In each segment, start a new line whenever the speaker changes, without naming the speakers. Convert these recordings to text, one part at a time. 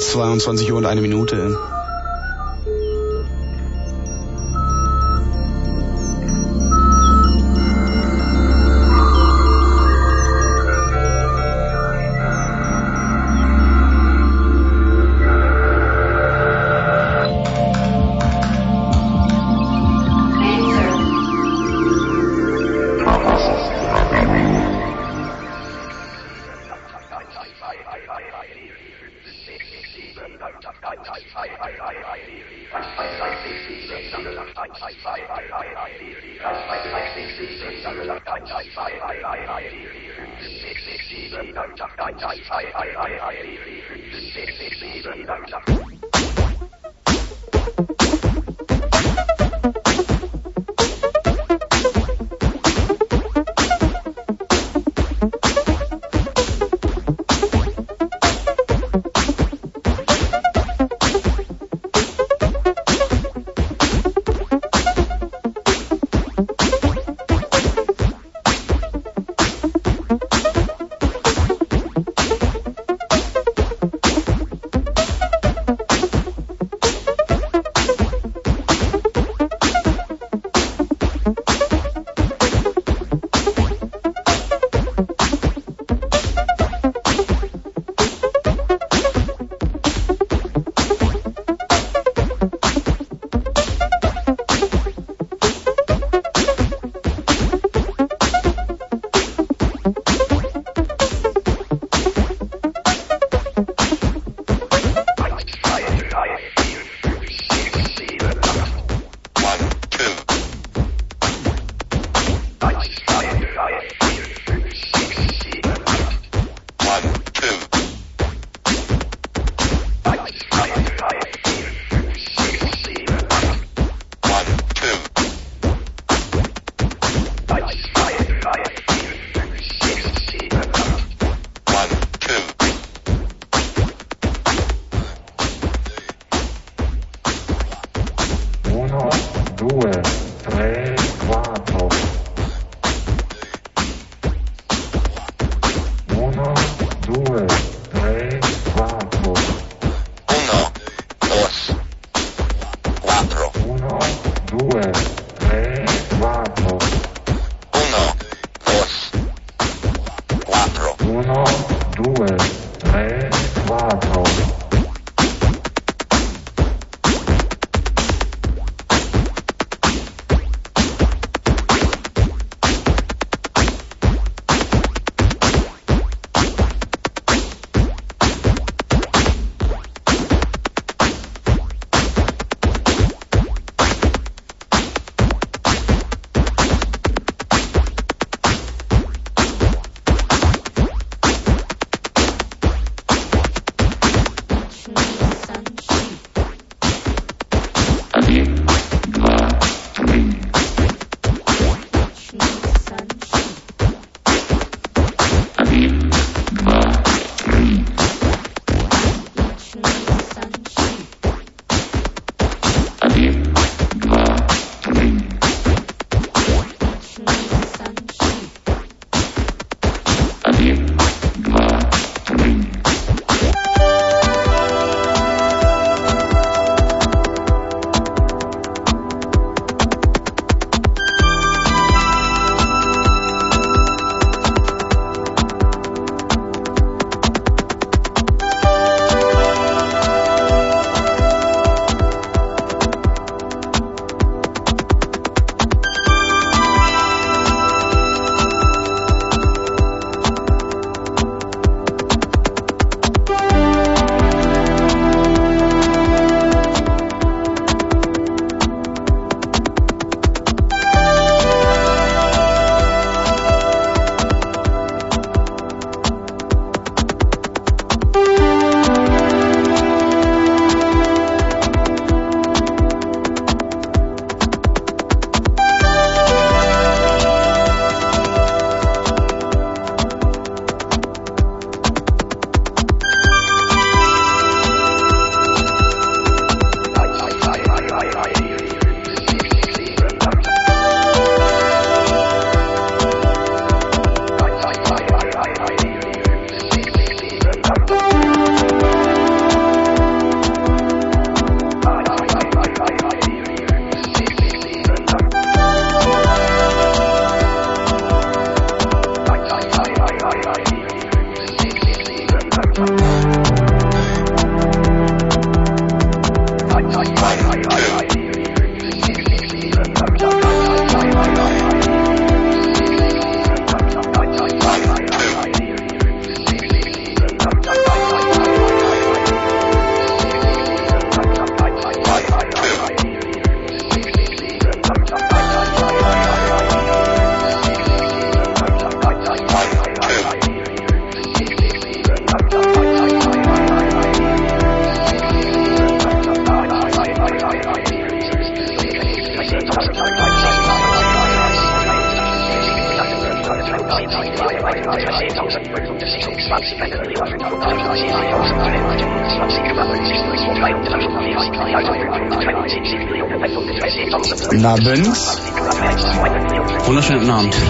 22 Uhr und eine Minute.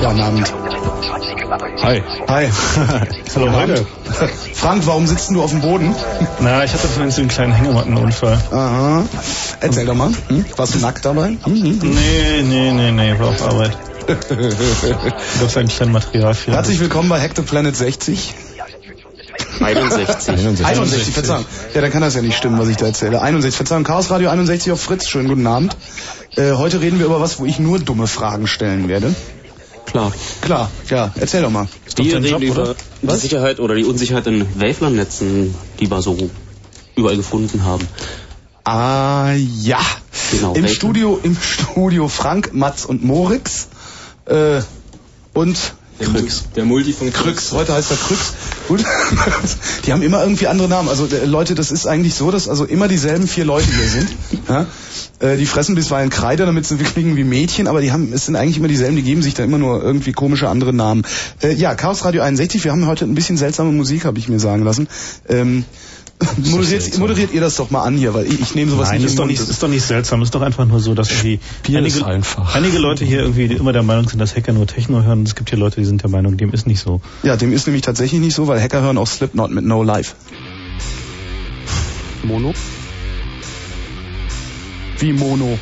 Guten Abend.
Hi.
Hi.
Hallo Leute.
Frank, warum sitzt du auf dem Boden?
Na, ich hatte vorhin so einen kleinen Hängemattenunfall.
Aha. Erzähl doch mal. Hm? Warst du nackt dabei? Hm?
Nee, nee, nee, nee, war auf Arbeit. Gab es einen kleinen Materialfehler.
Herzlich willkommen bei Hack the Planet 60.
61.
61, Verzeihung. Ja, dann kann das ja nicht stimmen, was ich da erzähle. 61, Verzeihung, Chaos Radio 61 auf Fritz. Schönen guten Abend. Äh, heute reden wir über was, wo ich nur dumme Fragen stellen werde.
Klar.
Klar, ja, erzähl doch mal.
Wir
dein
reden
Job,
über
oder?
die
Was?
Sicherheit oder die Unsicherheit in Waveland-Netzen, die wir so überall gefunden haben.
Ah, ja.
Genau,
Im
welche?
Studio, im Studio Frank, Mats und Morix. Äh, und
Krüx. Der Multifunktion.
Krüx, heute heißt er Krüx. Gut. Die haben immer irgendwie andere Namen. Also äh, Leute, das ist eigentlich so, dass also immer dieselben vier Leute hier sind. Ja? Äh, die fressen bisweilen Kreide, damit sie klingen wie Mädchen, aber die haben, es sind eigentlich immer dieselben, die geben sich da immer nur irgendwie komische andere Namen. Äh, ja, Chaos Radio 61, wir haben heute ein bisschen seltsame Musik, habe ich mir sagen lassen. Ähm, moderiert, moderiert ihr das doch mal an hier, weil ich, ich nehme sowas
Nein,
nicht
ist doch nicht, ist doch nicht seltsam. Ist doch einfach nur so, dass irgendwie einige, einige Leute hier irgendwie immer der Meinung sind, dass Hacker nur Techno hören. Und es gibt hier Leute, die sind der Meinung, dem ist nicht so.
Ja, dem ist nämlich tatsächlich nicht so, weil Hacker hören auch Slipknot mit No Life.
Mono?
Wie Mono.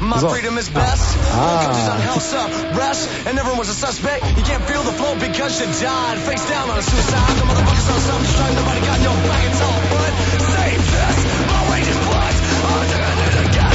My
So.
freedom is best.
Ah.
Cause it's on house arrest. And everyone's a suspect. You can't feel the flow because you died. Face down on a suicide. The motherfuckers on self-destruct. Nobody got no back. It's all but save this. My rage is blood. I'm doing it again.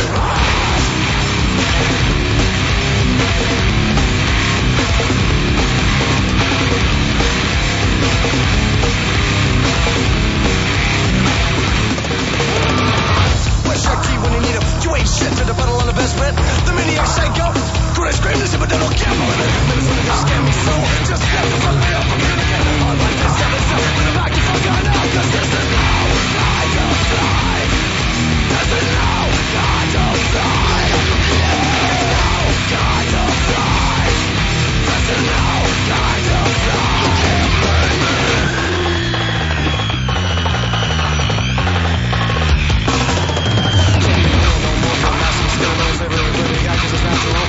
Where's your key when you need 'em? Ain't shit to the battle on the best bet. The maniac psycho. Could I scream this, but don't care for it. They scare me so. Just get the fuck me up. I'm gonna get on like this. Seven, seven, bring it back the fuck on now. Cause this natural,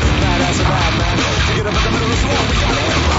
as a madman. Get up the middle of we got it.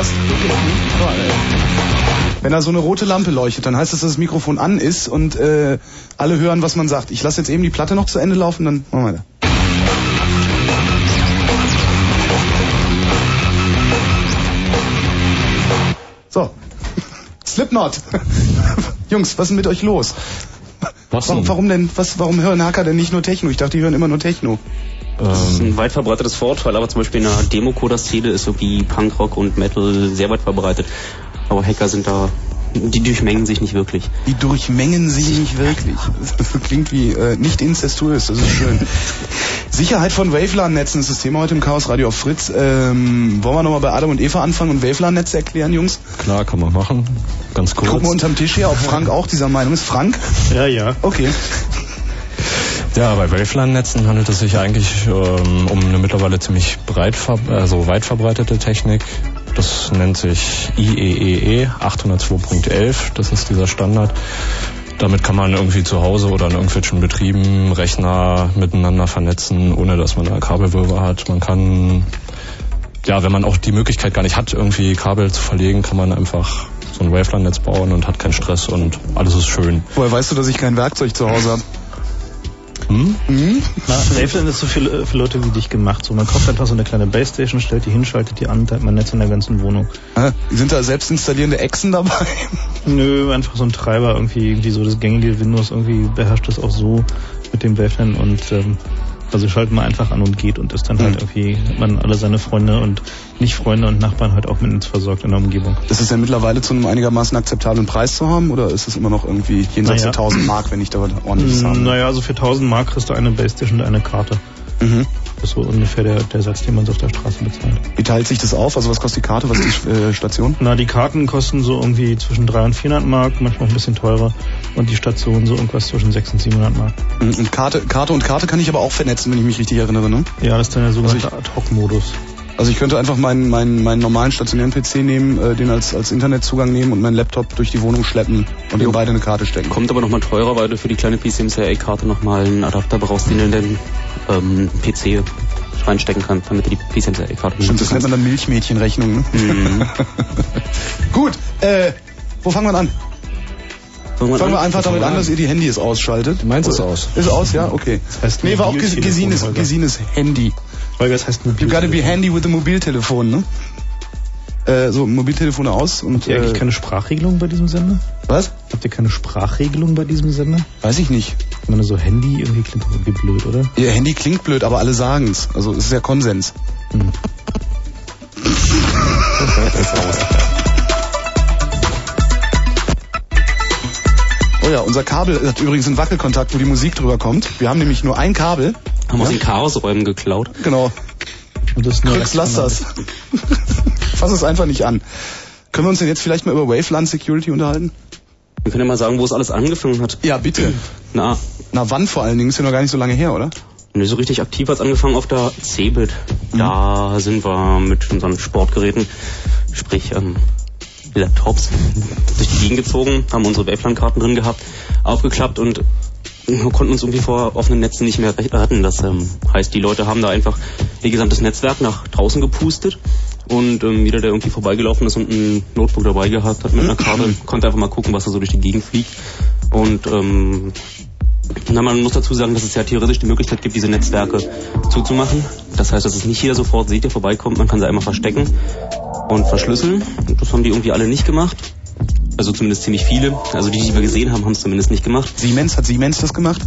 Was? Wenn da so eine rote Lampe leuchtet, dann heißt das, dass das Mikrofon an ist und äh, alle hören, was man sagt. Ich lasse jetzt eben die Platte noch zu Ende laufen, dann machen wir weiter. So. Slipknot. Jungs, was ist denn mit euch los?
Was
Warum, warum denn, was, warum hören Hacker denn nicht nur Techno? Ich dachte, die hören immer nur Techno.
Das ist
Ähm,
ein weit verbreitetes Vorurteil, aber zum Beispiel in der Demo-Coder-Szene ist irgendwie Punkrock und Metal sehr weit verbreitet. Aber Hacker sind da Die durchmengen sich nicht wirklich.
Die durchmengen sich nicht wirklich. Das klingt wie äh, nicht incestuös, das ist schön. Sicherheit von WaveLAN-Netzen ist das Thema heute im Chaos Radio auf Fritz. Ähm, wollen wir nochmal bei Adam und Eva anfangen und WaveLAN-Netze erklären, Jungs?
Klar, kann man machen. Ganz kurz.
Gucken wir unterm Tisch her, ob Frank auch dieser Meinung ist. Frank?
Ja, ja.
Okay.
Ja, bei Wavelan-Netzen handelt es sich eigentlich ähm, um eine mittlerweile ziemlich breit, also weit verbreitete Technik. Das nennt sich IEEE 802.11. Das ist dieser Standard. Damit kann man irgendwie zu Hause oder in irgendwelchen Betrieben Rechner miteinander vernetzen, ohne dass man eine Kabelwirrwarr hat. Man kann, ja, wenn man auch die Möglichkeit gar nicht hat, irgendwie Kabel zu verlegen, kann man einfach so ein Wavelan-Netz bauen und hat keinen Stress und alles ist schön.
Woher weißt du, dass ich kein Werkzeug zu Hause habe?
Hm?
Hm?
Na, Waveland ist so für, für Leute wie dich gemacht. So, man kauft einfach so eine kleine Basstation, stellt die hin, schaltet die an, da hat man Netz in der ganzen Wohnung.
Ah, Sind da selbst installierende Echsen dabei?
Nö, einfach so ein Treiber, irgendwie, irgendwie so das gängige Windows, irgendwie beherrscht das auch so mit dem Waveland und ähm, also schaltet man einfach an und geht und ist dann halt
Hm.
irgendwie, hat man alle seine Freunde und Nicht-Freunde und Nachbarn halt auch mit Netz versorgt in der Umgebung.
Ist es denn mittlerweile zu einem einigermaßen akzeptablen Preis zu haben oder ist es immer noch irgendwie jenseits
Naja.
der 1000 Mark, wenn ich da ordentliches habe?
Naja, also für 1000 Mark kriegst du eine Basstation und eine Karte.
Mhm.
Das ist so ungefähr der, der Satz, den man so auf der Straße bezahlt.
Wie teilt sich das auf? Also was kostet die Karte, was die äh, Station?
Na, die Karten kosten so irgendwie zwischen 300 und 400 Mark, manchmal ein bisschen teurer. Und die Station so irgendwas zwischen 600 und 700 Mark.
Mhm, Und Karte, Karte und Karte kann ich aber auch vernetzen, wenn ich mich richtig erinnere, ne?
Ja, das ist dann der sogenannte
Also
Ad-Hoc-Modus.
Also ich könnte einfach meinen, meinen, meinen normalen stationären PC nehmen, äh, den als, als Internetzugang nehmen und meinen Laptop durch die Wohnung schleppen und in beide eine Karte stecken.
Kommt aber nochmal teurer, weil du für die kleine PCMCIA-Karte nochmal einen Adapter brauchst, den du den ähm, PC reinstecken kannst, damit du die PCMCIA-Karte
Stimmt, das nennt man dann Milchmädchenrechnung, ne?
Mhm.
Gut, äh, wo fangen wir an?
Fangen
Fangen wir einfach damit
wir
an, dass ihr die Handys ausschaltet.
Meins ist aus.
Ist aus, ja? Okay.
heißt
nee, war auch
Mobiltelefon,
Gesines, Handy.
Holger, das heißt
You gotta be handy with the Mobiltelefon, ne? Äh, so, Mobiltelefone aus und...
Habt ihr eigentlich
Äh,
keine Sprachregelung bei diesem Sender?
was?
Habt ihr keine Sprachregelung bei diesem Sender?
Weiß ich nicht.
Ich meine, so Handy irgendwie klingt irgendwie blöd, oder?
Ihr Handy klingt blöd, aber alle sagen's. Also es ist ja Konsens.
Hm.
Oh ja, unser Kabel hat übrigens einen Wackelkontakt, wo die Musik drüber kommt. Wir haben nämlich nur ein Kabel.
Haben aus
Ja?
den Chaosräumen geklaut.
Genau.
Und das ist nur
Krix, lass das. Fass es einfach nicht an. Können wir uns denn jetzt vielleicht mal über Waveland Security unterhalten?
Wir können ja mal sagen, wo es alles angefangen hat.
Ja, bitte.
Na,
Na wann vor allen Dingen? Ist ja noch gar nicht so lange her, oder?
ne, so richtig aktiv hat's angefangen auf der Cebit. Da sind wir mit unseren Sportgeräten, sprich ähm, Laptops, durch die Gegend gezogen, haben unsere Waveland-Karten drin gehabt, aufgeklappt und konnten uns irgendwie vor offenen Netzen nicht mehr retten. Das ähm, heißt, die Leute haben da einfach ihr gesamtes Netzwerk nach draußen gepustet und ähm, jeder, der irgendwie vorbeigelaufen ist und ein Notebook dabei gehabt hat mit einer Karte, konnte einfach mal gucken, was da so durch die Gegend fliegt. Und ähm, na, man muss dazu sagen, dass es ja theoretisch die Möglichkeit gibt, diese Netzwerke zuzumachen. Das heißt, dass es nicht jeder sofort sieht, der vorbeikommt. Man kann sie einmal verstecken und verschlüsseln. Das haben die irgendwie alle nicht gemacht. Also zumindest ziemlich viele. Also die, die wir gesehen haben, haben es zumindest nicht gemacht.
Siemens, hat Siemens das gemacht?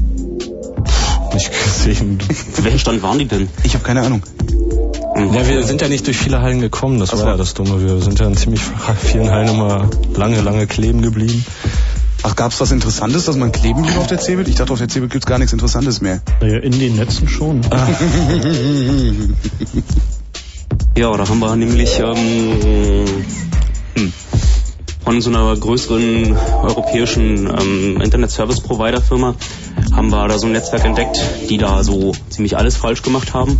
nicht gesehen.
Für welchen Stand waren die denn?
Ich habe keine Ahnung.
Hm.
Ja, wir sind ja nicht durch viele Hallen gekommen, das
Ach so.
war ja das Dumme. Wir sind ja in ziemlich vielen Hallen immer lange, lange kleben geblieben.
Ach, gab's was Interessantes, dass man kleben blieb auf der Cebit? Ich dachte, auf der Cebit gibt's gar nichts Interessantes mehr.
Naja, in den Netzen schon.
Ja, da haben wir nämlich ähm, hm, von so einer größeren europäischen ähm, Internet-Service-Provider-Firma haben wir da so ein Netzwerk entdeckt, die da so ziemlich alles falsch gemacht haben.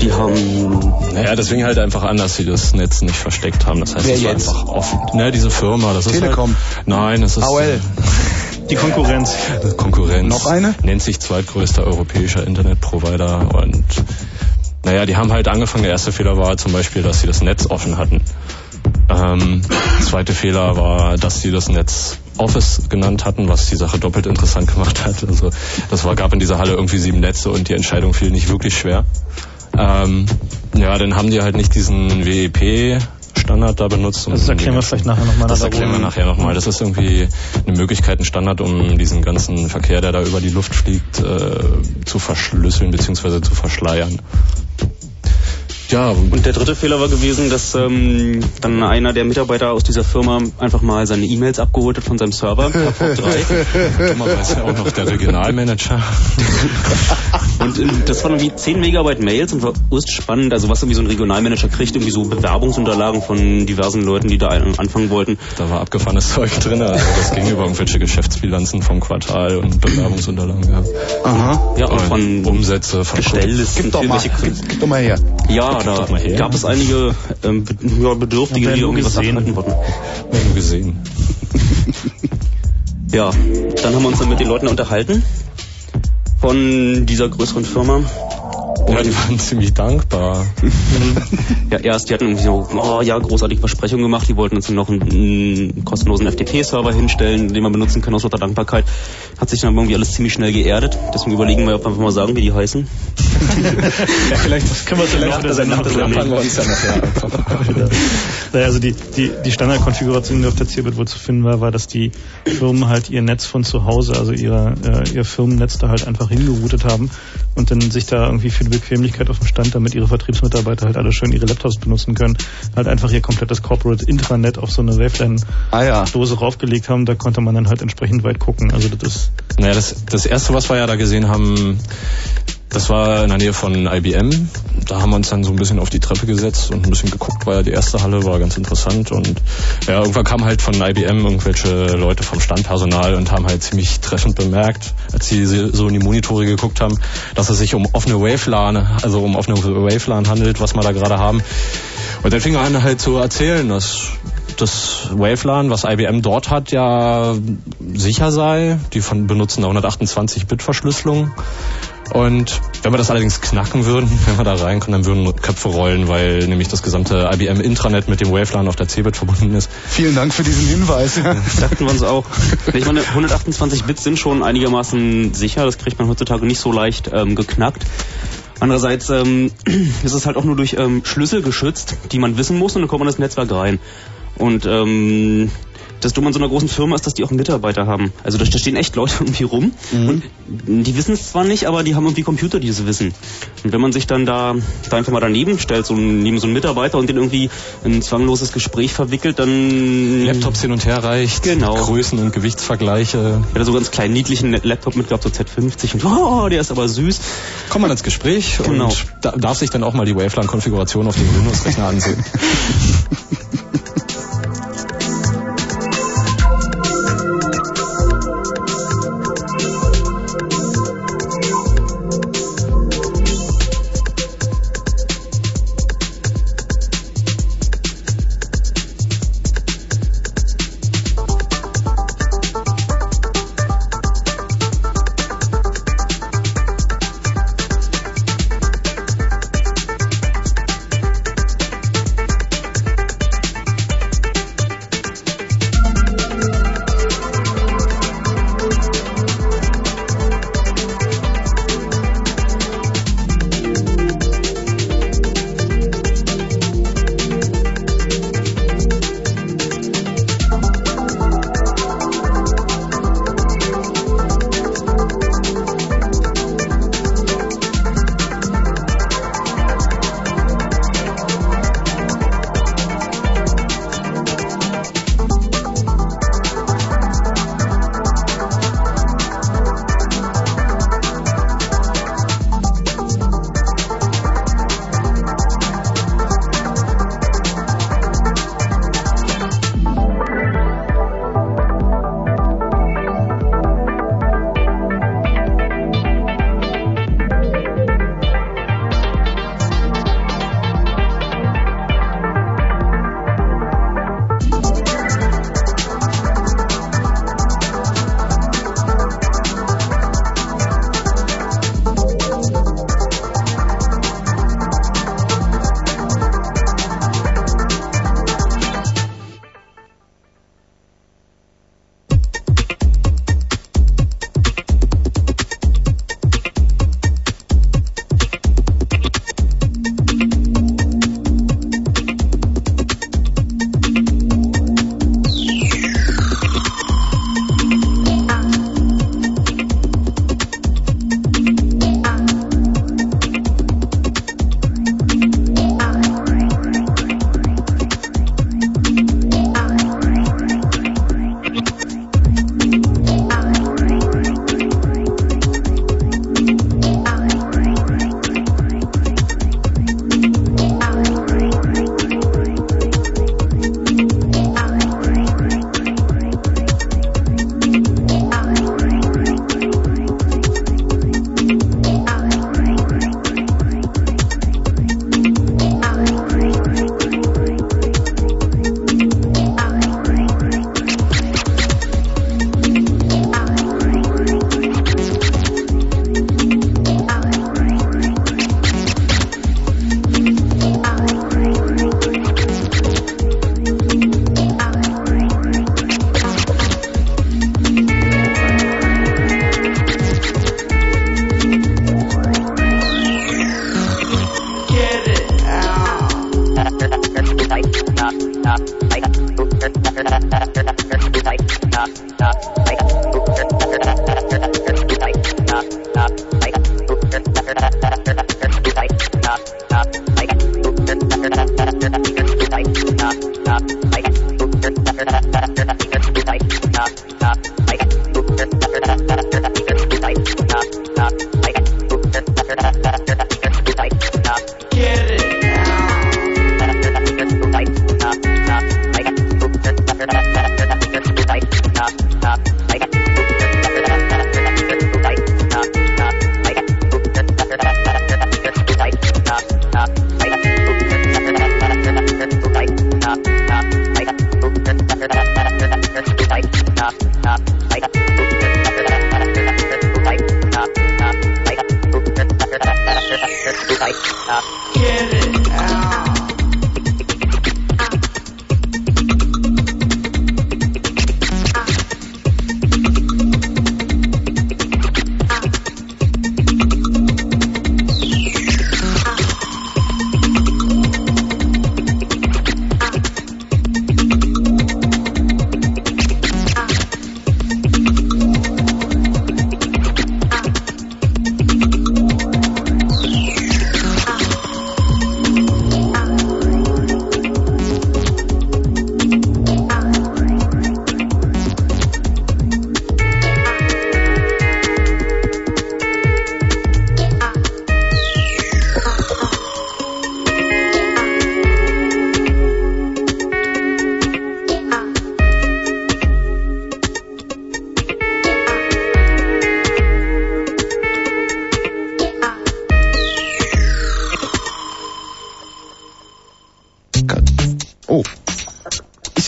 Die haben
Naja, das fing halt einfach an, dass sie das Netz nicht versteckt haben. Das heißt,
Wer
es war
jetzt?
einfach offen. Ne, diese Firma, das ist
Telekom.
Halt, nein, das ist
AOL.
die Konkurrenz. Konkurrenz.
Noch eine?
Nennt sich zweitgrößter europäischer Internetprovider und naja, die haben halt angefangen. Der erste Fehler war zum Beispiel, dass sie das Netz offen hatten. Ähm, zweite Fehler war, dass sie das Netz Office genannt hatten, was die Sache doppelt interessant gemacht hat. Also das war, gab in dieser Halle irgendwie sieben Netze und die Entscheidung fiel nicht wirklich schwer. Ähm, ja, dann haben die halt nicht diesen WEP Standard da benutzt. um
Also das erklären wir vielleicht nachher nochmal.
Das erklären wir nachher nochmal. Das ist irgendwie eine Möglichkeit, ein Standard, um diesen ganzen Verkehr, der da über die Luft fliegt, äh, zu verschlüsseln bzw. zu verschleiern. Ja,
Und der dritte Fehler war gewesen, dass ähm, dann einer der Mitarbeiter aus dieser Firma einfach mal seine E-Mails abgeholt hat von seinem Server per V3.
dummerweise auch noch der Regionalmanager.
Und ähm, das waren irgendwie 10 Megabyte Mails und war urst spannend, also was irgendwie so ein Regionalmanager kriegt, irgendwie so Bewerbungsunterlagen von diversen Leuten, die da anfangen wollten.
Da war abgefahrenes Zeug drin. Also das ging über irgendwelche Geschäftsbilanzen vom Quartal und Bewerbungsunterlagen. Ja.
Aha.
Ja, und
Und
von
Umsätze von
Bestelllisten,
Gib doch mal, gib doch mal her.
Ja, da gab es einige ähm, Bedürftige, die
wir
irgendwie was
gesehen.
abhalten wollten.
Kunden nur gesehen.
Ja, dann haben wir uns dann mit den Leuten unterhalten von dieser größeren Firma.
Ja, die waren ziemlich dankbar.
Ja, erst, die hatten irgendwie so, oh ja, großartige Versprechungen gemacht, die wollten uns noch einen, einen kostenlosen FTP-Server hinstellen, den man benutzen kann aus lauter Dankbarkeit. Hat sich dann aber irgendwie alles ziemlich schnell geerdet. Deswegen überlegen wir, ob wir einfach mal sagen, wie die heißen.
Ja, vielleicht das können wir in der
der
Sendung. Naja, also die, die, die Standardkonfiguration, die auf der CeBIT wohl zu finden war, war, dass die Firmen halt ihr Netz von zu Hause, also ihre, äh, ihr Firmennetz da halt einfach hingeroutet haben und dann sich da irgendwie für die Bequemlichkeit auf dem Stand, damit ihre Vertriebsmitarbeiter halt alle schön ihre Laptops benutzen können, halt einfach ihr komplettes Corporate Intranet auf so eine Waveline-Dose
Ah ja.
raufgelegt haben. Da konnte man dann halt entsprechend weit gucken. Also das ist
Naja, das, das erste, was wir ja da gesehen haben, das war in der Nähe von IBM. Da haben wir uns dann so ein bisschen auf die Treppe gesetzt und ein bisschen geguckt, weil ja die erste Halle war ganz interessant. Und ja, irgendwann kamen halt von IBM irgendwelche Leute vom Standpersonal und haben halt ziemlich treffend bemerkt, als sie so in die Monitore geguckt haben, dass es sich um offene Wavelan, also um offene Wavelan handelt, was wir da gerade haben. Und dann fing er an halt zu erzählen, dass das Wavelan, was IBM dort hat, ja sicher sei. Die von benutzen 128-Bit-Verschlüsselung. Und wenn wir das allerdings knacken würden, wenn wir da reinkommen, dann würden Köpfe rollen, weil nämlich das gesamte IBM Intranet mit dem Wavelan auf der CeBIT verbunden ist.
Vielen Dank für diesen Hinweis. Ja.
Dachten wir uns auch. Ich meine, 128 Bits sind schon einigermaßen sicher. Das kriegt man heutzutage nicht so leicht ähm, geknackt. Andererseits ähm, ist es halt auch nur durch ähm, Schlüssel geschützt, die man wissen muss und dann kommt man ins Netzwerk rein. Und ähm, das Dumme an so einer großen Firma ist, dass die auch Mitarbeiter haben. Also da, stehen echt Leute irgendwie rum und die wissen es zwar nicht, aber die haben irgendwie Computer, die es wissen. Und wenn man sich dann da, da einfach mal daneben stellt, so neben so einen Mitarbeiter und den irgendwie in ein zwangloses Gespräch verwickelt, dann
Laptops hin und her reicht,
Genau.
Größen- und Gewichtsvergleiche.
Ich hatte so ganz kleinen niedlichen Laptop mit, glaub so Z50 und oh, der ist aber süß.
Kommt man ins Gespräch
Genau.
und da, darf sich dann auch mal die Wavelan-Konfiguration auf dem Windows-Rechner ansehen.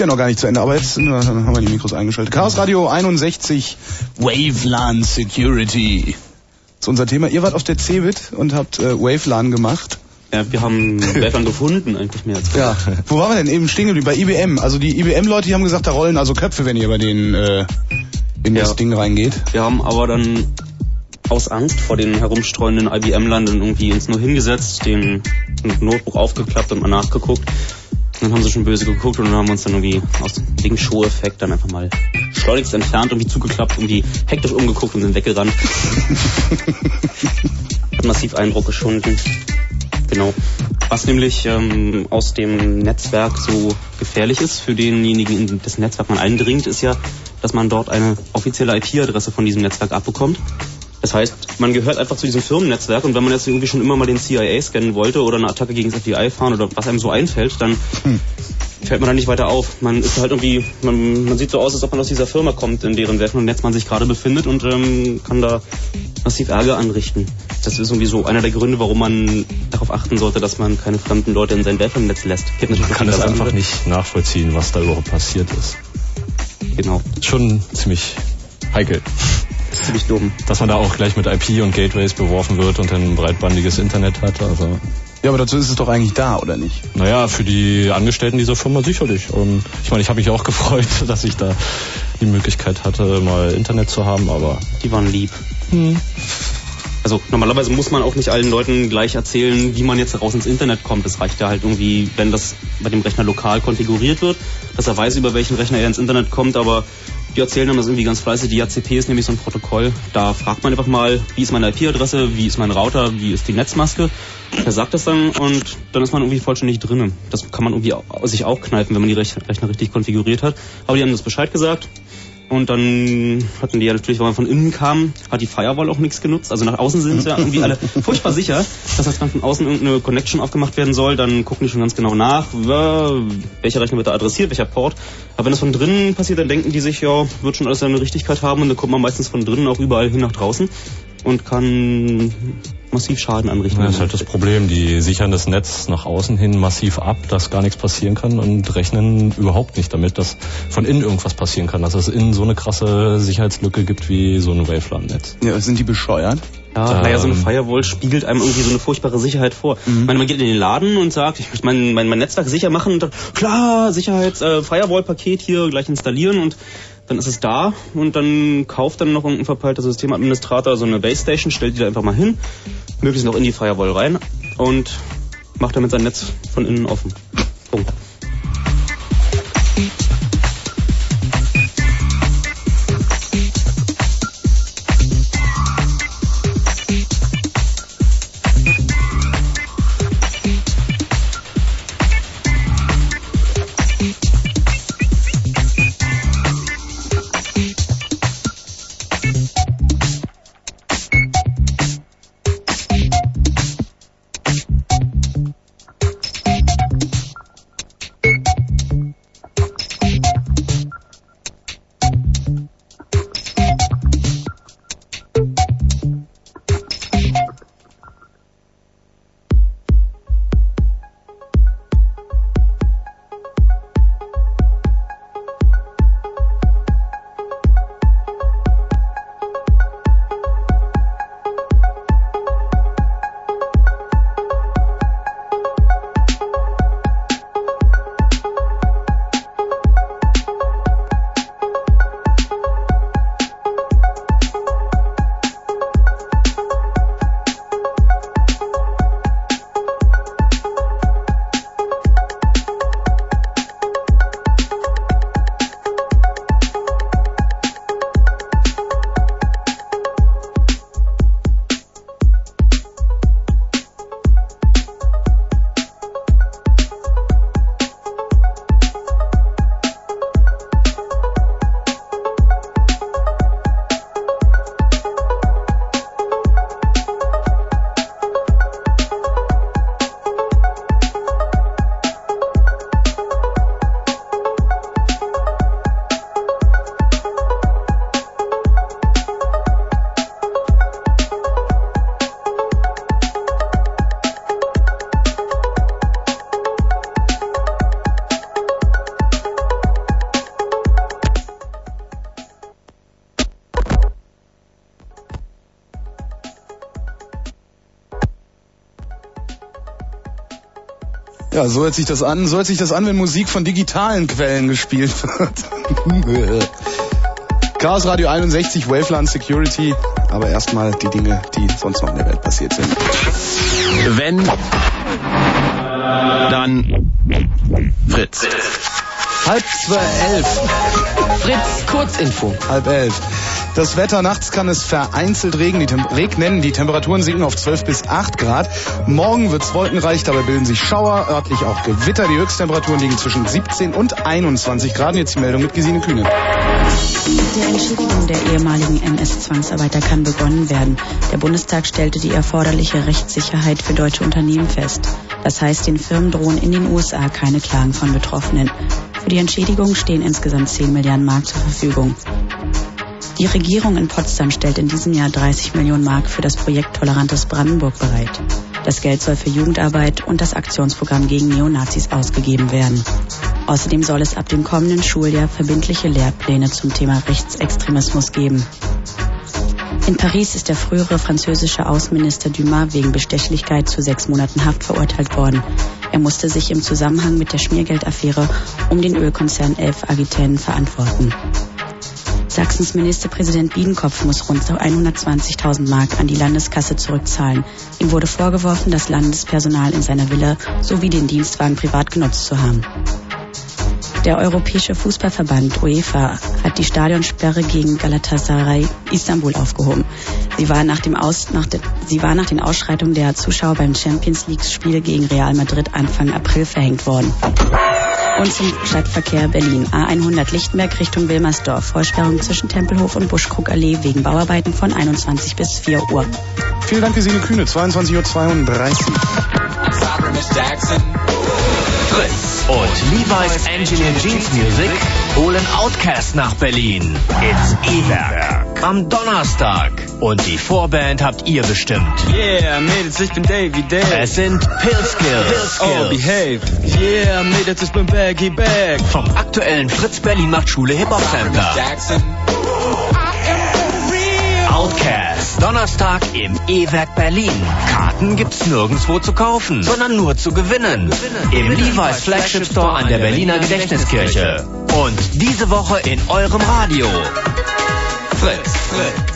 ja noch gar nicht zu Ende, aber jetzt sind wir, dann haben wir die Mikros eingeschaltet. Chaos Radio 61 Wavelan Security. Das ist unser Thema. Ihr wart auf der CeBIT und habt äh, Wavelan gemacht.
Ja, wir haben Werfern gefunden, eigentlich mehr als
Ja. Wo waren wir denn eben stehen geblieben? Bei IBM. Also die IBM-Leute, die haben gesagt, da rollen also Köpfe, wenn ihr bei denen äh, in
Ja.
das Ding reingeht.
Wir haben aber dann aus Angst vor den herumstreuenden IBM-Lern dann irgendwie uns nur hingesetzt, den Notebook aufgeklappt und mal nachgeguckt. Und dann haben sie schon böse geguckt und dann haben wir uns dann irgendwie aus dem Show-Effekt dann einfach mal schleunigst entfernt, irgendwie zugeklappt, irgendwie hektisch umgeguckt und sind weggerannt. Hat massiv Eindruck geschunden. Genau. Was nämlich ähm, aus dem Netzwerk so gefährlich ist für denjenigen, in das Netzwerk man eindringt, ist ja, dass man dort eine offizielle IP-Adresse von diesem Netzwerk abbekommt. Das heißt, man gehört einfach zu diesem Firmennetzwerk und wenn man jetzt irgendwie schon immer mal den CIA scannen wollte oder eine Attacke gegen das FBI fahren oder was einem so einfällt, dann fällt man da nicht weiter auf. Man ist halt irgendwie, man, man sieht so aus, als ob man aus dieser Firma kommt, in deren Netz man sich gerade befindet und ähm, kann da massiv Ärger anrichten. Das ist irgendwie so einer der Gründe, warum man darauf achten sollte, dass man keine fremden Leute in sein Netz lässt.
Man kann das einfach
andere.
nicht nachvollziehen, was da überhaupt passiert ist.
Genau.
Schon ziemlich heikel.
Das ziemlich dumm.
Dass man da auch gleich mit IP und Gateways beworfen wird und dann ein breitbandiges Internet hat. Also,
Ja, aber dazu ist es doch eigentlich da, oder nicht?
naja, für die Angestellten dieser Firma sicherlich. Und ich meine, ich habe mich auch gefreut, dass ich da die Möglichkeit hatte, mal Internet zu haben, aber
Die waren lieb.
hm,
Also normalerweise muss man auch nicht allen Leuten gleich erzählen, wie man jetzt raus ins Internet kommt. Es reicht ja halt irgendwie, wenn das bei dem Rechner lokal konfiguriert wird, dass er weiß, über welchen Rechner er ins Internet kommt, aber die erzählen dann das irgendwie ganz fleißig. Die ACP ist nämlich so ein Protokoll. Da fragt man einfach mal, wie ist meine IP-Adresse, wie ist mein Router, wie ist die Netzmaske. Er sagt das dann und dann ist man irgendwie vollständig drinnen. Das kann man irgendwie sich auch kneifen, wenn man die Rech- Rechner richtig konfiguriert hat. Aber die haben das Bescheid gesagt. Und dann hatten die ja natürlich, weil man von innen kam, hat die Firewall auch nichts genutzt. Also nach außen sind sie ja irgendwie alle furchtbar sicher. Das heißt, wenn von außen irgendeine Connection aufgemacht werden soll, dann gucken die schon ganz genau nach, welcher Rechner wird da adressiert, welcher Port. Aber wenn das von drinnen passiert, dann denken die sich, ja, wird schon alles seine Richtigkeit haben und dann kommt man meistens von drinnen auch überall hin nach draußen und kann massiv Schaden anrichten.
das ist halt das Problem. Die sichern das Netz nach außen hin massiv ab, dass gar nichts passieren kann und rechnen überhaupt nicht damit, dass von innen irgendwas passieren kann. Dass es innen so eine krasse Sicherheitslücke gibt wie so ein Waveland-Netz.
Ja, sind die bescheuert?
Ja, naja, so eine
Ähm.
Firewall spiegelt einem irgendwie so eine furchtbare Sicherheit vor. Ich meine, man geht in den Laden und sagt, ich möchte mein, mein, mein Netzwerk sicher machen und dann, klar, Sicherheits, äh, hier gleich installieren und dann ist es da und dann kauft dann noch irgendein verpeilter Systemadministrator so eine Base Station, stellt die da einfach mal hin, möglichst noch in die Firewall rein und macht damit sein Netz von innen offen. Punkt.
Ja, so hört sich das an. So hört sich das an, wenn Musik von digitalen Quellen gespielt wird. Chaos Radio 61, Waveland Security. Aber erstmal die Dinge, die sonst noch in der Welt passiert sind.
Wenn, dann Fritz.
Halb zwölf.
Fritz, Kurzinfo.
Halb elf. Das Wetter nachts kann es vereinzelt regen, die regnen. Die Temperaturen sinken auf 12 bis 8 Grad. Morgen wird's wolkenreich, dabei bilden sich Schauer, örtlich auch Gewitter. Die Höchsttemperaturen liegen zwischen 17 und 21 Grad. Jetzt die Meldung mit Gesine Kühne.
Mit der Entschädigung der ehemaligen NS-Zwangsarbeiter kann begonnen werden. Der Bundestag stellte die erforderliche Rechtssicherheit für deutsche Unternehmen fest. Das heißt, den Firmen drohen in den USA keine Klagen von Betroffenen. Für die Entschädigung stehen insgesamt 10 Milliarden Mark zur Verfügung. Die Regierung in Potsdam stellt in diesem Jahr 30 Millionen Mark für das Projekt Tolerantes Brandenburg bereit. Das Geld soll für Jugendarbeit und das Aktionsprogramm gegen Neonazis ausgegeben werden. Außerdem soll es ab dem kommenden Schuljahr verbindliche Lehrpläne zum Thema Rechtsextremismus geben. In Paris ist der frühere französische Außenminister Dumas wegen Bestechlichkeit zu sechs Monaten Haft verurteilt worden. Er musste sich im Zusammenhang mit der Schmiergeldaffäre um den Ölkonzern Elf Aquitaine verantworten. Sachsens Ministerpräsident Biedenkopf muss rund 120.000 Mark an die Landeskasse zurückzahlen. Ihm wurde vorgeworfen, das Landespersonal in seiner Villa sowie den Dienstwagen privat genutzt zu haben. Der Europäische Fußballverband UEFA hat die Stadionsperre gegen Galatasaray Istanbul aufgehoben. Sie war nach, dem Aus, nach de, sie war nach den Ausschreitungen der Zuschauer beim Champions League-Spiel gegen Real Madrid Anfang April verhängt worden. Und zum Stadtverkehr Berlin. A100 Lichtenberg Richtung Wilmersdorf. Vollsperrung zwischen Tempelhof und Buschkrugallee wegen Bauarbeiten von 21 bis 4 Uhr.
Vielen Dank, Gesine Kühne. 22.32 Uhr.
Fritz und Levi's Engineer Jeans Music holen Outcast nach Berlin ins E-Werk am Donnerstag. Und die Vorband habt ihr bestimmt.
Yeah, Mädels, ich bin Davy Dave.
Es sind Pillskills.
Oh, behave. Yeah, Mädels, ich bin Baggy Bag.
Vom aktuellen Fritz Berlin macht Schule Hip-Hop.
Jackson.
Outcast. Donnerstag im E-Werk Berlin. Karten gibt's nirgendwo zu kaufen, sondern nur zu gewinnen. Im Levi's Flagship Store an der Berliner Gedächtniskirche. Und diese Woche in eurem Radio. Fritz. Fritz.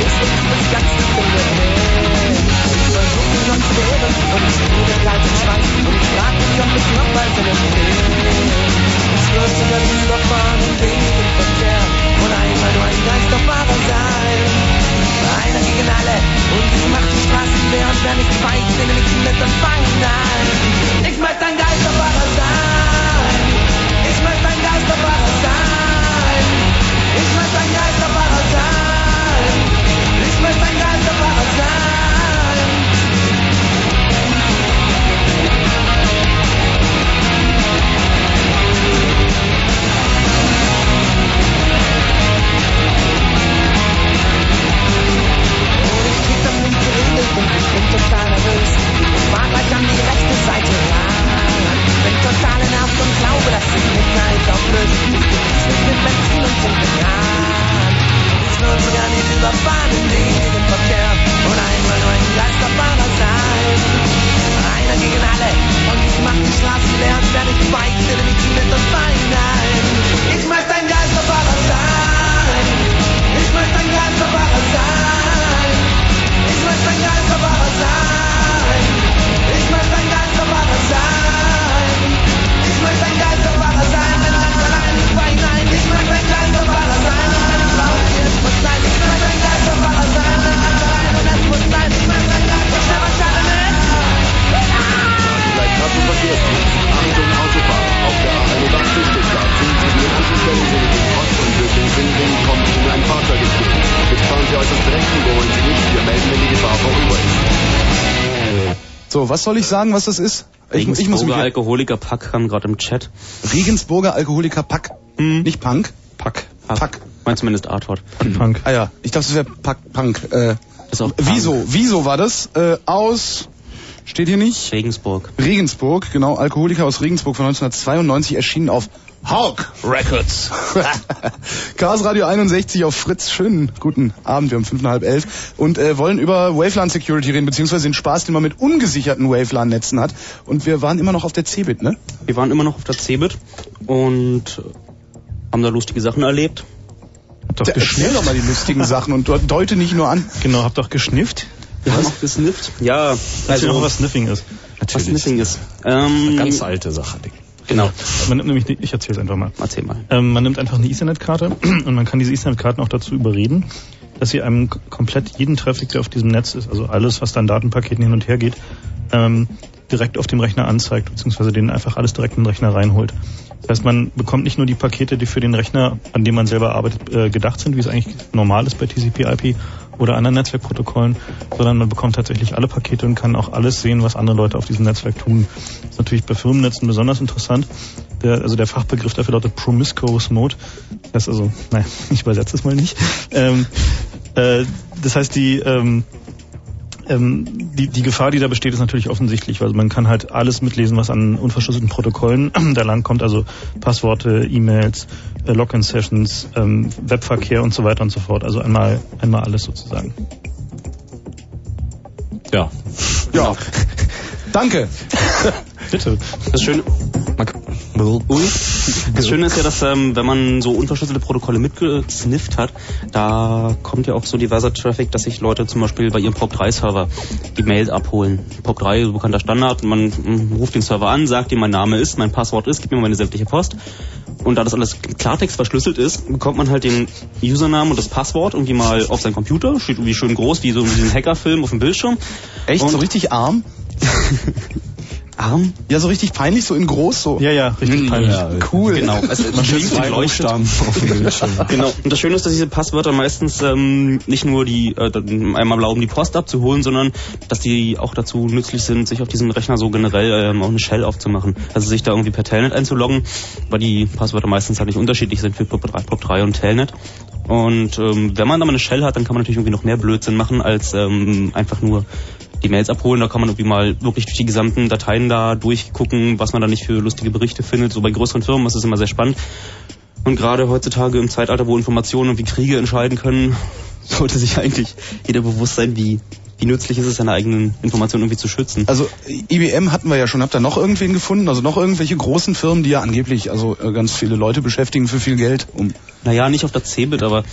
ist das ganze
Problem. Versuchen sonst wäre und ich wieder gleich im und ich frag mich, ob
ich noch weiter leben
Ich würde dann lieber fahren und wenig
im Verkehr
oder immer nur ein Geisterfahrer. Einer gegen alle und es macht die Straßen leer und wer
nicht feigt, den ich mit und fangen an. Ich möchte ein Geisterfahrer.
Ich möchte ein Geisterfahrer sein. Ich möchte ein Geisterfahrer sein. totalen
Haft und Glaube, dass sich Mitleid auflöst. Es
mit Benzin und Funken uns gar nicht überfahren im Verkehr und einmal nur ein Geisterfahrer sein. Einer gegen alle und ich mach die Straße leer und werde ich weitere mit mit der
Feinheit. Ich möchte ein Geisterfahrer sein. Ich möchte ein Geisterfahrer sein. Ich möchte ein Geisterfahrer sein.
So, was soll ich sagen, was das ist? Ich, ich muss
Regensburger
mich
Alkoholiker Pack kam gerade im Chat.
Regensburger Alkoholiker Pack.
Hm.
Nicht Punk?
Pack.
Pack.
Meint zumindest Artwort.
Punk.
Ah ja, ich dachte, es wäre Pack Punk. Äh,
Ist auch Punk.
wieso? Wieso war das? Äh, aus steht hier nicht.
Regensburg.
Regensburg, genau, Alkoholiker aus Regensburg von 1992 erschienen auf Hulk Records. Chaos Radio 61 auf Fritz. Schönen guten Abend, wir haben fünf nach halb elf und äh, wollen über Wavelan Security reden, beziehungsweise den Spaß, den man mit ungesicherten Wavelan-Netzen hat. Und wir waren immer noch auf der Cebit, ne?
Wir waren immer noch auf der Cebit und haben da lustige Sachen erlebt.
Habt doch
Erzähl
geschnifft.
doch mal die lustigen Sachen und dort deute nicht nur an.
Genau, habt doch geschnifft.
Wir haben auch gesnifft. Ja,
Also,
also
was Sniffing ist.
was Sniffing ist. Ähm,
Ganz alte Sache. Dick.
Genau.
Man nimmt nämlich, ich erzähl's einfach mal.
Erzähl mal.
Ähm, man nimmt einfach eine Ethernet-Karte und man kann diese Ethernet-Karten auch dazu überreden, dass sie einem komplett jeden Traffic, der auf diesem Netz ist, also alles, was dann Datenpaketen hin und her geht, ähm, direkt auf dem Rechner anzeigt, beziehungsweise den einfach alles direkt in den Rechner reinholt. Das heißt, man bekommt nicht nur die Pakete, die für den Rechner, an dem man selber arbeitet, äh, gedacht sind, wie es eigentlich normal ist bei TCP/IP oder anderen Netzwerkprotokollen, sondern man bekommt tatsächlich alle Pakete und kann auch alles sehen, was andere Leute auf diesem Netzwerk tun. Das ist natürlich bei Firmennetzen besonders interessant. Der, also der Fachbegriff dafür lautet Promiscuous Mode. Das ist also, naja, ich übersetze es mal nicht. Ähm, äh, das heißt, die, ähm, ähm, die, die Gefahr, die da besteht, ist natürlich offensichtlich, weil man kann halt alles mitlesen, was an unverschlüsselten Protokollen da lang kommt, also Passworte, E-Mails, Login-Sessions, ähm, Webverkehr und so weiter und so fort. Also einmal, einmal alles sozusagen.
Ja.
Ja. Danke.
Bitte.
Das Schöne. Das Schöne ist ja, dass ähm, wenn man so unverschlüsselte Protokolle mitgesnifft hat, da kommt ja auch so diverser Traffic, dass sich Leute zum Beispiel bei ihrem POP3-Server die Mails abholen. POP3, bekannter Standard, man mm, ruft den Server an, sagt ihm, mein Name ist, mein Passwort ist, gib mir meine sämtliche Post. Und da das alles Klartext verschlüsselt ist, bekommt man halt den Usernamen und das Passwort irgendwie mal auf sein Computer, steht irgendwie schön groß, wie so wie so ein Hackerfilm auf dem Bildschirm.
Echt?
Und-
so richtig arm?
Arm?
Ja, so richtig peinlich, so in groß, so.
Ja, ja, richtig peinlich.
Ja,
Cool.
Genau. Es,
Man zwei
beleuchtet.
Buchstaben auf dem Bildschirm.
Genau. Und das Schöne ist, dass diese Passwörter meistens ähm, nicht nur die äh, einmal erlauben, die Post abzuholen, sondern dass die auch dazu nützlich sind, sich auf diesem Rechner so generell ähm, auch eine Shell aufzumachen. Also sich da irgendwie per Telnet einzuloggen, weil die Passwörter meistens halt nicht unterschiedlich sind für POP3, POP3 und Telnet. Und ähm, wenn man da mal eine Shell hat, dann kann man natürlich irgendwie noch mehr Blödsinn machen, als ähm, einfach nur die Mails abholen. Da kann man irgendwie mal wirklich durch die gesamten Dateien da durchgucken, was man da nicht für lustige Berichte findet. So bei größeren Firmen ist es immer sehr spannend. Und gerade heutzutage im Zeitalter, wo Informationen und wie Kriege entscheiden können, sollte sich eigentlich jeder bewusst sein, wie, wie nützlich ist es, seine eigenen Informationen irgendwie zu schützen.
Also IBM hatten wir ja schon. Habt ihr noch irgendwen gefunden? Also noch irgendwelche großen Firmen, die ja angeblich also äh, ganz viele Leute beschäftigen für viel Geld? Um
Naja, nicht auf der Cebit, aber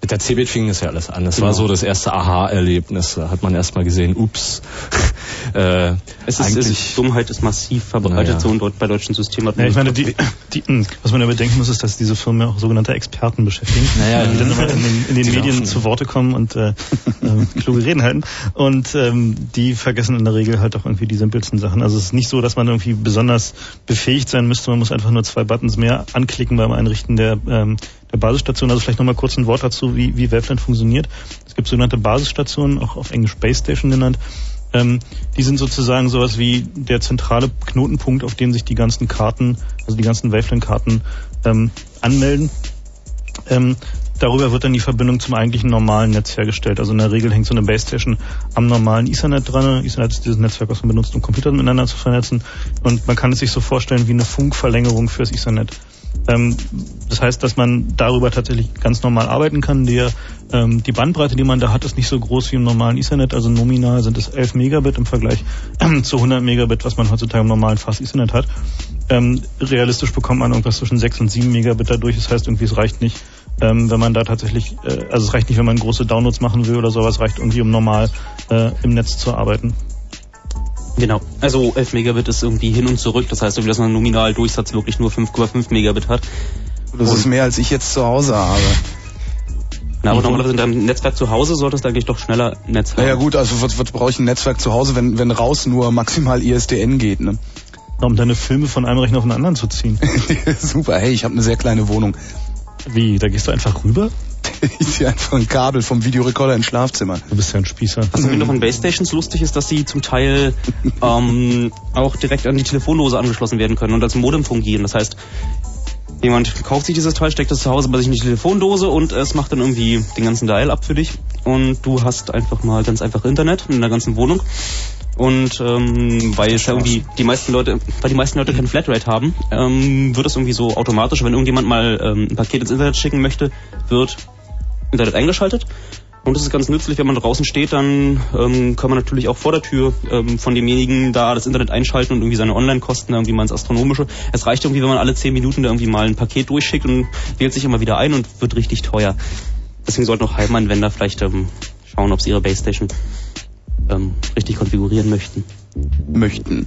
Mit der Cebit fing es ja alles an. Es
Genau.
war so das erste Aha-Erlebnis. Da hat man erstmal gesehen, ups. äh,
es ist, es ist Dummheit ist massiv verbreitet
Naja.
so in, Deut- bei deutschen Systemen.
Ja, ich meine, die, die, mh, was man ja bedenken muss, ist, dass diese Firmen ja auch sogenannte Experten beschäftigen,
Naja,
die dann immer in den, in den
die
Medien
laufen.
zu Worte kommen und äh, äh, kluge Reden halten. Und ähm, die vergessen in der Regel halt auch irgendwie die simpelsten Sachen. Also es ist nicht so, dass man irgendwie besonders befähigt sein müsste. Man muss einfach nur zwei Buttons mehr anklicken beim Einrichten der, ähm, der Basisstation. Also vielleicht nochmal kurz ein Wort dazu, wie, wie Waveland funktioniert. Es gibt sogenannte Basisstationen, auch auf Englisch Base Station genannt. Ähm, die sind sozusagen sowas wie der zentrale Knotenpunkt, auf dem sich die ganzen Karten, also die ganzen Waveland-Karten ähm, anmelden. Ähm, darüber wird dann die Verbindung zum eigentlichen normalen Netz hergestellt. Also in der Regel hängt so eine Base Station am normalen Ethernet dran. Ethernet ist dieses Netzwerk, was man benutzt, um Computer miteinander zu vernetzen. Und man kann es sich so vorstellen wie eine Funkverlängerung fürs Ethernet. Ähm, das heißt, dass man darüber tatsächlich ganz normal arbeiten kann. Der, ähm, die Bandbreite, die man da hat, ist nicht so groß wie im normalen Ethernet. Also nominal sind es 11 Megabit im Vergleich zu 100 Megabit, was man heutzutage im normalen Fast Ethernet hat. Ähm, realistisch bekommt man irgendwas zwischen 6 und 7 Megabit dadurch. Das heißt, irgendwie es reicht nicht, ähm, wenn man da tatsächlich, äh, also es reicht nicht, wenn man große Downloads machen will oder sowas, reicht irgendwie, um normal äh, im Netz zu arbeiten.
Genau. Also 11 Megabit ist irgendwie hin und zurück. Das heißt, irgendwie, dass man nominal Durchsatz wirklich nur 5,5 Megabit hat.
das ist mehr, als ich jetzt zu Hause habe.
Na, aber normalerweise in deinem Netzwerk zu Hause solltest du eigentlich doch schneller Netz haben.
Naja gut, also was, was brauche ich ein Netzwerk zu Hause, wenn, wenn raus nur maximal ISDN geht, ne?
Um deine Filme von einem Rechner auf den anderen zu ziehen.
Super, hey, ich habe eine sehr kleine Wohnung.
Wie, da gehst du einfach rüber?
Ich ziehe einfach ein Kabel vom Videorekorder ins Schlafzimmer.
Du bist ja ein Spießer.
Was irgendwie noch an Basestations lustig ist, dass sie zum Teil ähm, auch direkt an die Telefondose angeschlossen werden können und als Modem fungieren. Das heißt, jemand kauft sich dieses Teil, steckt das zu Hause bei sich in die Telefondose und es macht dann irgendwie den ganzen Dial ab für dich. Und du hast einfach mal ganz einfach Internet in der ganzen Wohnung. Und ähm, weil es ja irgendwie die meisten Leute, weil die meisten Leute kein Flatrate haben, ähm, wird es irgendwie so automatisch, wenn irgendjemand mal ähm, ein Paket ins Internet schicken möchte, wird Internet eingeschaltet. Und das ist ganz nützlich, wenn man draußen steht, dann ähm, kann man natürlich auch vor der Tür ähm, von demjenigen da das Internet einschalten und irgendwie seine Online-Kosten irgendwie mal ins Astronomische. Es reicht irgendwie, wenn man alle zehn Minuten da irgendwie mal ein Paket durchschickt und wählt sich immer wieder ein und wird richtig teuer. Deswegen sollten auch Heimanwender vielleicht ähm, schauen, ob sie ihre Base Station ähm, richtig konfigurieren möchten.
Möchten.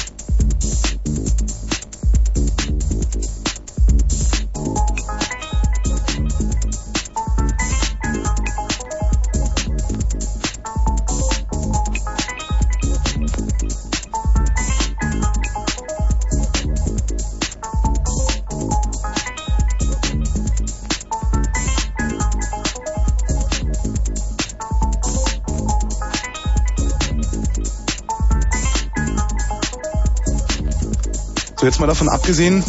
So, jetzt mal davon abgesehen,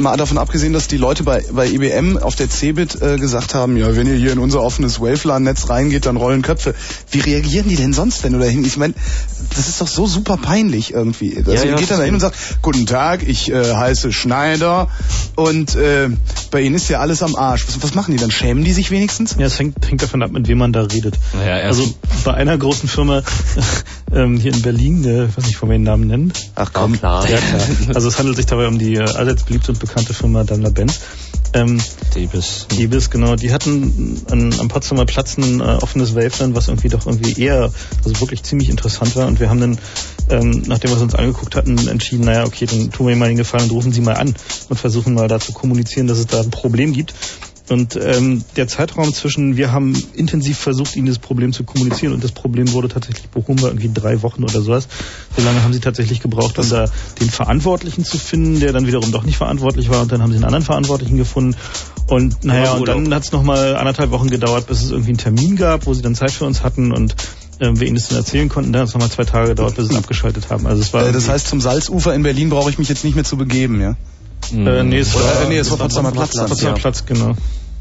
mal davon abgesehen, dass die Leute bei, bei IBM auf der CeBIT äh, gesagt haben, ja, wenn ihr hier in unser offenes Wavelan-Netz reingeht, dann rollen Köpfe. Wie reagieren die denn sonst, wenn du da hin? Ich meine, das ist doch so super peinlich irgendwie. Also
Ja,
ihr
ja,
geht dann da hin und sagt, guten Tag, ich äh, heiße Schneider und äh, bei Ihnen ist ja alles am Arsch. Was, was machen die dann? Schämen die sich wenigstens?
Ja, es hängt, hängt davon ab, mit wem man da redet.
Naja,
also bei einer großen Firma ähm, hier in Berlin, der, ich weiß nicht, von den Namen nennen.
Ach komm.
klar.
Ja, klar. Also es handelt sich dabei um die äh, allseits beliebte und bekannte Firma Daimler-Benz. Ähm,
Davis.
Ibis, genau. Die hatten an, am Potsdamer Platz ein äh, offenes Waveland, was irgendwie doch irgendwie eher, also wirklich ziemlich interessant war. Und wir haben dann, ähm, nachdem wir es uns angeguckt hatten, entschieden, naja, okay, dann tun wir ihm mal den Gefallen und rufen Sie mal an und versuchen mal da zu kommunizieren, dass es da ein Problem gibt. Und ähm, der Zeitraum zwischen, wir haben intensiv versucht, ihnen das Problem zu kommunizieren und das Problem wurde tatsächlich behoben, war irgendwie drei Wochen oder sowas. So lange haben sie tatsächlich gebraucht, um da den Verantwortlichen zu finden, der dann wiederum doch nicht verantwortlich war und dann haben sie einen anderen Verantwortlichen gefunden. Und naja, und dann hat es nochmal anderthalb Wochen gedauert, bis es irgendwie einen Termin gab, wo sie dann Zeit für uns hatten und ähm, wir ihnen das dann erzählen konnten. Dann hat es nochmal zwei Tage gedauert, bis sie es abgeschaltet haben. Also es war
Äh, das heißt, zum Salzufer in Berlin brauche ich mich jetzt nicht mehr zu begeben, ja?
Äh, nee, es
Oder,
war,
äh, nee, es war Potsdamer Platz dann.
Potsdamer
ja.
Platz, genau.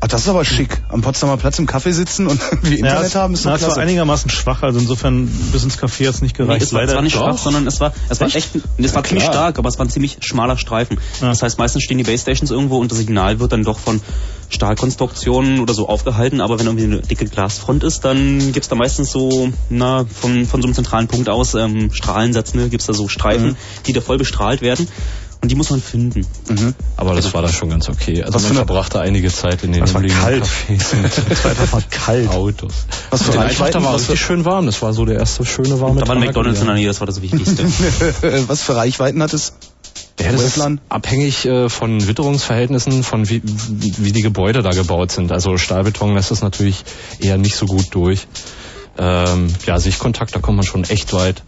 Ach, das ist aber schick. Am Potsdamer Platz im Kaffee sitzen und irgendwie Internet
es,
haben, ist
na,
doch
es war einigermaßen schwach, also insofern bis ins Café hat es nicht
Nee,
gereicht.
es war, es war nicht schwach, sondern es war, es war echt, es war ziemlich stark, aber es war ein ziemlich schmaler Streifen.
Ja.
Das heißt, meistens stehen die Base Stations irgendwo und das Signal wird dann doch von Stahlkonstruktionen oder so aufgehalten, aber wenn irgendwie eine dicke Glasfront ist, dann gibt's da meistens so, na, von, von so einem zentralen Punkt aus, ähm, Strahlensatz, ne, gibt's da so Streifen,
Mhm.
die da voll bestrahlt werden. Und die muss man finden.
Aber das war da schon ganz okay. Also
Was
man
für eine-
verbrachte einige Zeit in den
Das war
umliegenden
kalt.
Cafés und
Es war einfach kalt.
Autos.
Was für
Einfach, da war
was
richtig
für,
schön warm. Das war so der erste schöne warme
Da war ein
Tag.
McDonalds in der Nähe, das war das Wichtigste.
was für Reichweiten hat es?
Ja, das ist abhängig äh, von Witterungsverhältnissen, von wie, wie die Gebäude da gebaut sind. Also Stahlbeton lässt es natürlich eher nicht so gut durch. Ähm, ja, Sichtkontakt, da kommt man schon echt weit.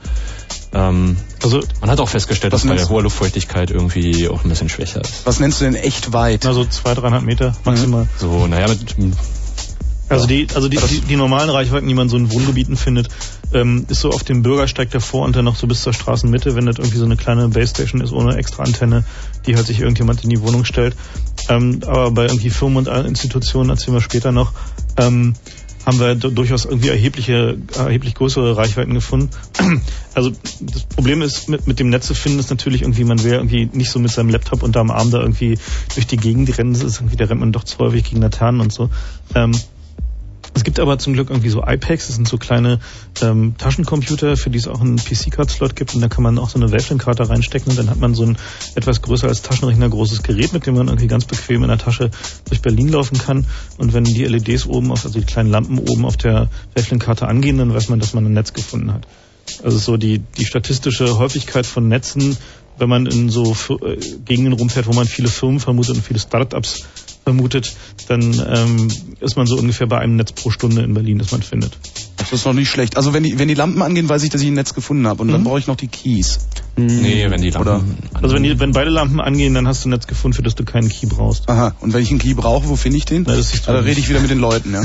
Ähm,
Also,
man hat auch festgestellt, dass bei
du?
hoher Luftfeuchtigkeit irgendwie auch ein bisschen schwächer ist.
Was nennst du denn echt weit?
na so 200, 300 Meter maximal.
So, naja, mit,
Also die, also die, die, die normalen Reichweiten, die man so in Wohngebieten findet, ähm, ist so auf dem Bürgersteig davor und dann noch so bis zur Straßenmitte, wenn das irgendwie so eine kleine Basestation ist ohne extra Antenne, die halt sich irgendjemand in die Wohnung stellt. Ähm, aber bei irgendwie Firmen und Institutionen, erzählen wir später noch, ähm, haben wir du- durchaus irgendwie erhebliche, erheblich größere Reichweiten gefunden. Also das Problem ist mit, mit dem Netz zu finden, ist natürlich irgendwie, man will irgendwie nicht so mit seinem Laptop unterm Arm da irgendwie durch die Gegend rennen. Das ist irgendwie, da rennt man doch zu häufig gegen Laternen und so. Ähm, es gibt aber zum Glück irgendwie so iPads, das sind so kleine ähm, Taschencomputer, für die es auch einen PC-Card-Slot gibt und da kann man auch so eine Waveland-Karte reinstecken und dann hat man so ein etwas größer als Taschenrechner großes Gerät, mit dem man irgendwie ganz bequem in der Tasche durch Berlin laufen kann und wenn die LEDs oben, auf, also die kleinen Lampen oben auf der Waveland-Karte angehen, dann weiß man, dass man ein Netz gefunden hat. Also so die, die statistische Häufigkeit von Netzen, wenn man in so äh, Gegenden rumfährt, wo man viele Firmen vermutet und viele Startups vermutet, dann ähm, ist man so ungefähr bei einem Netz pro Stunde in Berlin, das man findet.
Das ist noch nicht schlecht. Also wenn die, wenn die Lampen angehen, weiß ich, dass ich ein Netz gefunden habe. Und dann
Mhm.
brauche ich noch die Keys.
Nee, wenn die Lampen...
Oder-
Also wenn, die, wenn beide Lampen angehen, dann hast du ein Netz gefunden, für das du keinen Key brauchst.
Aha. Und wenn ich einen Key brauche, wo finde ich den?
Na, das
Ah, da rede ich wieder mit den Leuten, ja.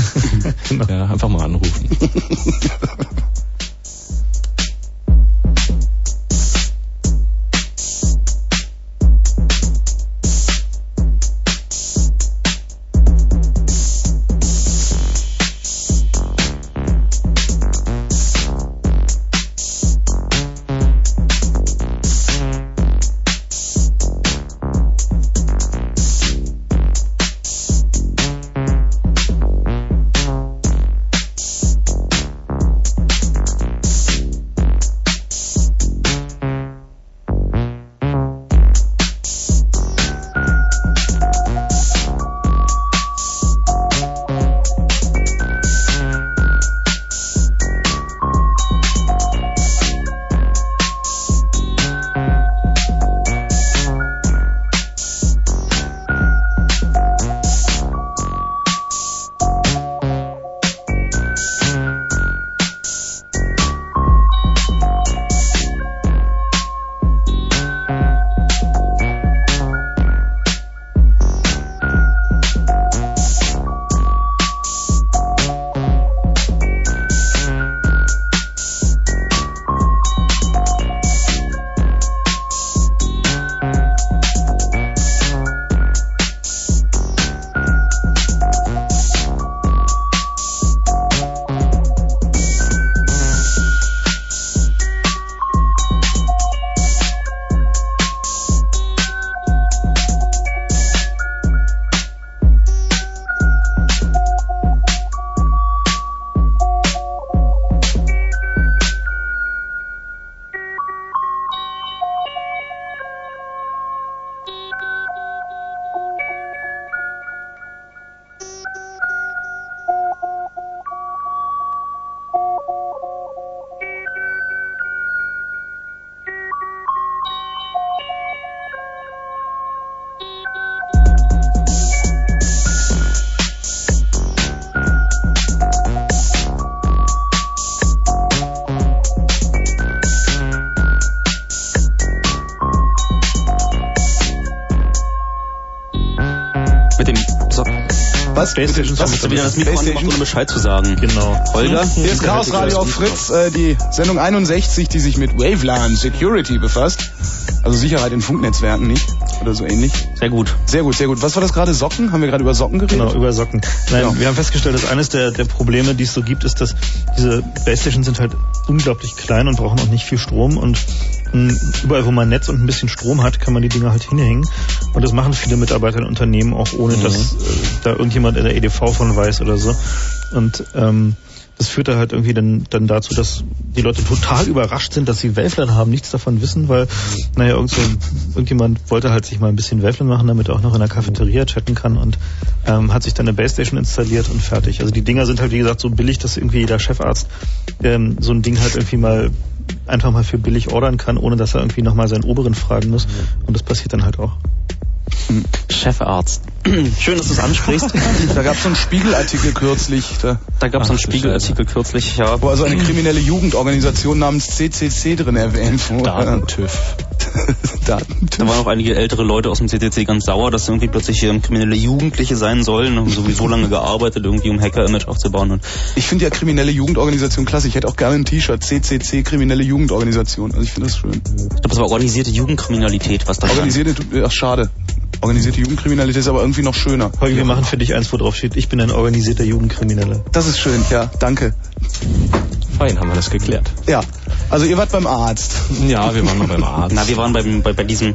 Genau.
Ja, einfach mal anrufen.
PlayStation
Was?
hast du wieder das Mikro
PlayStation?
ohne Bescheid zu sagen.
Genau.
Holger?
Hier ist Chaos Radio auf Fritz, äh, die Sendung 61, die sich mit Wavelan Security befasst. Also Sicherheit in Funknetzwerken, nicht? Oder so ähnlich.
Sehr gut.
Sehr gut, sehr gut. Was war das gerade? Socken? Haben wir gerade über Socken geredet?
Genau, über Socken. Nein,
Genau.
wir haben festgestellt, dass eines der, der Probleme, die es so gibt, ist, dass diese Basestations sind halt unglaublich klein und brauchen auch nicht viel Strom und mh, überall, wo man Netz und ein bisschen Strom hat, kann man die Dinger halt hinhängen. Und das machen viele Mitarbeiter in Unternehmen auch, ohne dass äh, da irgendjemand in der EDV von weiß oder so. Und ähm, das führt da halt irgendwie dann, dann dazu, dass die Leute total überrascht sind, dass sie Waveland haben, nichts davon wissen, weil, naja, irgend so, irgendjemand wollte halt sich mal ein bisschen Waveland machen, damit er auch noch in der Cafeteria chatten kann und ähm, hat sich dann eine Baystation installiert und fertig. Also die Dinger sind halt, wie gesagt, so billig, dass irgendwie jeder Chefarzt ähm, so ein Ding halt irgendwie mal einfach mal für billig ordern kann, ohne dass er irgendwie nochmal seinen Oberen fragen muss. Und das passiert dann halt auch.
Chefarzt. Schön, dass du es ansprichst.
Da gab es so einen Spiegelartikel kürzlich, da,
Da gab es einen
du
Spiegelartikel kürzlich, ja.
wo also eine kriminelle Jugendorganisation namens CCC drin erwähnt wurde.
Daten-TÜV.
Daten.
Da waren auch einige ältere Leute aus dem CCC ganz sauer, dass irgendwie plötzlich hier kriminelle Jugendliche sein sollen, haben sowieso lange gearbeitet, irgendwie um Hacker-Image aufzubauen. Und
Ich finde ja kriminelle Jugendorganisation klasse. Ich hätte auch gerne ein T-Shirt. CCC, kriminelle Jugendorganisation. Also ich finde das schön.
ich glaube, das war organisierte Jugendkriminalität, was da stand.
Organisierte, ach schade. Organisierte Jugendkriminalität ist aber irgendwie noch schöner.
Holger, wir machen für dich eins, wo drauf steht, ich bin ein organisierter Jugendkrimineller.
Das ist schön, ja, danke.
Fein, haben wir das geklärt.
Ja, also ihr wart beim Arzt.
Ja, wir waren noch beim Arzt.
Na, wir waren beim, bei, bei diesem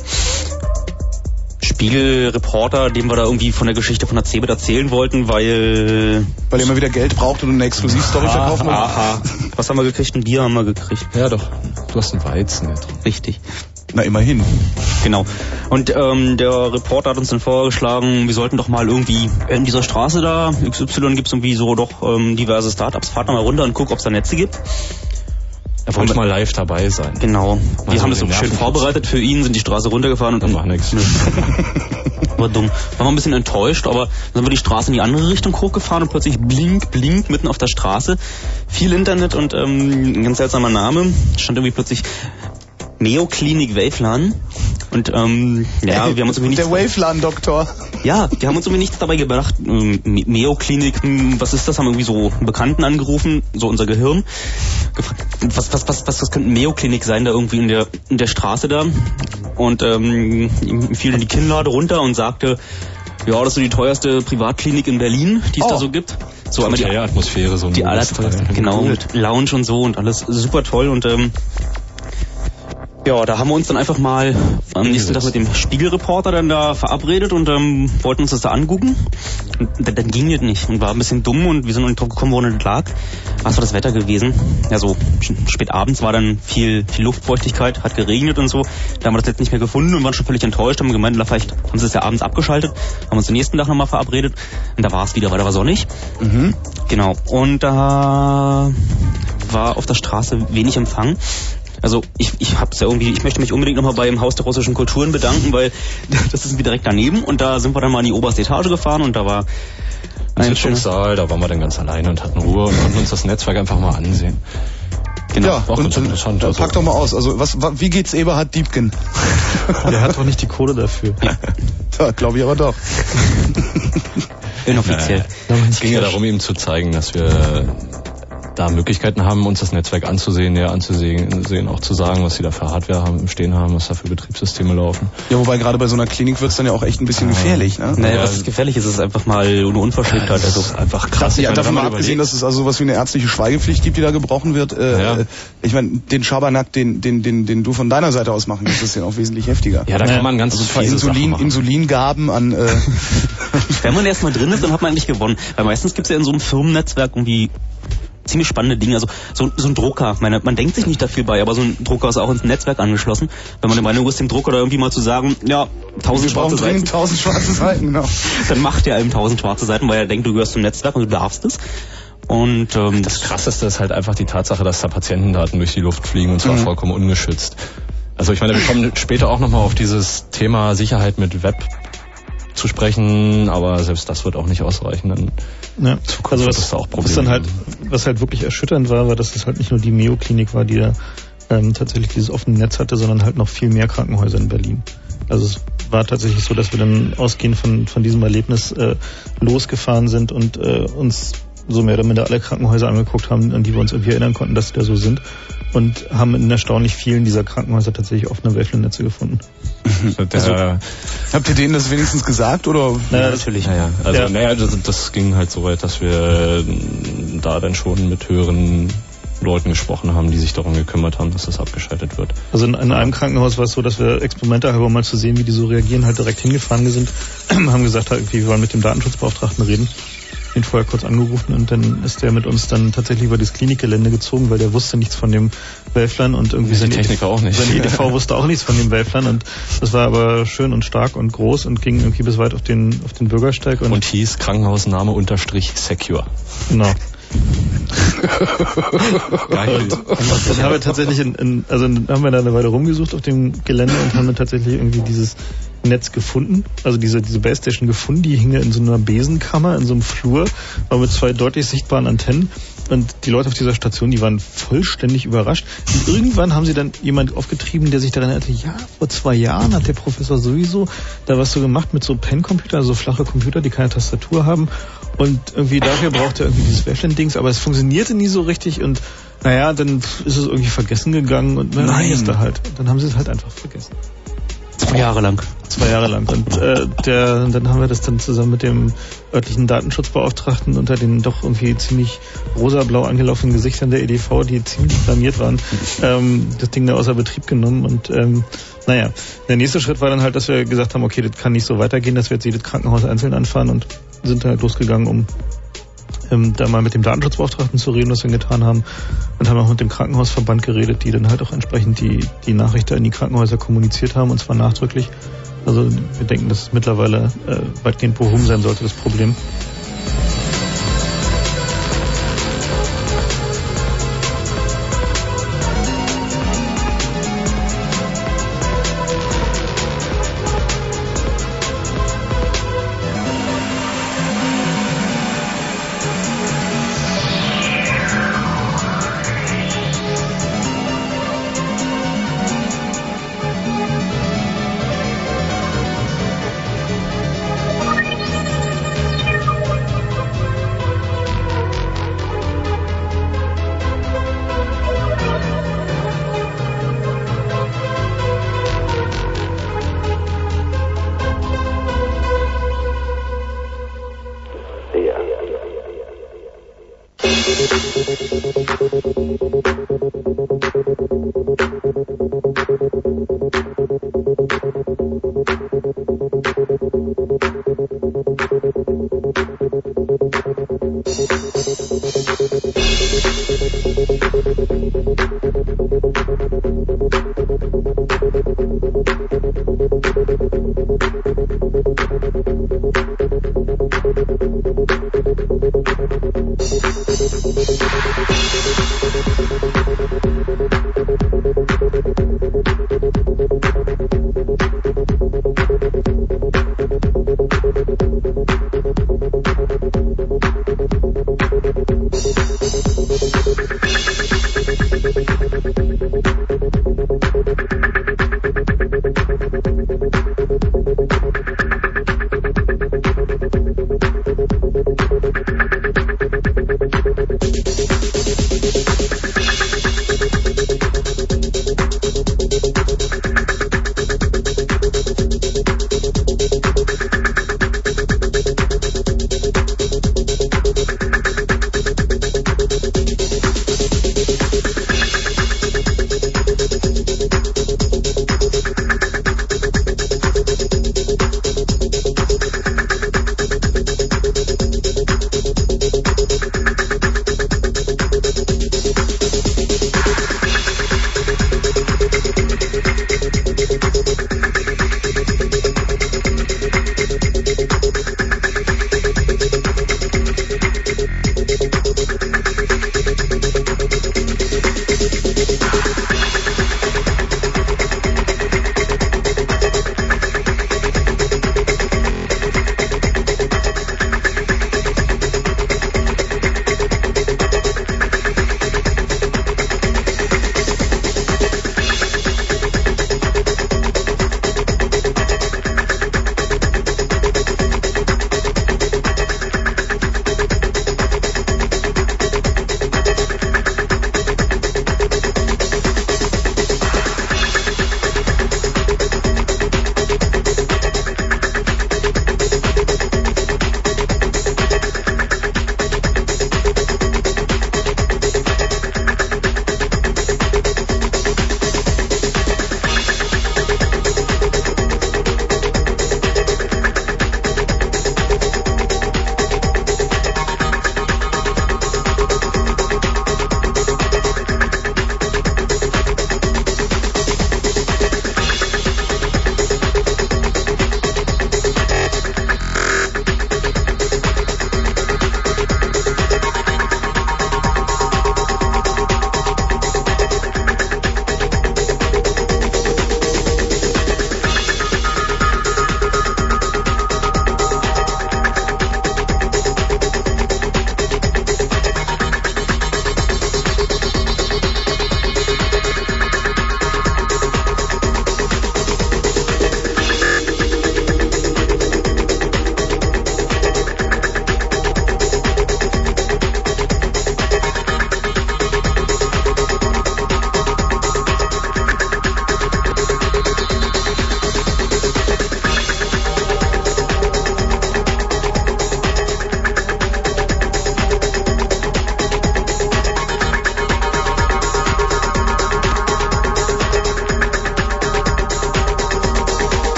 Spiegelreporter, dem wir da irgendwie von der Geschichte von der Cebit erzählen wollten, weil...
Weil ihr immer wieder Geld braucht und eine Exklusivstory verkaufen wollt.
Aha. Was haben wir gekriegt? Ein Bier haben wir gekriegt.
Ja doch, du hast einen Weizen getrunken.
Richtig.
Na, immerhin.
Genau. Und ähm, der Reporter hat uns dann vorgeschlagen, wir sollten doch mal irgendwie in dieser Straße da, XY gibt's irgendwie so doch ähm, diverse Startups, fahrt mal runter und guck, ob's da Netze gibt.
Er wollte mal live dabei sein.
Genau.
Mal
Die
so
haben das so schön vorbereitet für ihn, sind die Straße runtergefahren und
Das war nix.
war dumm. Waren wir ein bisschen enttäuscht, aber dann sind wir die Straße in die andere Richtung hochgefahren und plötzlich blink, blink mitten auf der Straße. Viel Internet und ähm, ein ganz seltsamer Name. Stand irgendwie plötzlich Neoklinik Wavelan. Und ähm, ja, wir haben uns irgendwie
Der
nichts,
Wavelan-Doktor.
ja, die haben uns irgendwie nichts dabei gedacht. Ähm, Mayo-Klinik, hm, was ist das? Haben irgendwie so einen Bekannten angerufen, so unser Gehirn. Gefragt, was, was, was, was, was könnte eine Mayo-Klinik sein, da irgendwie in der, in der Straße da? Und ähm, fiel dann die Kinnlade runter und sagte, ja, das ist so die teuerste Privatklinik in Berlin, die es
Oh.
da so gibt. So einmal die,
Atmosphäre, so ein
die allerteuerste, genau,
Cool.
mit Lounge und so und alles super toll und ähm, ja, da haben wir uns dann einfach mal am nächsten Tag mit dem Spiegelreporter dann da verabredet und ähm, wollten uns das da angucken. Und dann, dann ging das nicht und war ein bisschen dumm und wir sind noch nicht drauf gekommen, woran das lag. Was war das Wetter gewesen? Ja, so spät abends war dann viel, viel Luftfeuchtigkeit, hat geregnet und so. Da haben wir das jetzt nicht mehr gefunden und waren schon völlig enttäuscht, haben gemeint, na, vielleicht haben sie es ja abends abgeschaltet, haben uns den nächsten Tag nochmal verabredet und da war es wieder, weil da war sonnig. Genau. Und da war auf der Straße wenig Empfang. Also ich, ich hab's ja irgendwie, ich möchte mich unbedingt nochmal beim Haus der russischen Kulturen bedanken, weil das ist irgendwie direkt daneben und da sind wir dann mal in die oberste Etage gefahren und da war
Ein Sitzungssaal, da waren wir dann ganz alleine und hatten Ruhe und konnten uns das Netzwerk einfach mal ansehen.
genau.
Ja,
auch
und,
interessant, also-
pack doch mal aus. Also was, wa- wie geht's Eberhard Diebken?
Der hat doch nicht die Kohle dafür.
Ja, glaube ich aber doch.
inoffiziell.
Es ging ja darum, ihm zu zeigen, dass wir da Möglichkeiten haben, uns das Netzwerk anzusehen, näher anzusehen, sehen, auch zu sagen, was sie da für Hardware haben, stehen haben, was da für Betriebssysteme laufen.
Ja, wobei gerade bei so einer Klinik wird's dann ja auch echt ein bisschen gefährlich, ne?
Naja,
Ja.
was ist gefährlich ist, ist einfach mal eine Unverschämtheit.
Das
Also
ist einfach krass.
Ja, davon mal abgesehen, dass es also sowas wie eine ärztliche Schweigepflicht gibt, die da gebrochen wird. Äh,
Ja.
äh, Ich meine, den Schabernack, den, den, den, den du von deiner Seite aus machen kannst, ist ja auch wesentlich heftiger.
ja, da
Ja.
kann man ganz
also Insulin. Insulingaben an äh,
Wenn man erstmal drin ist, dann hat man eigentlich gewonnen. Weil meistens gibt's ja in so einem Firmennetzwerk irgendwie ziemlich spannende Dinge. Also so, so ein Drucker, meine, man denkt sich nicht dafür bei, aber so ein Drucker ist auch ins Netzwerk angeschlossen. Wenn man der Meinung ist, dem Drucker da irgendwie mal zu sagen, ja, tausend schwarze Seiten,
tausend schwarze Seiten, genau.
dann macht er eben tausend schwarze Seiten, weil er denkt, du gehörst zum Netzwerk und du darfst es. Und ähm,
Das Krasseste ist halt einfach die Tatsache, dass da Patientendaten durch die Luft fliegen und zwar vollkommen ungeschützt. Also ich meine, wir kommen später auch nochmal auf dieses Thema Sicherheit mit Web zu sprechen, aber selbst das wird auch nicht ausreichen. Dann
Ja.
Zukunft
Also was,
es da auch
was dann
Probleme
halt, was halt wirklich erschütternd war, war, dass es halt nicht nur die Mayo-Klinik war, die da ähm, tatsächlich dieses offene Netz hatte, sondern halt noch viel mehr Krankenhäuser in Berlin. Also es war tatsächlich so, dass wir dann ausgehend von, von diesem Erlebnis äh, losgefahren sind und äh, uns so mehr oder minder alle Krankenhäuser angeguckt haben, an die wir uns irgendwie erinnern konnten, dass sie da so sind. Und haben in erstaunlich vielen dieser Krankenhäuser tatsächlich offene Waveland-Netze gefunden.
Der,
Habt ihr denen das wenigstens gesagt oder?
Naja,
natürlich.
Naja, also
Ja.
naja, das, das ging halt so weit, dass wir äh, da dann schon mit höheren Leuten gesprochen haben, die sich darum gekümmert haben, dass das abgeschaltet wird.
Also in, in einem Krankenhaus war es so, dass wir Experimente halber mal zu sehen, wie die so reagieren, halt direkt hingefahren sind, haben gesagt, halt, wir wollen mit dem Datenschutzbeauftragten reden. Den vorher kurz angerufen und dann ist der mit uns dann tatsächlich über das Klinikgelände gezogen, weil der wusste nichts von dem Wölflein und irgendwie
Die
sein
Techniker auch nicht.
Sein EDV wusste auch nichts von dem Wölflein und das war aber schön und stark und groß und ging irgendwie bis weit auf den auf den Bürgersteig und,
Und hieß Krankenhausname unterstrich secure.
genau.
Geil.
Haben wir tatsächlich, in, in, also haben wir da eine Weile rumgesucht auf dem Gelände und haben dann tatsächlich irgendwie dieses Netz gefunden, also diese, diese Base Station gefunden, die hing in so einer Besenkammer, in so einem Flur, war mit zwei deutlich sichtbaren Antennen und die Leute auf dieser Station, die waren vollständig überrascht. Und irgendwann haben sie dann jemand aufgetrieben, der sich daran erinnerte, ja, vor zwei Jahren hat der Professor sowieso da was so gemacht mit so Pen-Computer, also flache Computer, die keine Tastatur haben und irgendwie dafür braucht er irgendwie dieses Waveland-Dings, aber es funktionierte nie so richtig und naja, dann ist es irgendwie vergessen gegangen und na,
Nein.
ist da halt. Dann haben sie es halt einfach vergessen.
Zwei Jahre lang.
Zwei Jahre lang. Und äh, der, dann haben wir das dann zusammen mit dem örtlichen Datenschutzbeauftragten unter den doch irgendwie ziemlich rosa-blau angelaufenen Gesichtern der EDV, die ziemlich blamiert waren, ähm, das Ding da außer Betrieb genommen. Und ähm, naja, der nächste Schritt war dann halt, dass wir gesagt haben, okay, das kann nicht so weitergehen, dass wir jetzt jedes Krankenhaus einzeln anfahren und sind halt losgegangen, um ähm, da mal mit dem Datenschutzbeauftragten zu reden, was wir getan haben. Und haben auch mit dem Krankenhausverband geredet, die dann halt auch entsprechend die, die Nachricht da in die Krankenhäuser kommuniziert haben, und zwar nachdrücklich. Also wir denken, dass es mittlerweile äh, weitgehend behoben sein sollte, das Problem.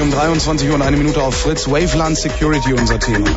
Um 23 Uhr und eine Minute auf Fritz. Waveland Security unser Thema.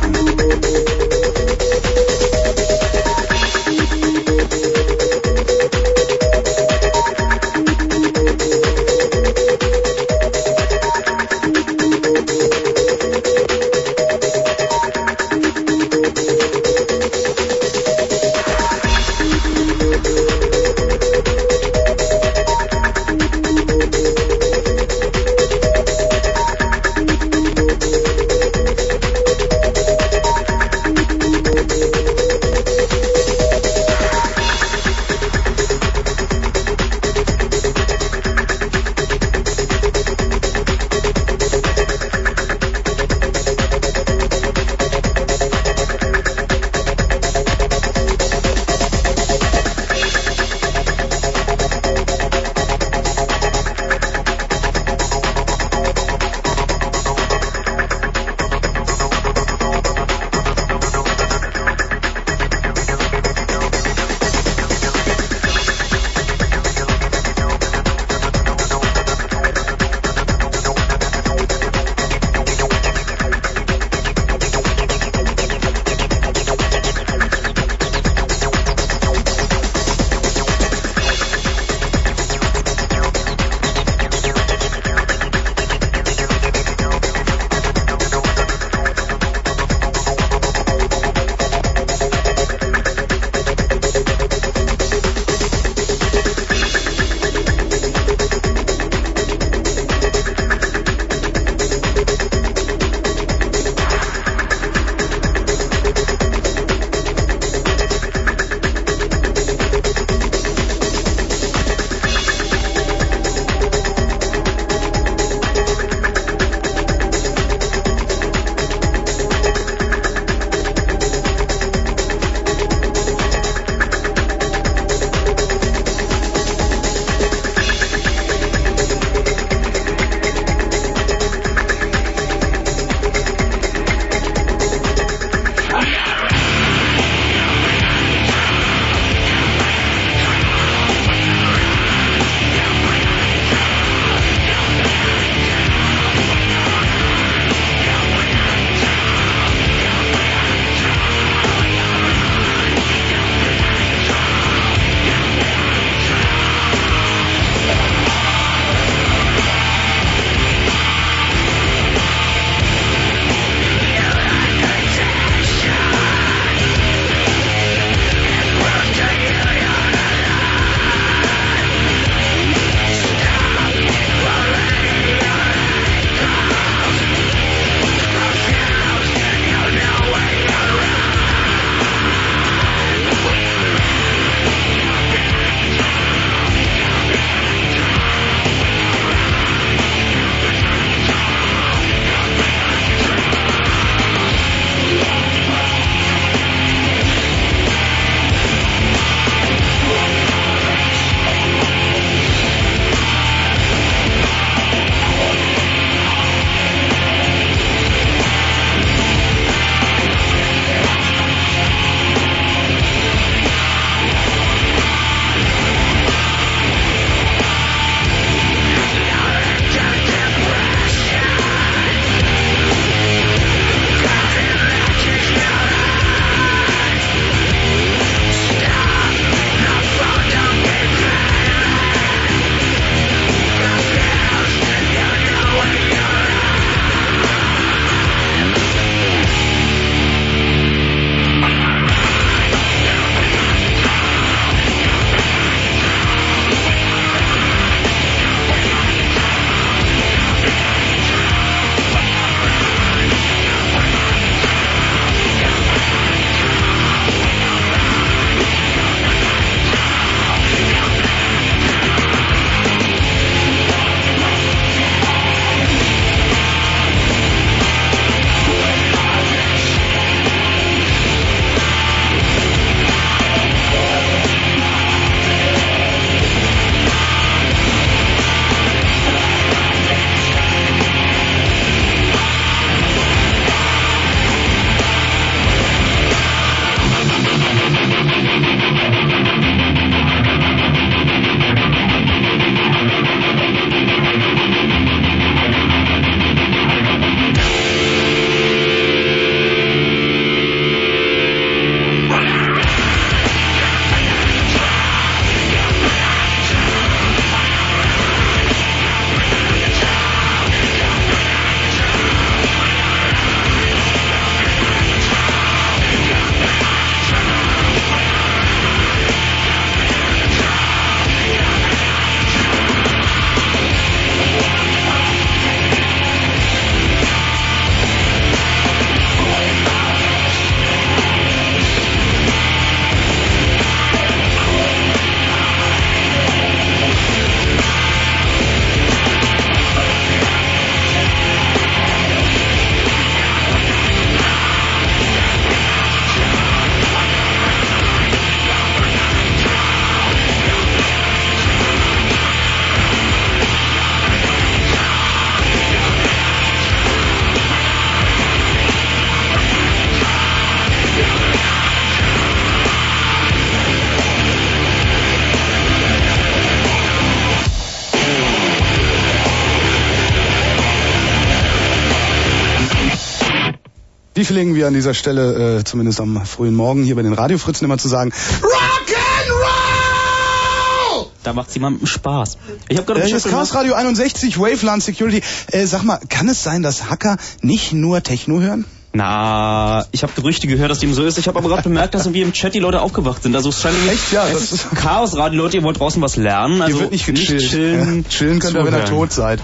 Pflegen wir an dieser Stelle, äh, zumindest am frühen Morgen hier bei den Radiofritzen immer zu sagen. Rock'n'Roll!
Da macht's jemandem Spaß. Ich habe gerade
Äh,
Chat
Chaos Radio 61, Waveland Security. Äh, sag mal, kann es sein, dass Hacker nicht nur Techno hören?
Na, ich habe Gerüchte gehört, dass dem so ist. Ich habe aber gerade bemerkt, dass irgendwie im Chat die Leute aufgewacht sind. Also es scheint
Echt? Ja,
es
das
ist Chaos Radio, Leute, ihr wollt draußen was lernen. Also
Hier wird nicht gechillt.
chillen.
ja. Chillen könnt ihr, wenn ihr tot seid.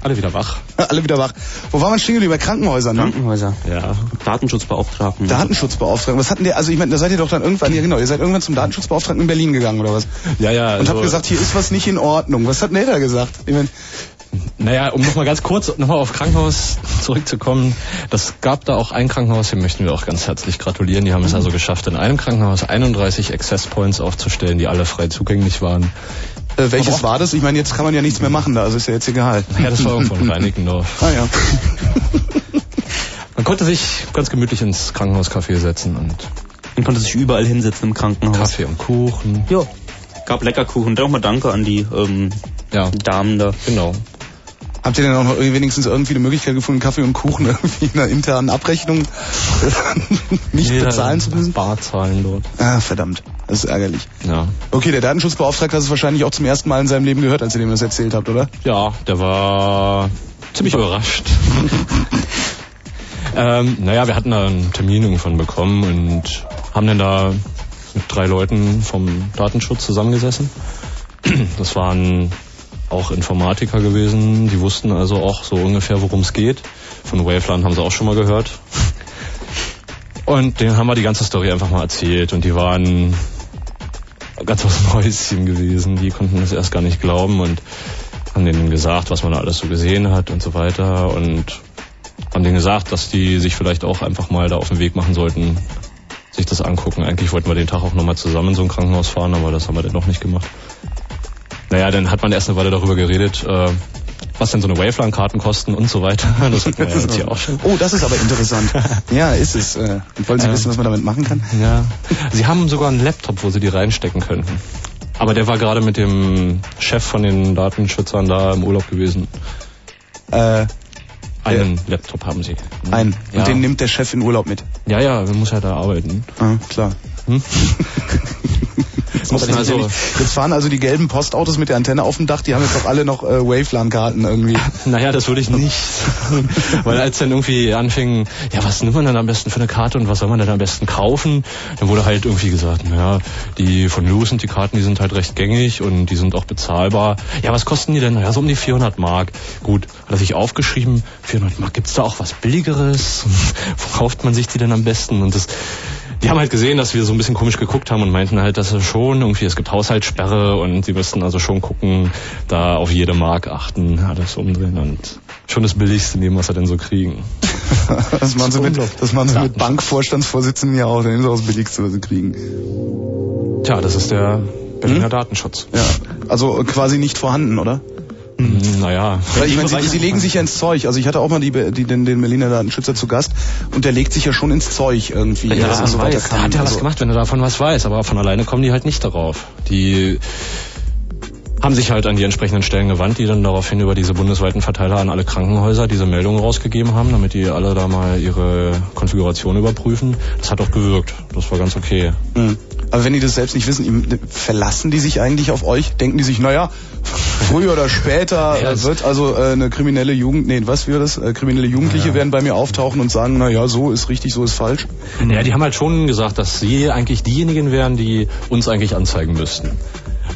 Alle wieder wach.
Alle wieder wach. Wo waren wir stehen geblieben? Bei Krankenhäusern, ne?
Krankenhäuser.
Ja.
Datenschutzbeauftragten.
Datenschutzbeauftragten. Was hatten der? Also ich meine, da seid ihr doch dann irgendwann, ja genau, ihr seid irgendwann zum Datenschutzbeauftragten in Berlin gegangen oder was?
Ja, ja.
Und habt
also-
gesagt, hier ist was nicht in Ordnung. Was hat denn der da gesagt? Ich mein,
Naja, um nochmal ganz kurz nochmal auf Krankenhaus zurückzukommen. Das gab da auch ein Krankenhaus, dem möchten wir auch ganz herzlich gratulieren. Die haben es also geschafft, in einem Krankenhaus 31 Access Points aufzustellen, die alle frei zugänglich waren.
Äh, welches war das? Ich meine, jetzt kann man ja nichts mehr machen da, also ist ja jetzt egal.
Ja, das war irgendwo in Reinickendorf.
Ah ja.
Man konnte sich ganz gemütlich ins Krankenhauscafé setzen und
Man konnte sich überall hinsetzen im Krankenhaus.
Kaffee und Kuchen.
Ja. Gab Leckerkuchen. Dann nochmal Danke an die ähm,
Ja,
Damen da.
genau.
Habt ihr denn auch noch wenigstens irgendwie eine Möglichkeit gefunden, Kaffee und Kuchen irgendwie in einer internen Abrechnung nicht
Jeder
bezahlen zu müssen?
Bar zahlen dort.
Ah, verdammt. Das ist ärgerlich.
Ja.
Okay, der Datenschutzbeauftragte hat es wahrscheinlich auch zum ersten Mal in seinem Leben gehört, als ihr dem das erzählt habt, oder?
Ja, der war ziemlich überrascht. ähm, naja, wir hatten da einen Termin irgendwann bekommen und haben dann da mit drei Leuten vom Datenschutz zusammengesessen. Das waren auch Informatiker gewesen, die wussten also auch so ungefähr, worum es geht. Von Waveland haben sie auch schon mal gehört. Und denen haben wir die ganze Story einfach mal erzählt und die waren ganz aus dem Häuschen gewesen. Die konnten das erst gar nicht glauben und haben denen gesagt, was man da alles so gesehen hat und so weiter und haben denen gesagt, dass die sich vielleicht auch einfach mal da auf den Weg machen sollten, sich das angucken. Eigentlich wollten wir den Tag auch nochmal zusammen in so ein Krankenhaus fahren, aber das haben wir dann noch nicht gemacht. Naja, dann hat man erst eine Weile darüber geredet, äh, was denn so eine Waveland-Karten kosten und so weiter. Das hatten wir ja jetzt hier auch schon.
Oh, das ist aber interessant. ja, ist es. Äh, und wollen Sie wissen, was man damit machen kann?
Ja. Sie haben sogar einen Laptop, wo sie die reinstecken könnten. Aber der war gerade mit dem Chef von den Datenschützern da im Urlaub gewesen.
Äh,
Einen Laptop haben sie.
ein.
Ja.
Und den nimmt der Chef in Urlaub mit.
Ja, ja, man muss ja da arbeiten.
Ah, klar.
Hm?
Jetzt,
Also-
jetzt fahren also die gelben Postautos mit der Antenne auf dem Dach, die haben jetzt doch alle noch äh, Waveland-Karten irgendwie.
Naja, das würde ich nicht. Weil als dann irgendwie anfing, ja, was nimmt man denn am besten für eine Karte und was soll man denn am besten kaufen? Dann wurde halt irgendwie gesagt, naja, die von Lucent, die Karten, die sind halt recht gängig und die sind auch bezahlbar. Ja, was kosten die denn? Ja, so um die 400 Mark. Gut, hat er sich aufgeschrieben, 400 Mark, gibt's da auch was Billigeres? Wo kauft man sich die denn am besten? Und das, die haben halt gesehen, dass wir so ein bisschen komisch geguckt haben und meinten halt, dass es schon irgendwie, es gibt Haushaltssperre und sie müssten also schon gucken, da auf jede Mark achten, alles umdrehen und schon das Billigste nehmen, was sie denn so kriegen.
Das machen sie mit, das machen sie mit. Bankvorstandsvorsitzenden ja auch, dann nehmen sie auch das Billigste, was sie kriegen.
Tja, das ist der Berliner Datenschutz.
Ja, also quasi nicht vorhanden, oder?
Hm, Naja.
Weil ich meine, sie, sie legen sich ja ins Zeug. Also ich hatte auch mal die, die, den, den Berliner Datenschützer zu Gast und der legt sich ja schon ins Zeug irgendwie.
Er
dass
das
so
weiß,
weiter
Da
kann.
hat er was
Also-
gemacht, wenn er davon was weiß, aber von alleine kommen die halt nicht darauf. Die haben sich halt an die entsprechenden Stellen gewandt, die dann daraufhin über diese bundesweiten Verteiler an alle Krankenhäuser diese Meldungen rausgegeben haben, damit die alle da mal ihre Konfiguration überprüfen. Das hat auch gewirkt. Das war ganz okay.
Mhm. Aber wenn die das selbst nicht wissen, verlassen die sich eigentlich auf euch? Denken die sich, naja, früher oder später
Ja,
wird also äh, eine kriminelle Jugend, nee, was wäre das? Äh, kriminelle Jugendliche
Ja.
werden bei mir auftauchen und sagen, naja, so ist richtig, so ist falsch.
Ja, die haben halt schon gesagt, dass sie eigentlich diejenigen wären, die uns eigentlich anzeigen müssten.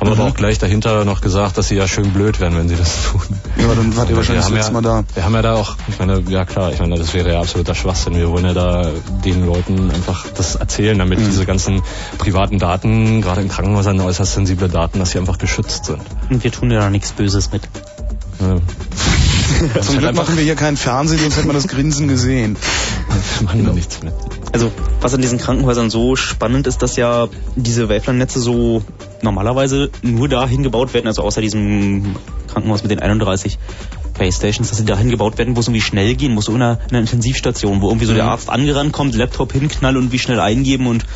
Haben aber auch gleich dahinter noch gesagt, dass sie ja schön blöd wären, wenn sie das tun.
Ja, aber dann wart ihr
wir
wahrscheinlich das letzte
ja,
Mal da.
Wir haben ja da auch, ich meine, ja klar, ich meine, das wäre ja absoluter Schwachsinn. Wir wollen ja da den Leuten einfach das erzählen, damit
Mhm.
diese ganzen privaten Daten, gerade in Krankenhäusern äußerst sensible Daten, dass sie einfach geschützt sind.
Und wir tun ja da nichts Böses mit.
Ja.
Zum Glück machen wir hier keinen Fernsehen, sonst hätte man das Grinsen gesehen.
Wir machen da nichts mit.
Also, was an diesen Krankenhäusern so spannend ist, dass ja diese Waveland-Netze so normalerweise nur dahin gebaut werden, also außer diesem Krankenhaus mit den 31 Paystations, dass sie dahin gebaut werden, wo es irgendwie schnell gehen muss, so in einer, in einer Intensivstation, wo irgendwie so der Arzt angerannt kommt, Laptop hinknallen und wie schnell eingeben und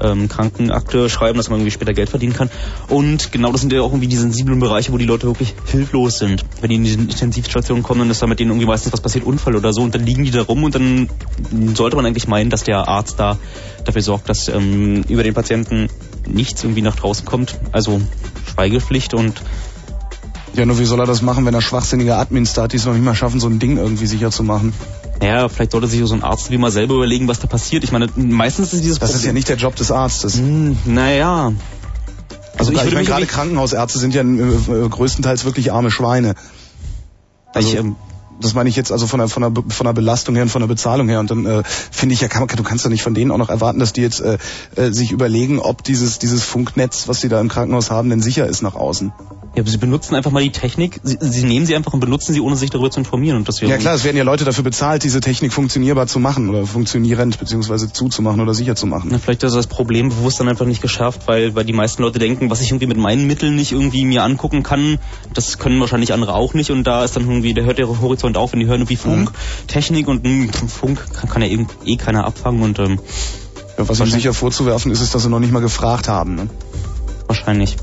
ähm, Krankenakte schreiben, dass man irgendwie später Geld verdienen kann. Und genau das sind ja auch irgendwie die sensiblen Bereiche, wo die Leute wirklich hilflos sind. Wenn die in die Intensivstation kommen, dann ist da mit denen irgendwie meistens was passiert, Unfall oder so, und dann liegen die da rum und dann sollte man eigentlich meinen, dass der Arzt da dafür sorgt, dass ähm, über den Patienten nichts irgendwie nach draußen kommt. Also Schweigepflicht und
Ja, nur wie soll er das machen, wenn er schwachsinnige Admins da hat, die es noch nicht mal schaffen, so ein Ding irgendwie sicher zu machen?
Naja, vielleicht sollte sich so ein Arzt wie mal selber überlegen, was da passiert. Ich meine, meistens ist dieses
Das ist ja nicht der Job des Arztes.
Hm, naja.
Also ich,
würde
meine, gerade Krankenhausärzte sind ja äh, größtenteils wirklich arme Schweine. Also,
ich, ähm,
das meine ich jetzt also von der, von der, von der Belastung her und von der Bezahlung her. Und dann äh, finde ich ja, kann, du kannst ja nicht von denen auch noch erwarten, dass die jetzt äh, äh, sich überlegen, ob dieses, dieses Funknetz, was sie da im Krankenhaus haben, denn sicher ist nach außen.
Ja, aber sie benutzen einfach mal die Technik, sie, sie nehmen sie einfach und benutzen sie, ohne sich darüber zu informieren. Und das
Ja klar, es werden ja Leute dafür bezahlt, diese Technik funktionierbar zu machen oder funktionierend beziehungsweise zuzumachen oder sicher zu machen.
Na, vielleicht ist das Problem bewusst dann einfach nicht geschärft, weil, weil die meisten Leute denken, was ich irgendwie mit meinen Mitteln nicht irgendwie mir angucken kann, das können wahrscheinlich andere auch nicht und da ist dann irgendwie, da hört der Horizont auf, wenn die hören irgendwie Funk, Technik und mh, Funk kann, kann ja eh, eh keiner abfangen und ähm,
Ja, was ihnen sicher vorzuwerfen ist, ist, dass sie noch nicht mal gefragt haben. Ne?
wahrscheinlich.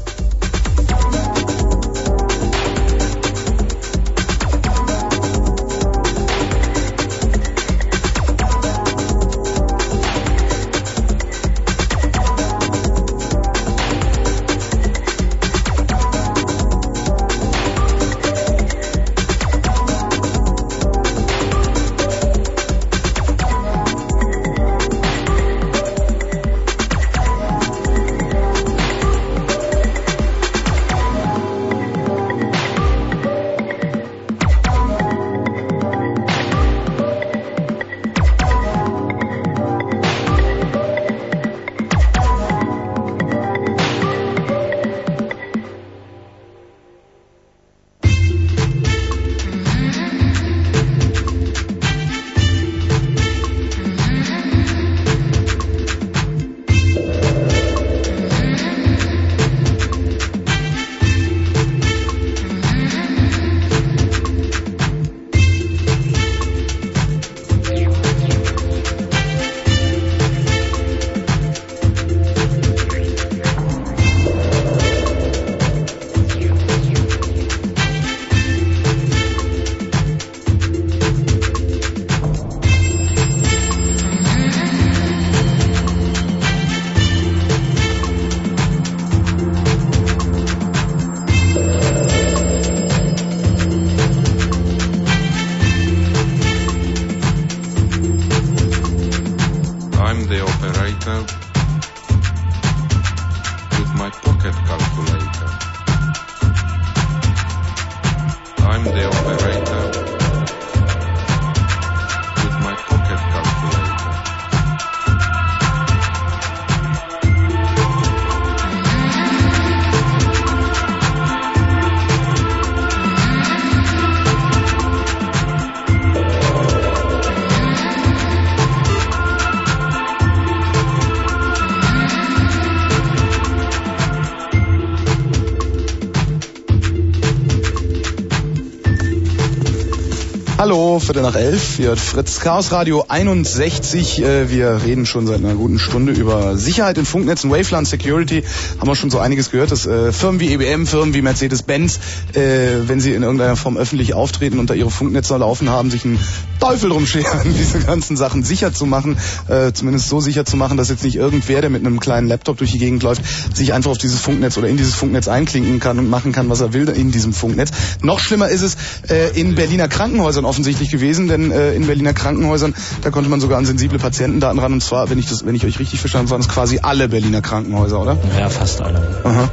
Hallo, Viertel nach elf, hier hat Fritz Chaos Radio 61. Äh, Wir reden schon seit einer guten Stunde über Sicherheit in Funknetzen, Waveland Security. Haben wir schon so einiges gehört, dass äh, Firmen wie EBM, Firmen wie Mercedes-Benz, äh, wenn sie in irgendeiner Form öffentlich auftreten und da ihre Funknetze laufen haben, sich einen Teufel drum scheren, diese ganzen Sachen sicher zu machen, äh, zumindest so sicher zu machen, dass jetzt nicht irgendwer, der mit einem kleinen Laptop durch die Gegend läuft, sich einfach auf dieses Funknetz oder in dieses Funknetz einklinken kann und machen kann, was er will in diesem Funknetz. Noch schlimmer ist es äh, in Berliner Krankenhäusern offensichtlich gewesen, denn äh, in Berliner Krankenhäusern, da konnte man sogar an sensible Patientendaten ran und zwar, wenn ich das, wenn ich euch richtig verstanden habe, waren es quasi alle Berliner Krankenhäuser, oder?
Ja, fast alle.
Aha.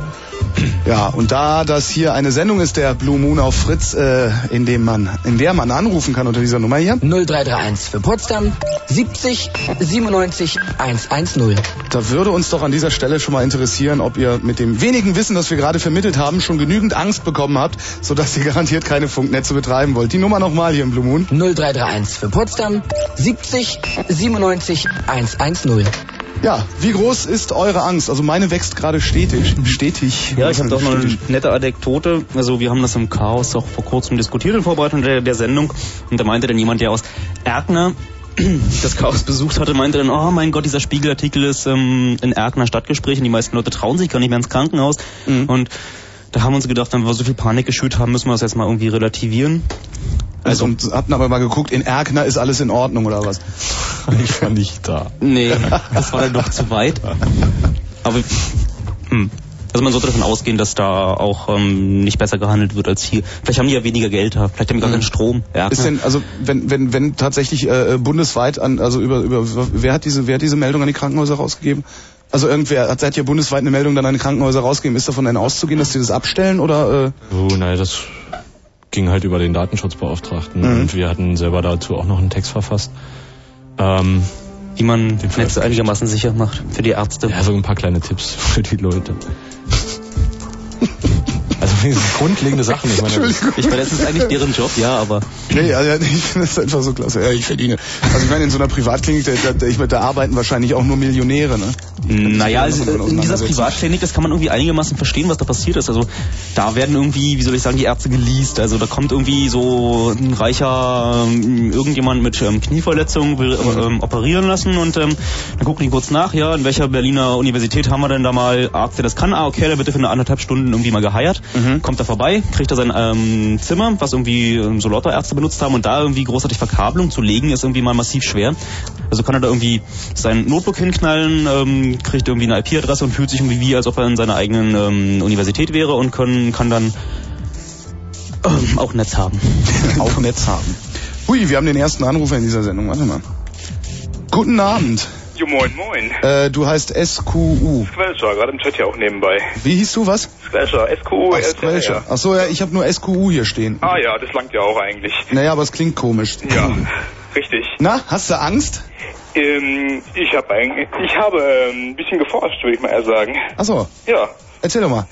Ja, und da das hier eine Sendung ist, der Blue Moon auf Fritz, äh, in dem man, in der man anrufen kann unter dieser Nummer hier,
0331 für Potsdam 70 97 110.
da würde uns doch an dieser Stelle schon mal interessieren, ob ihr mit dem wenigen Wissen, das wir gerade vermittelt haben, schon genügend Angst bekommen habt, sodass ihr garantiert keine Funknetze betreiben wollt. Die Nummer nochmal hier im Blue Moon.
0331 für Potsdam 70 97 110.
Ja, wie groß ist eure Angst? Also meine wächst gerade stetig. Stetig.
Ja, ich habe doch noch eine nette Anekdote. Also wir haben das im Chaos auch vor kurzem diskutiert in Vorbereitung der, der Sendung. Und da meinte dann jemand, der aus Erkner das Chaos besucht hatte, meinte dann, oh mein Gott, dieser Spiegelartikel ist ähm, in Erkner Stadtgespräch und die meisten Leute trauen sich gar nicht mehr ins Krankenhaus. Und da haben wir uns gedacht, wenn wir so viel Panik geschürt haben, müssen wir das jetzt mal irgendwie relativieren.
Also, und hatten aber mal geguckt, in Erkner ist alles in Ordnung oder was?
Ich war nicht da.
Nee, das war dann doch zu weit. Aber hm. also man sollte davon ausgehen, dass da auch ähm, nicht besser gehandelt wird als hier. Vielleicht haben die ja weniger Geld da, vielleicht haben die gar keinen Strom. Ja,
Ist denn, also wenn, wenn, wenn tatsächlich äh, bundesweit an, also über, über wer hat diese, wer hat diese Meldung an die Krankenhäuser rausgegeben? Also irgendwer hat, hat ja bundesweit eine Meldung dann an die Krankenhäuser rausgegeben. Ist davon denn auszugehen, dass die das abstellen oder? Äh?
Oh, nein, das ging halt über den Datenschutzbeauftragten
Mhm.
und wir hatten selber dazu auch noch einen Text verfasst. Ähm,
wie man Netze einigermaßen sicher macht für die Ärzte.
ja, so ein paar kleine Tipps für die Leute. Grundlegende Sachen. Ich meine,
Entschuldigung.
Ich meine, das ist eigentlich deren Job, ja, aber
Nee, also ich finde das einfach so klasse. Ja, ich verdiene. Also ich meine, in so einer Privatklinik, da, da, ich meine, da arbeiten wahrscheinlich auch nur Millionäre, ne?
Naja, also
davon
in dieser. Privatklinik, das kann man irgendwie einigermaßen verstehen, was da passiert ist. Also da werden irgendwie, wie soll ich sagen, die Ärzte geleast. Also da kommt irgendwie so ein reicher ähm, irgendjemand mit ähm, Knieverletzung will ähm, operieren lassen und ähm, dann gucken die kurz nach, ja, in welcher Berliner Universität haben wir denn da mal Arzt, der das kann? Ah, okay, der wird für eine anderthalb Stunden irgendwie mal geheiert. Kommt da vorbei, kriegt er sein ähm, Zimmer, was irgendwie ähm, so lauter Ärzte benutzt haben und da irgendwie großartig Verkabelung zu legen, ist irgendwie mal massiv schwer. Also kann er da irgendwie sein Notebook hinknallen, ähm, kriegt irgendwie eine IP-Adresse und fühlt sich irgendwie wie, als ob er in seiner eigenen ähm, Universität wäre und können, kann dann ähm, auch Netz haben.
auch Netz haben. Hui, wir haben den ersten Anrufer in dieser Sendung. Warte mal. Guten Abend.
Jo, moin, moin.
Äh, du heißt SQU.
Squelcher, gerade im Chat hier auch nebenbei.
Wie hieß du was?
Squelcher, S-Q-U,
Ach, Squelcher. Ach so, ja, ich habe nur SQU hier stehen.
Ah ja, das langt ja auch eigentlich.
Naja, aber es klingt komisch.
Ja, richtig.
Na, hast du Angst?
Ähm, ich habe eigentlich, ich habe ähm, ein bisschen geforscht, würde ich mal eher sagen.
Ach so,
Ja,
erzähl doch mal.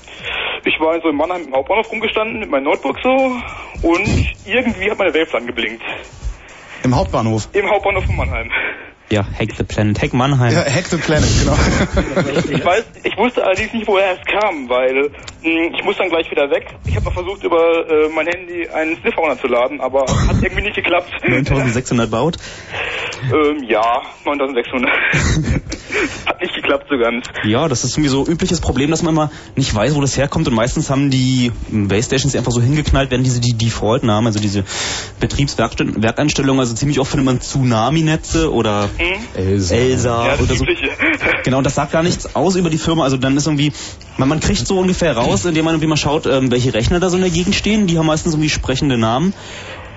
ich war so in Mannheim im Hauptbahnhof rumgestanden mit meinem Notebook so und irgendwie hat meine Waveflan geblinkt.
Im Hauptbahnhof.
Im Hauptbahnhof von Mannheim.
Ja, Hack the Planet, Hack Mannheim.
Ja, Hack the Planet, genau.
Ich weiß, ich wusste allerdings nicht, woher es kam, weil mh, ich muss dann gleich wieder weg. Ich habe noch versucht, über äh, mein Handy einen Sniffer runterzuladen, aber hat irgendwie nicht geklappt.
9600 baut.
Ähm, ja, 9600. Hat nicht geklappt so ganz.
Ja, das ist irgendwie so übliches Problem, dass man immer nicht weiß, wo das herkommt und meistens haben die Base Stations einfach so hingeknallt werden, diese die Default-Namen, also diese Betriebswerkeinstellungen, also ziemlich oft findet man Tsunami-Netze oder
Elsa.
Elsa
Ja, das
oder so. Genau, und das sagt gar nichts aus über die Firma. Also dann ist irgendwie, man, man kriegt so ungefähr raus, indem man irgendwie mal schaut, ähm, welche Rechner da so in der Gegend stehen. Die haben meistens irgendwie sprechende Namen.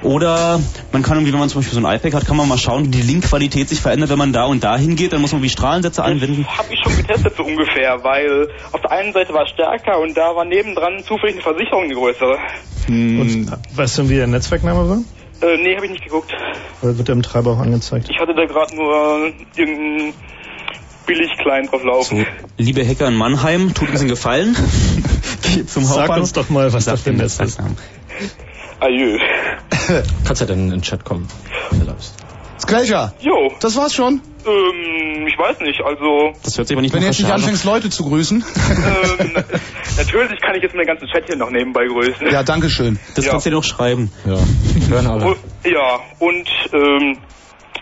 Oder man kann irgendwie, wenn man zum Beispiel so ein iPad hat, kann man mal schauen, wie die Linkqualität sich verändert, wenn man da und da hingeht. Dann muss man irgendwie Strahlensätze anwenden.
Hab ich schon getestet so ungefähr, weil auf der einen Seite war es stärker und da war nebendran zufällig eine Versicherung eine größere.
Und weißt du, wie der Netzwerkname war?
Äh, nee, habe ich nicht geguckt.
Oder wird der im Treiber auch angezeigt?
Ich hatte da gerade nur irgendeinen billig klein drauf laufen.
So, liebe Hacker in Mannheim, tut uns einen Gefallen. Geht zum
Sag
Hauptbahnhof.
uns doch mal, was das für ein Netz ist.
Adieu.
Kannst ja dann in den Chat kommen. wenn du.
Squelcher,
Jo,
das war's schon.
Ähm, ich weiß nicht, also,
Das hört sich aber nicht
Wenn du jetzt nicht anfängst, Leute zu grüßen.
ähm, na- natürlich kann ich jetzt meinen ganzen Chat hier noch nebenbei grüßen.
ja, danke schön.
Das
Ja.
kannst du dir noch schreiben.
Ja, hören alle.
Und, ja, und, ähm,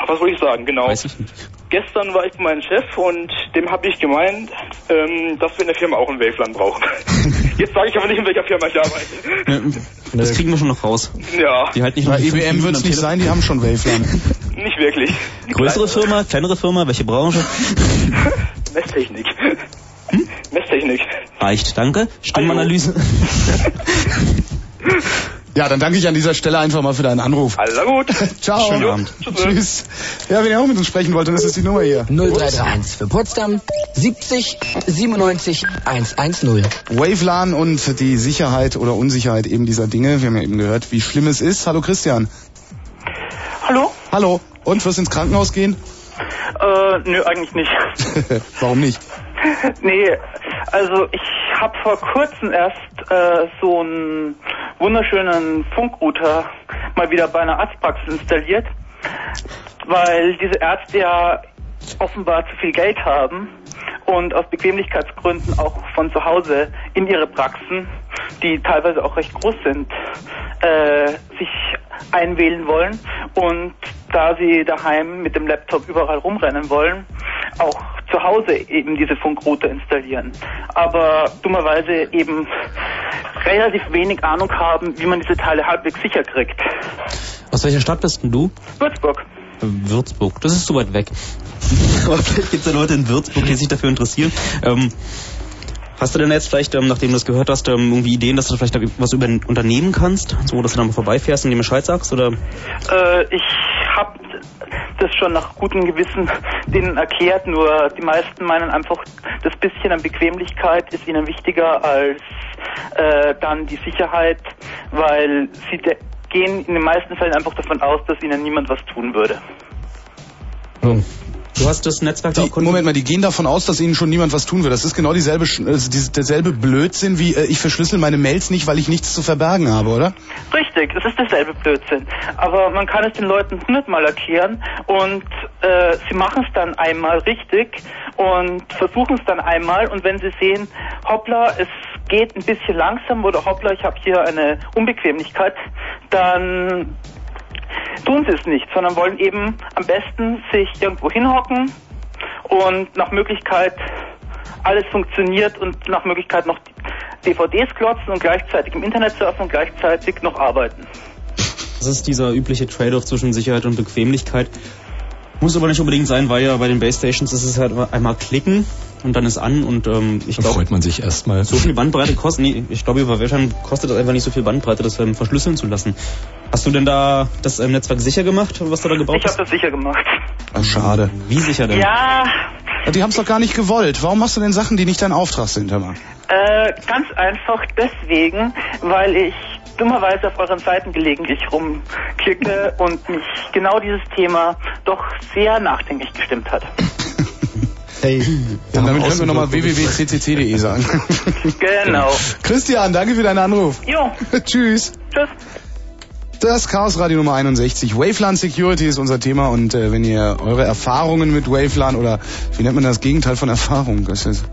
was soll ich sagen, genau.
Weiß ich nicht.
Gestern war ich bei meinem Chef und dem habe ich gemeint, ähm, dass wir in der Firma auch ein Waveland brauchen. Jetzt sage ich aber nicht, in welcher Firma ich arbeite.
Das kriegen wir schon noch raus.
Ja,
Die halt nicht fünf
IBM wird's
am
nicht sein, die haben schon Waveland.
nicht wirklich.
Größere Firma, kleinere Firma, welche Branche?
Messtechnik. Messtechnik.
Reicht, danke. Stimmanalyse.
Ja, dann danke ich an dieser Stelle einfach mal für deinen Anruf.
Also gut.
Ciao.
Schönen Abend.
Tschüss. Ja, wenn ihr auch mit uns sprechen wollt, dann ist das die Nummer hier.
0331 für Potsdam 70 97 110.
Wavelan und die Sicherheit oder Unsicherheit eben dieser Dinge. Wir haben ja eben gehört, wie schlimm es ist. Hallo Christian.
Hallo?
Hallo. Und wirst ins Krankenhaus gehen?
Äh, nö, eigentlich nicht.
Warum nicht?
nee, also ich habe vor kurzem erst äh, so einen wunderschönen Funkrouter mal wieder bei einer Arztpraxis installiert, weil diese Ärzte ja offenbar zu viel Geld haben und aus Bequemlichkeitsgründen auch von zu Hause in ihre Praxen, die teilweise auch recht groß sind, äh, sich einwählen wollen. Und da sie daheim mit dem Laptop überall rumrennen wollen, auch zu Hause eben diese Funkrouter installieren. Aber dummerweise eben relativ wenig Ahnung haben, wie man diese Teile halbwegs sicher kriegt.
Aus welcher Stadt bist denn du?
Würzburg.
Würzburg. Das ist so weit weg. Aber vielleicht gibt es ja Leute in Würzburg, die sich dafür interessieren. Ähm, hast du denn jetzt vielleicht, ähm, nachdem du das gehört hast, ähm, irgendwie Ideen, dass du vielleicht was über Unternehmen kannst? So, dass du dann mal vorbeifährst und dir Bescheid sagst? Oder?
Äh, ich habe das schon nach gutem Gewissen denen erklärt, nur die meisten meinen einfach, das bisschen an Bequemlichkeit ist ihnen wichtiger als äh, dann die Sicherheit, weil sie gehen in den meisten Fällen einfach davon aus, dass ihnen niemand was tun würde.
Du hast das Netzwerk
Die, Moment mal, die gehen davon aus, dass ihnen schon niemand was tun will. Das ist genau dieselbe, Sch- also dies- derselbe Blödsinn wie äh, ich verschlüssel meine Mails nicht, weil ich nichts zu verbergen habe, oder?
Richtig, es ist derselbe Blödsinn. Aber man kann es den Leuten hundertmal erklären und äh, sie machen es dann einmal richtig und versuchen es dann einmal und wenn sie sehen, hoppla, es geht ein bisschen langsam oder hoppla, ich habe hier eine Unbequemlichkeit, dann tun sie es nicht, sondern wollen eben am besten sich irgendwo hinhocken und nach Möglichkeit alles funktioniert und nach Möglichkeit noch DVDs klotzen und gleichzeitig im Internet surfen und gleichzeitig noch arbeiten.
Das ist dieser übliche Trade-off zwischen Sicherheit und Bequemlichkeit. Muss aber nicht unbedingt sein, weil ja bei den Base Stations ist es halt einmal klicken und dann ist an und ähm, ich glaube,
freut man sich erstmal.
so viel Bandbreite kostet, nee, ich glaube über Wäschern kostet das einfach nicht so viel Bandbreite, das ähm, verschlüsseln zu lassen. Hast du denn da das ähm, Netzwerk sicher gemacht, was du da gebaut
Ich habe
hast?
das sicher gemacht.
Ach, schade.
Wie sicher denn?
Ja,
Ja, Die haben es doch gar nicht gewollt. Warum machst du denn Sachen, die nicht dein Auftrag sind, mal?
äh, ganz einfach deswegen, weil ich dummerweise auf euren Seiten gelegentlich rumklicke und mich genau dieses Thema doch sehr nachdenklich gestimmt hat.
Hey. Und damit können wir nochmal www.ccc.de sagen.
Genau.
Christian, danke für deinen Anruf.
Jo,
Tschüss.
tschüss.
Das Chaos Radio Nummer 61. Wavelan Security ist unser Thema und äh, wenn ihr eure Erfahrungen mit Wavelan oder wie nennt man das Gegenteil von Erfahrung? Das ist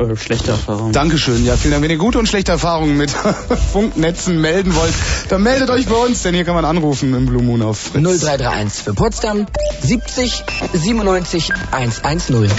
Äh, schlechte Erfahrung.
Dankeschön. Ja, vielen Dank. Wenn ihr gute und schlechte Erfahrungen mit Funknetzen melden wollt, dann meldet euch bei uns, denn hier kann man anrufen im Blue Moon auf Fritz.
0331 für Potsdam 70 97 110.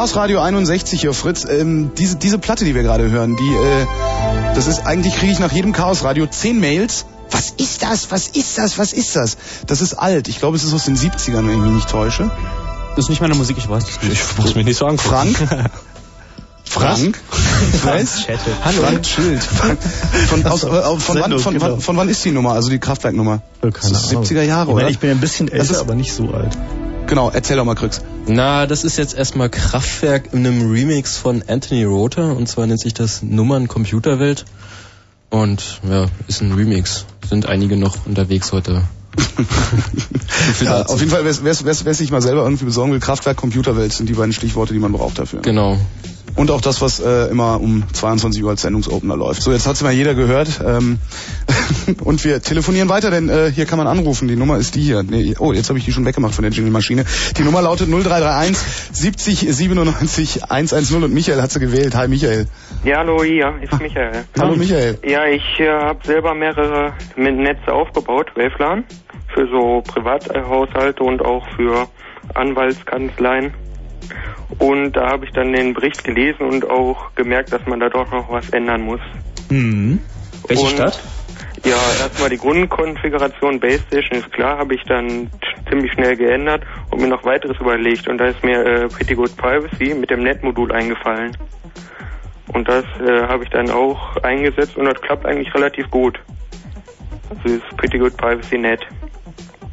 Chaos Radio 61 hier, Fritz. Ähm, diese, diese Platte, die wir gerade hören, die, äh, das ist eigentlich kriege ich nach jedem Chaos Radio 10 Mails. was ist das? Was ist das? Was ist das? Das ist alt. Ich glaube, es ist aus den 70ern, wenn ich mich nicht täusche.
Das ist nicht meine Musik, ich weiß das nicht. Ich muss mich nicht so angucken.
Frank? Frank? Was?
Hallo.
Frank Schild. Frank. Von, aus, äh, von, wann,
Sendung,
von,
genau.
von wann ist die Nummer? Also die Kraftwerknummer?
Keine
Das ist
Ahnung.
70er Jahre,
Ich
oder?
ich bin ein bisschen älter, aber nicht so alt.
Genau, erzähl doch mal, Krix.
Na, das ist jetzt erstmal Kraftwerk in einem Remix von Anthony Rother und zwar nennt sich das Nummern Computerwelt. Und ja, ist ein Remix. Sind einige noch unterwegs heute.
Ja, auf jeden Fall, wer sich mal selber irgendwie besorgen will, Kraftwerk, Computerwelt sind die beiden Stichworte, die man braucht dafür.
Genau.
Und auch das, was äh, immer um 22 Uhr als Sendungsopener läuft. So, jetzt hat's mal jeder gehört. Ähm, und wir telefonieren weiter, denn äh, hier kann man anrufen. Die Nummer ist die hier. Nee, oh, jetzt habe ich die schon weggemacht von der Jingle-Maschine. Die Nummer lautet 0331 70 97 110 und Michael hat sie gewählt. Hi Michael.
Ja, hallo, hier ist Michael.
Hallo Michael.
Ja, ich äh, habe selber mehrere Netze aufgebaut, Wavelan, für so Privathaushalte und auch für Anwaltskanzleien. Und da habe ich dann den Bericht gelesen und auch gemerkt, dass man da doch noch was ändern muss.
Mhm. Welche
Und-
Stadt?
Ja, erstmal die Grundkonfiguration Base Station ist klar, habe ich dann ziemlich schnell geändert und mir noch weiteres überlegt. Und da ist mir äh, Pretty Good Privacy mit dem Net-Modul eingefallen. Und das äh, habe ich dann auch eingesetzt und das klappt eigentlich relativ gut. Also ist Pretty Good Privacy Net.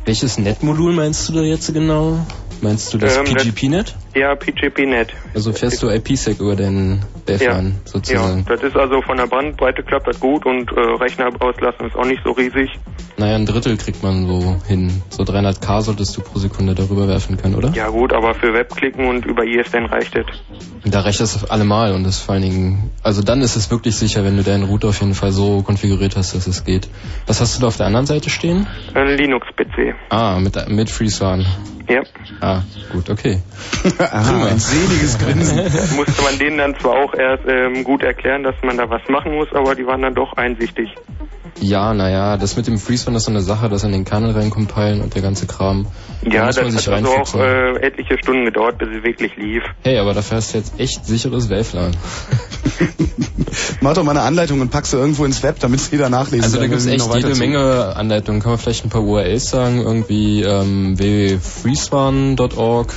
Welches Net-Modul meinst du da jetzt genau? Meinst du das
Ähm, das-
PGP-Net?
Ja, PGP Net.
Also fährst du IPsec über den Wavelan
Ja,
sozusagen?
das ist also von der Bandbreite klappt das gut und äh, Rechnerauslassung ist auch nicht so riesig.
Naja, ein Drittel kriegt man so hin. So 300k solltest du pro Sekunde darüber werfen können, oder?
Ja gut, aber für Webklicken und über ISDN reicht es.
Da reicht das allemal und das vor allen Dingen, also dann ist es wirklich sicher, wenn du deinen Router auf jeden Fall so konfiguriert hast, dass es geht. Was hast du da auf der anderen Seite stehen?
Ein Linux-PC.
Ah, mit, mit FreeSwan.
Ja.
Ah, gut, okay.
Aha, ein seliges Grinsen.
musste man denen dann zwar auch erst ähm, gut erklären, dass man da was machen muss, aber die waren dann doch einsichtig.
Ja, naja, das mit dem FreeSwan ist so eine Sache, das in den Kernel reinkompilen und der ganze Kram. Da
Ja, das hat also auch äh, etliche Stunden gedauert, bis es wirklich lief.
Hey, aber dafür hast du jetzt echt sicheres Wavelan.
Mach doch mal eine Anleitung und pack sie irgendwo ins Web, damit sie jeder nachlesen
Also da
kann, wenn sie
echt jede Menge Anleitungen. Kann man vielleicht ein paar URLs sagen? Irgendwie ähm, www.freeswan.org.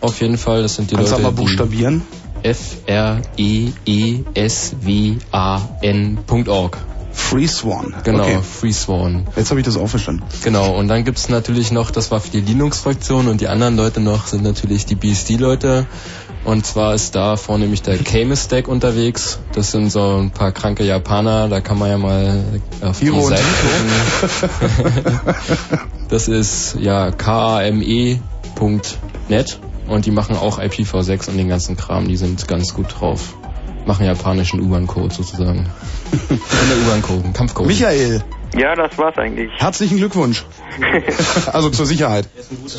Auf jeden Fall, das sind die
Kannst
Leute,
mal buchstabieren?
F-R-E-E-S-W-A-N.org.
FreeSwan.
Genau,
Okay.
FreeSwan.
Jetzt habe ich das auch verstanden.
Genau, und dann gibt's natürlich noch, das war für die Linux-Fraktion und die anderen Leute noch sind natürlich die BSD-Leute. Und zwar ist da vornehmlich der Kame-Stack unterwegs. Das sind so ein paar kranke Japaner, da kann man ja mal auf die
Hiro und
Seite gucken. Das ist ja kame.net und die machen auch IPv6 und den ganzen Kram. Die sind ganz gut drauf. Machen japanischen U-Bahn-Code sozusagen. In der U-Bahn-Code, Kampfcode.
Michael,
Ja, das war's eigentlich.
herzlichen Glückwunsch. also zur Sicherheit.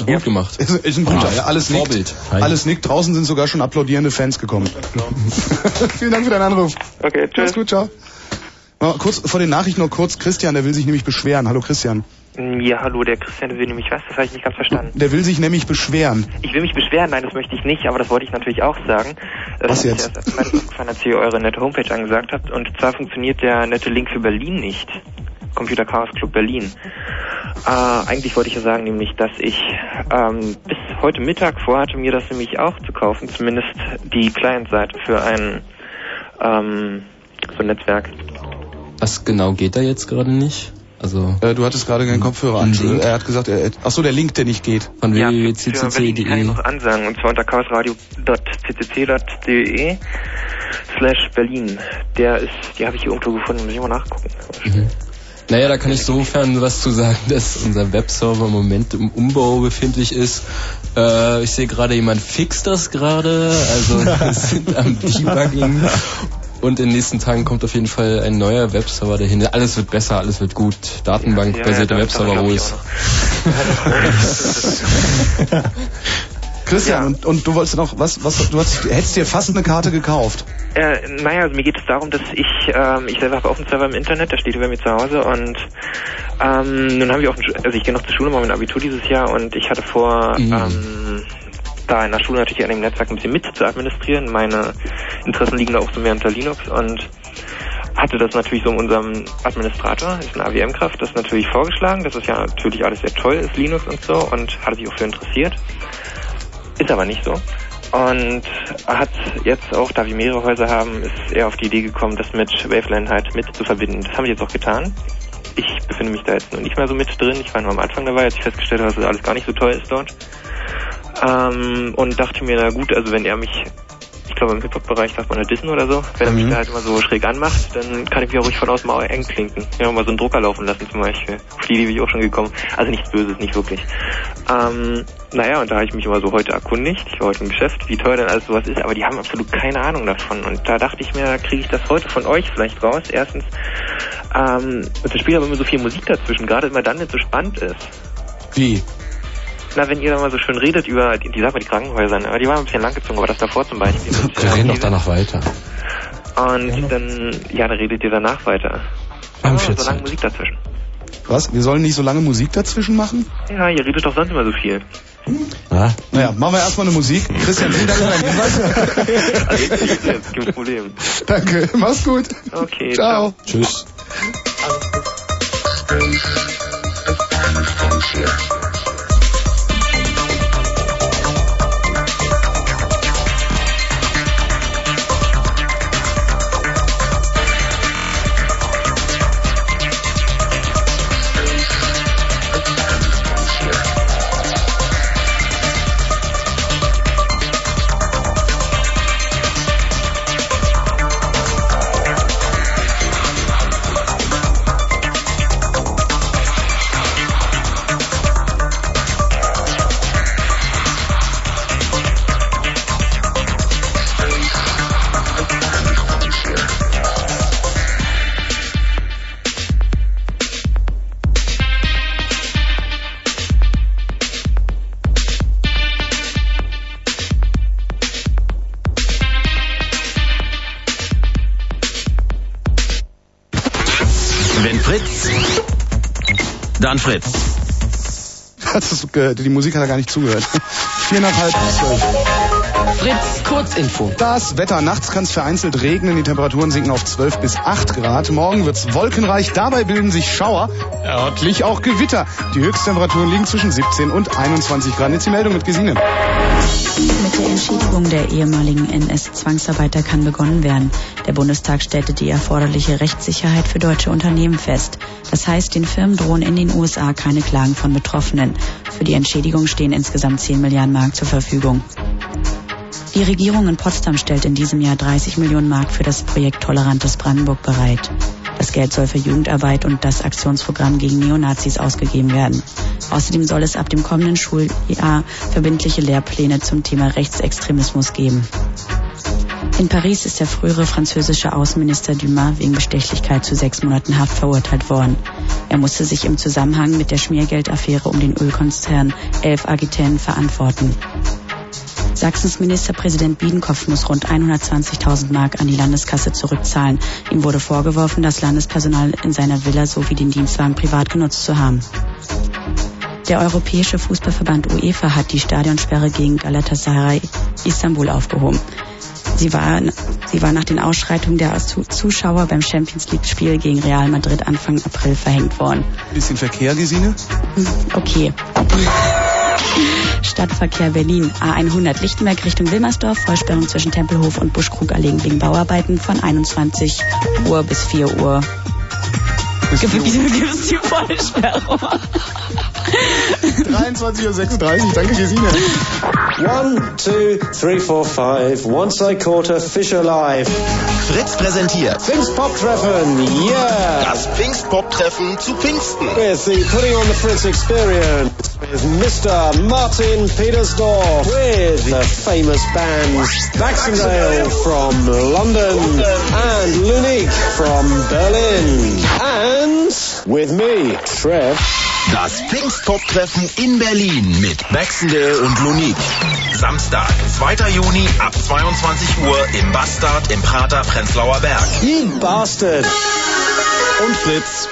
Gut gemacht.
Ist, ist ein guter, ja, alles nickt.
Vorbild.
Alles nickt. Draußen sind sogar schon applaudierende Fans gekommen. Vielen Dank für deinen Anruf.
Okay,
Alles
tschüss.
gut, ciao. Mal kurz vor den Nachrichten noch kurz Christian, der will sich nämlich beschweren. Hallo Christian.
Ja, hallo, der Christian will nämlich was, das habe ich nicht ganz verstanden.
Der will sich nämlich beschweren.
Ich will mich beschweren, nein, das möchte ich nicht, aber das wollte ich natürlich auch sagen. Das
Was
ich
jetzt?
zweites aufgefallen, als ihr eure nette Homepage angesagt habt. Und zwar funktioniert der nette Link für Berlin nicht. Computer Chaos Club Berlin. Äh, eigentlich wollte ich ja sagen, nämlich, dass ich ähm, bis heute Mittag vorhatte, mir das nämlich auch zu kaufen, zumindest die Client-Seite für ein ähm, so ein Netzwerk.
Was genau geht da jetzt gerade nicht? Also
Äh, du hattest gerade keinen Kopfhörer an.
Link.
Er hat gesagt, er, ach so, der Link, der nicht geht.
von
Ja, Berlin kann ich
www.ccc.de.
noch ansagen, und zwar unter chaosradio.ccc.de slash Berlin. Der ist, die habe ich hier irgendwo gefunden, muss ich mal nachgucken.
Mhm. Naja, da kann ich sofern was zu sagen, dass unser Webserver im Moment im Umbau befindlich ist. Äh, ich sehe gerade, jemand fixt das gerade, also wir sind am Debugging. Und in den nächsten Tagen kommt auf jeden Fall ein neuer Webserver dahin. Alles wird besser, alles wird gut. Datenbankbasierte
Ja, ja,
Webserver
das glaub ich
Christian, und, und du wolltest noch, was, was, du hast, hättest dir fast eine Karte gekauft.
Äh, naja, also mir geht es darum, dass ich, ähm, ich selber habe auch einen Server im Internet, der steht über mir zu Hause und ähm, nun habe ich auch, also ich gehe noch zur Schule, mache mein Abitur dieses Jahr und ich hatte vor,
Mhm.
ähm, da in der Schule natürlich an dem Netzwerk ein bisschen mit zu administrieren. Meine Interessen liegen da auch so mehr unter Linux und hatte das natürlich so unserem Administrator, ist eine AWM-Kraft, das natürlich vorgeschlagen. Das ist ja natürlich alles sehr toll, ist Linux und so und hatte sich auch für interessiert. Ist aber nicht so. Und hat jetzt auch, da wir mehrere Häuser haben, ist er auf die Idee gekommen, das mit Waveland halt mit zu verbinden. Das haben wir jetzt auch getan. Ich befinde mich da jetzt noch nicht mehr so mit drin. Ich war nur am Anfang dabei, als ich festgestellt habe, dass das alles gar nicht so toll ist dort. Ähm, und dachte mir, na gut, also wenn er mich, ich glaube im Hip-Hop-Bereich sagt man ja Dissen oder so, wenn er mich
Mhm.
da halt immer so schräg anmacht, dann kann ich mich auch ruhig von außen mal eng klinken. Ja, mal so einen Drucker laufen lassen zum Beispiel. Auf die bin ich auch schon gekommen. Also nichts Böses, nicht wirklich. Ähm, naja, und da habe ich mich immer so heute erkundigt. Ich war heute im Geschäft, wie teuer denn alles sowas ist, aber die haben absolut keine Ahnung davon. Und da dachte ich mir, da kriege ich das heute von euch vielleicht raus. Erstens, ähm, und das Spiel aber immer so viel Musik dazwischen, gerade immer dann, wenn es so spannend ist.
Wie?
Na, wenn ihr da mal so schön redet über, die, die sag mal, die Krankenhäuser, ne? aber die waren ein bisschen langgezogen, aber das davor zum Beispiel. mit,
Wir
äh,
reden doch danach weiter.
Und dann, ja, dann redet ihr danach weiter.
Wir haben
so lange. Musik dazwischen.
Was? Wir sollen nicht so lange Musik dazwischen machen?
Ja, ihr redet doch sonst immer so viel.
Ja?
Naja, machen wir erstmal eine Musik. Christian, vielen Dank für deinen Hinweis.
Also, kein Problem.
Danke, mach's gut.
Okay,
Ciao.
Tschüss.
Wenn dann Fritz.
Du gehört? Die Musik hat er gar nicht zugehört. Vier nach halb zwölf.
Fritz, Kurzinfo.
Das Wetter. Nachts kann es vereinzelt regnen. Die Temperaturen sinken auf 12 bis 8 Grad. Morgen wird's wolkenreich. Dabei bilden sich Schauer. Örtlich auch Gewitter. Die Höchsttemperaturen liegen zwischen 17 und 21 Grad. Jetzt die Meldung mit Gesine.
Mit der Entschädigung der ehemaligen NS-Zwangsarbeiter kann begonnen werden. Der Bundestag stellte die erforderliche Rechtssicherheit für deutsche Unternehmen fest. Das heißt, den Firmen drohen in den USA keine Klagen von Betroffenen. Für die Entschädigung stehen insgesamt 10 Milliarden Mark zur Verfügung. Die Regierung in Potsdam stellt in diesem Jahr 30 Millionen Mark für das Projekt Tolerantes Brandenburg bereit. Das Geld soll für Jugendarbeit und das Aktionsprogramm gegen Neonazis ausgegeben werden. Außerdem soll es ab dem kommenden Schuljahr verbindliche Lehrpläne zum Thema Rechtsextremismus geben. In Paris ist der frühere französische Außenminister Dumas wegen Bestechlichkeit zu sechs Monaten Haft verurteilt worden. Er musste sich im Zusammenhang mit der Schmiergeldaffäre um den Ölkonzern Elf Aquitaine verantworten. Sachsens Ministerpräsident Biedenkopf muss rund 120.000 Mark an die Landeskasse zurückzahlen. Ihm wurde vorgeworfen, das Landespersonal in seiner Villa sowie den Dienstwagen privat genutzt zu haben. Der Europäische Fußballverband UEFA hat die Stadionsperre gegen Galatasaray Istanbul aufgehoben. Sie war, sie war nach den Ausschreitungen der Zu- Zuschauer beim Champions League-Spiel gegen Real Madrid Anfang April verhängt worden.
Bisschen Verkehr, Gesine?
Okay. Stadtverkehr Berlin. A100 Lichtenberg Richtung Wilmersdorf. Vollsperrung zwischen Tempelhof und Buschkrug erlegen wegen Bauarbeiten von 21 Uhr bis 4 Uhr. Gibt es die Vollsperrung?
23.36 Uhr, danke Gesine.
One, two, three, four, five. Once I caught a fish alive.
Fritz präsentiert
Pfingstpop-Treffen, yeah!
das Pfingstpop-Treffen zu Pfingsten.
With the Putting on the Fritz experience with Mr. Martin Petersdorf with the famous bands Baxendale from London and Lunique from Berlin and with me, Trev.
Das Pfingstpop-Treffen in Berlin mit Baxendale und Lunique. Samstag, 2. Juni ab 22 Uhr im Bastard im Prater Prenzlauer Berg.
You bastard!
Und Fritz.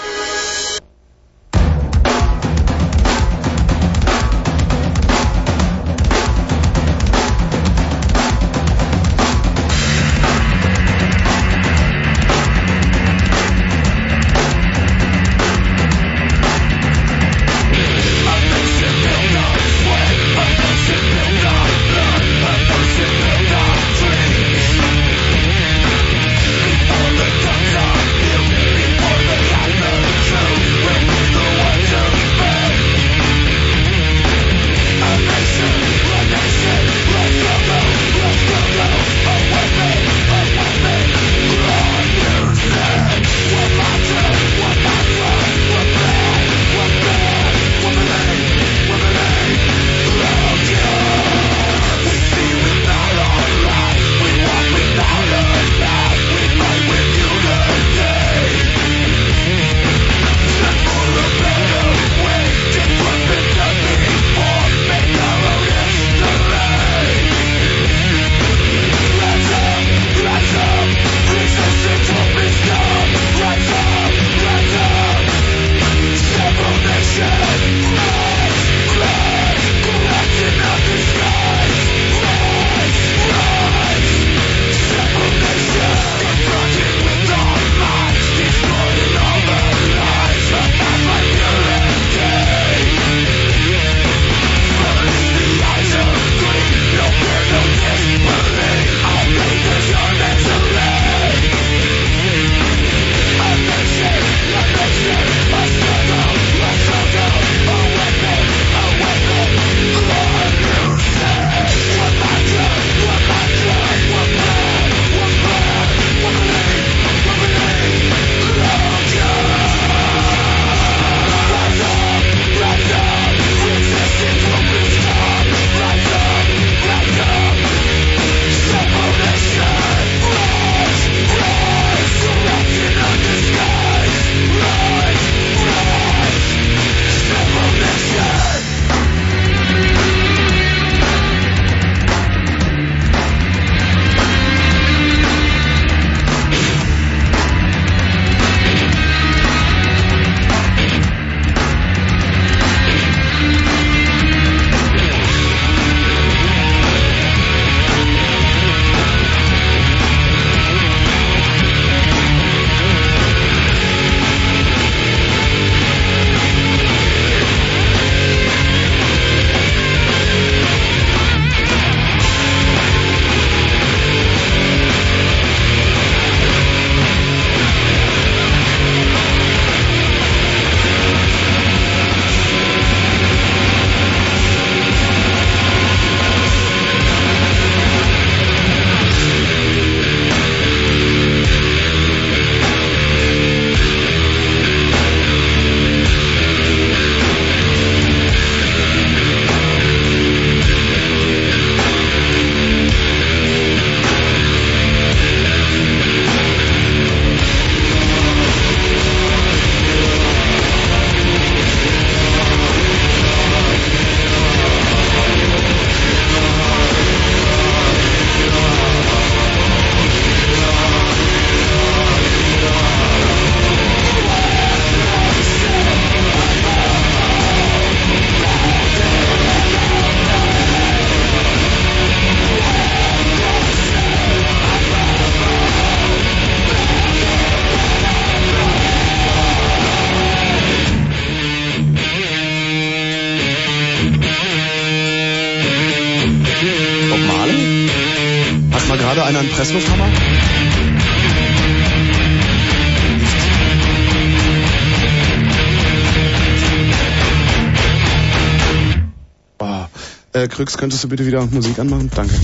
Könntest du bitte wieder Musik anmachen? Danke.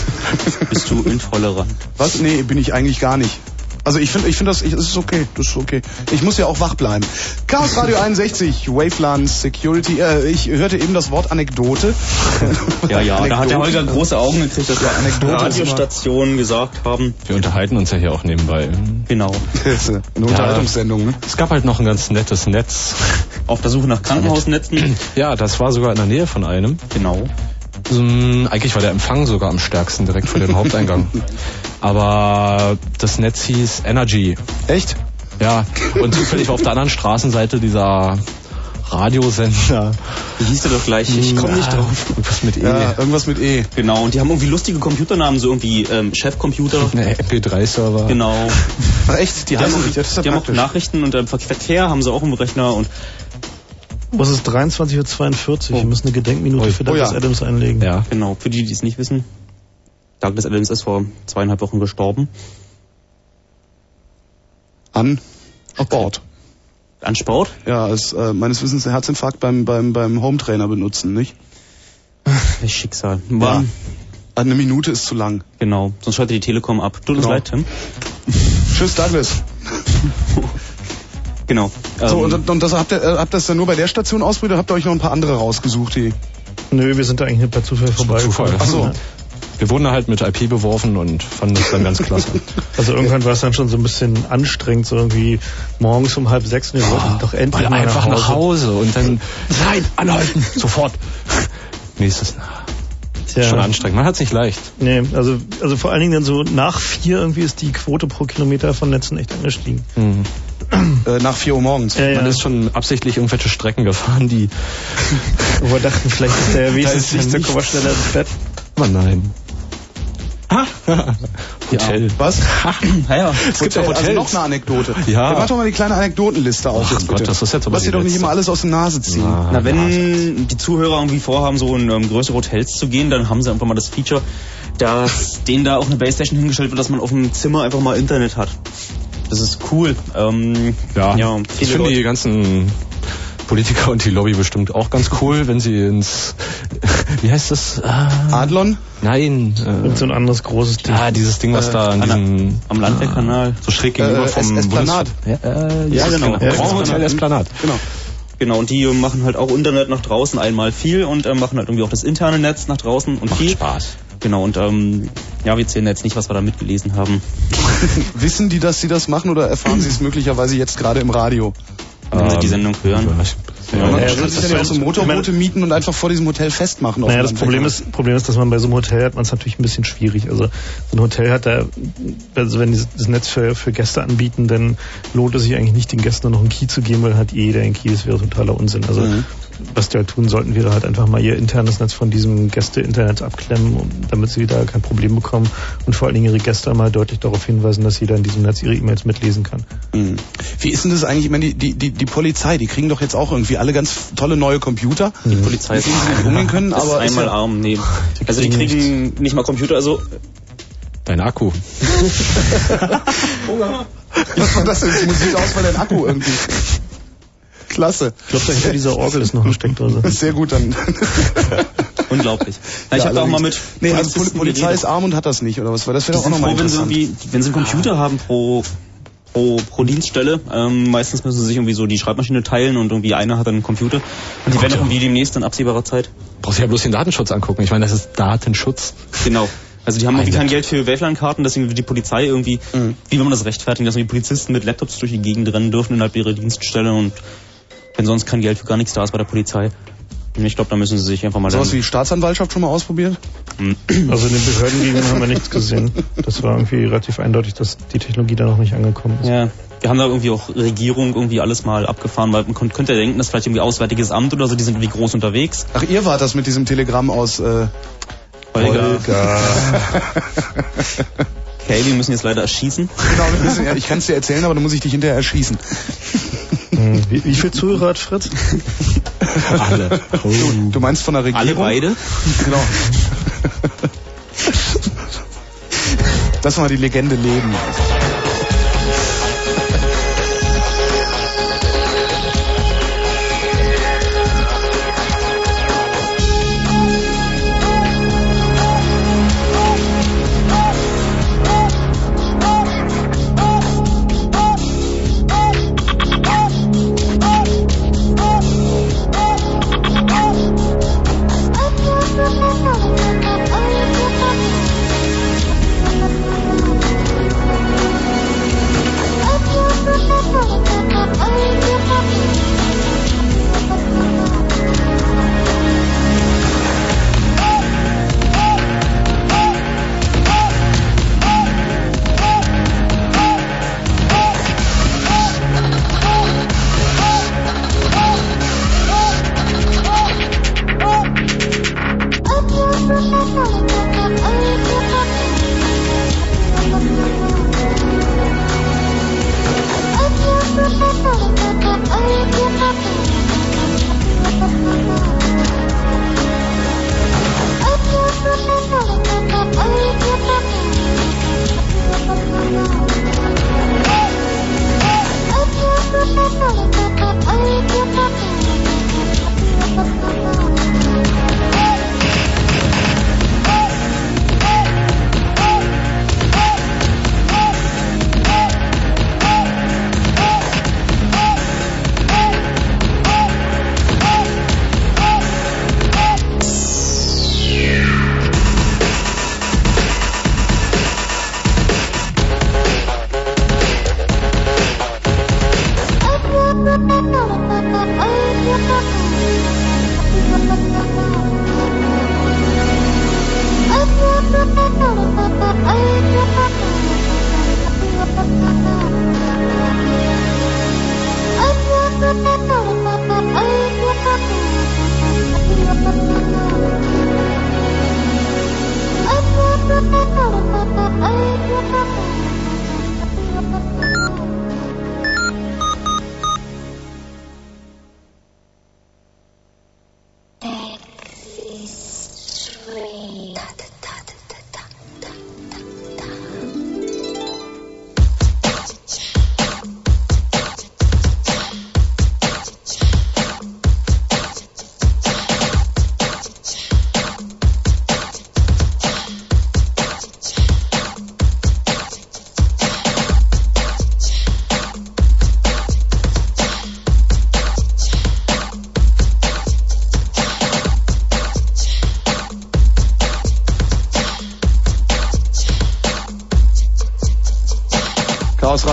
Bist du intolerant?
Was? Nee, bin ich eigentlich gar nicht. Also ich finde, ich finde das, ich, das ist okay, das ist okay. Ich muss ja auch wach bleiben. Chaos Radio 61, Waveland Security. Äh, ich hörte eben das Wort Anekdote.
Ja, ja, da hat der
Anekdote.
Holger große Augen gekriegt, dass wir
Anekdote
Radiostationen gesagt haben.
Wir unterhalten uns ja hier auch nebenbei.
Genau.
Eine Unterhaltungssendung, ne?
Es gab halt noch ein ganz nettes Netz.
Auf der Suche nach Krankenhausnetzen.
Ja, das war sogar in der Nähe von einem.
Genau.
Ähm, Eigentlich war der Empfang sogar am stärksten direkt vor dem Haupteingang. Aber das Netz hieß Energy.
Echt?
Ja. Und zufällig war auf der anderen Straßenseite dieser Radiosender.
Wie hieß der doch gleich? Ich komme nicht
Ja,
drauf.
Irgendwas mit E.
Ja, irgendwas mit E.
Genau, und die haben irgendwie lustige Computernamen, so irgendwie ähm, Chefcomputer.
Ne, MP3-Server.
Genau.
Ach echt? Die
Die haben,
ja
die haben auch. Nachrichten und ähm, Verkehr haben sie auch im Rechner und
Was ist 23.42 Uhr? Wir müssen eine Gedenkminute für
Oh ja.
Douglas Adams einlegen.
Ja.
genau, für die, die es nicht wissen. Douglas Adams ist vor zweieinhalb Wochen gestorben.
An Sport.
An Sport?
Ja, ist äh, meines Wissens ein Herzinfarkt beim, beim, beim Hometrainer benutzen, nicht?
Das Schicksal. War,
Ja. Eine Minute ist zu lang.
Genau, sonst schaltet die Telekom ab. Tut uns
Genau.
leid, Tim.
Tschüss, Douglas.
Genau.
So,
Ähm,
und, und das habt ihr, äh, habt ihr das dann nur bei der Station ausprobiert oder habt ihr euch noch ein paar andere rausgesucht, die.
Nö, wir sind da eigentlich nicht per Zufall vorbeigekommen.
Zufall.
Ach so.
Wir wurden halt mit IP beworfen und fanden das dann ganz klasse.
Also irgendwann war es dann schon so ein bisschen anstrengend, so irgendwie morgens um halb sechs und wir wollten doch endlich
Weil
mal
einfach nach Hause und dann,
Nein,
anhalten, sofort. Nächstes.
Tja.
Schon anstrengend. Man hat es nicht leicht.
Nee, also, also vor allen Dingen dann so nach vier irgendwie ist die Quote pro Kilometer von Netzen echt angestiegen.
Äh, nach 4 Uhr morgens.
Ja, ja.
Man ist schon absichtlich irgendwelche Strecken gefahren, die.
Wo wir dachten, vielleicht ist der
nichts.
Komma schneller ins Bett.
Aber nein. Hotel.
Was?
ja, ja.
Es gibt ja
Hotels.
also noch eine Anekdote.
Ja.
Ja, mach doch mal die kleine Anekdotenliste auf
Ach
jetzt
Gott,
bitte.
das ist jetzt aber
Lass
die
dir doch nicht immer alles aus der Nase ziehen.
Na,
Na, wenn die Zuhörer irgendwie vorhaben, so in ähm, größere Hotels zu gehen, dann haben sie einfach mal das Feature, dass denen da auch eine Baystation hingestellt wird, dass man auf dem Zimmer einfach mal Internet hat. Das ist cool. Ähm,
Ja,
ja
ich finde die
Leute.
ganzen Politiker und die Lobby bestimmt auch ganz cool, wenn sie ins, wie heißt das? Ah,
Adlon?
nein, äh,
Und so ein anderes großes Ding.
ah, dieses Ding, was
Äh,
da an diesem,
am Landwehrkanal.
so schräg gegenüber
Äh,
vom
Es- Esplanade.
Bundes- Ja, äh,
Ja, genau.
genau.
Ja,
Grand Hotel Esplanade.
Genau.
Genau, und die machen halt auch Internet nach draußen einmal viel und ähm, machen halt irgendwie auch das interne Netz nach draußen und
Macht
viel.
Spaß.
Genau, und ähm, ja, wir zählen jetzt nicht, was wir da mitgelesen haben.
Wissen die, dass sie das machen oder erfahren sie es möglicherweise jetzt gerade im Radio?
Wenn sie die
Ähm,
Sendung hören.
Ja, man
ja,
kann sich dann ja auch so Motorboote mieten und einfach vor diesem Hotel festmachen.
Naja, das Problem ist, Problem ist, dass man bei so einem Hotel hat man es natürlich ein bisschen schwierig. Also so ein Hotel hat da, also wenn die das Netz für, für Gäste anbieten, dann lohnt es sich eigentlich nicht, den Gästen noch einen Key zu geben, weil hat jeder einen Key, das wäre totaler Unsinn. Also
Mhm.
Was die halt tun sollten, wäre halt einfach mal ihr internes Netz von diesem Gäste-Internet abklemmen, um, damit sie da kein Problem bekommen und vor allen Dingen ihre Gäste mal deutlich darauf hinweisen, dass jeder in diesem Netz ihre E-Mails mitlesen kann.
Mhm. Wie ist denn das eigentlich? Ich meine, die, die, die, die Polizei, die kriegen doch jetzt auch irgendwie alle ganz tolle neue Computer.
Die Polizei
mit denen sie nicht umgehen können, aber ist
einmal
ja,
arm, nee. Also die
kriegen
kriegen nicht mal Computer, also
Dein Akku.
was war das denn? Nicht aus, weil dein Akku irgendwie. Klasse.
Ich glaube, dahinter dieser Orgel ist noch eine Steckdose.
Sehr gut dann.
unglaublich. Na, ich
Ja,
habe da auch mal mit.
Nee, also
Polizisten
Polizei ist arm und hat das nicht, oder was? Weil das wäre auch
sind
nochmal
froh, wenn sie,
interessant.
irgendwie, wenn sie einen Computer haben pro, pro, pro Dienststelle. Ähm, meistens müssen sie sich irgendwie so die Schreibmaschine teilen und irgendwie einer hat dann einen Computer. Und die werden auch irgendwie demnächst in absehbarer Zeit.
Brauchst du ja bloß den Datenschutz angucken. Ich meine, das ist Datenschutz.
Genau. Also die haben irgendwie kein Geld für Waveland-Karten, deswegen wird die Polizei irgendwie,
Mhm.
wie will man das rechtfertigen, dass die Polizisten mit Laptops durch die Gegend rennen dürfen innerhalb ihrer Dienststelle und wenn sonst kein Geld für gar nichts da ist bei der Polizei. Ich glaube, da müssen sie sich einfach mal
Sowas wie Staatsanwaltschaft schon mal ausprobiert?
Also in den Behörden gegen haben wir nichts gesehen. Das war irgendwie relativ eindeutig, dass die Technologie da noch nicht angekommen ist.
Ja, wir haben da irgendwie auch Regierung irgendwie alles mal abgefahren, weil man könnte ja denken, dass vielleicht irgendwie Auswärtiges Amt oder so, die sind irgendwie groß unterwegs.
Ach, ihr wart das mit diesem Telegramm aus äh,
Holger. Okay, wir müssen jetzt leider erschießen.
Genau, wir müssen, ja, ich kann es dir erzählen, aber dann muss ich dich hinterher erschießen.
Hm, Wie, wie viel Zuhörer hat Fritz?
Alle.
Du, du meinst von der Regierung?
Alle beide?
Genau. Lass mal die Legende leben.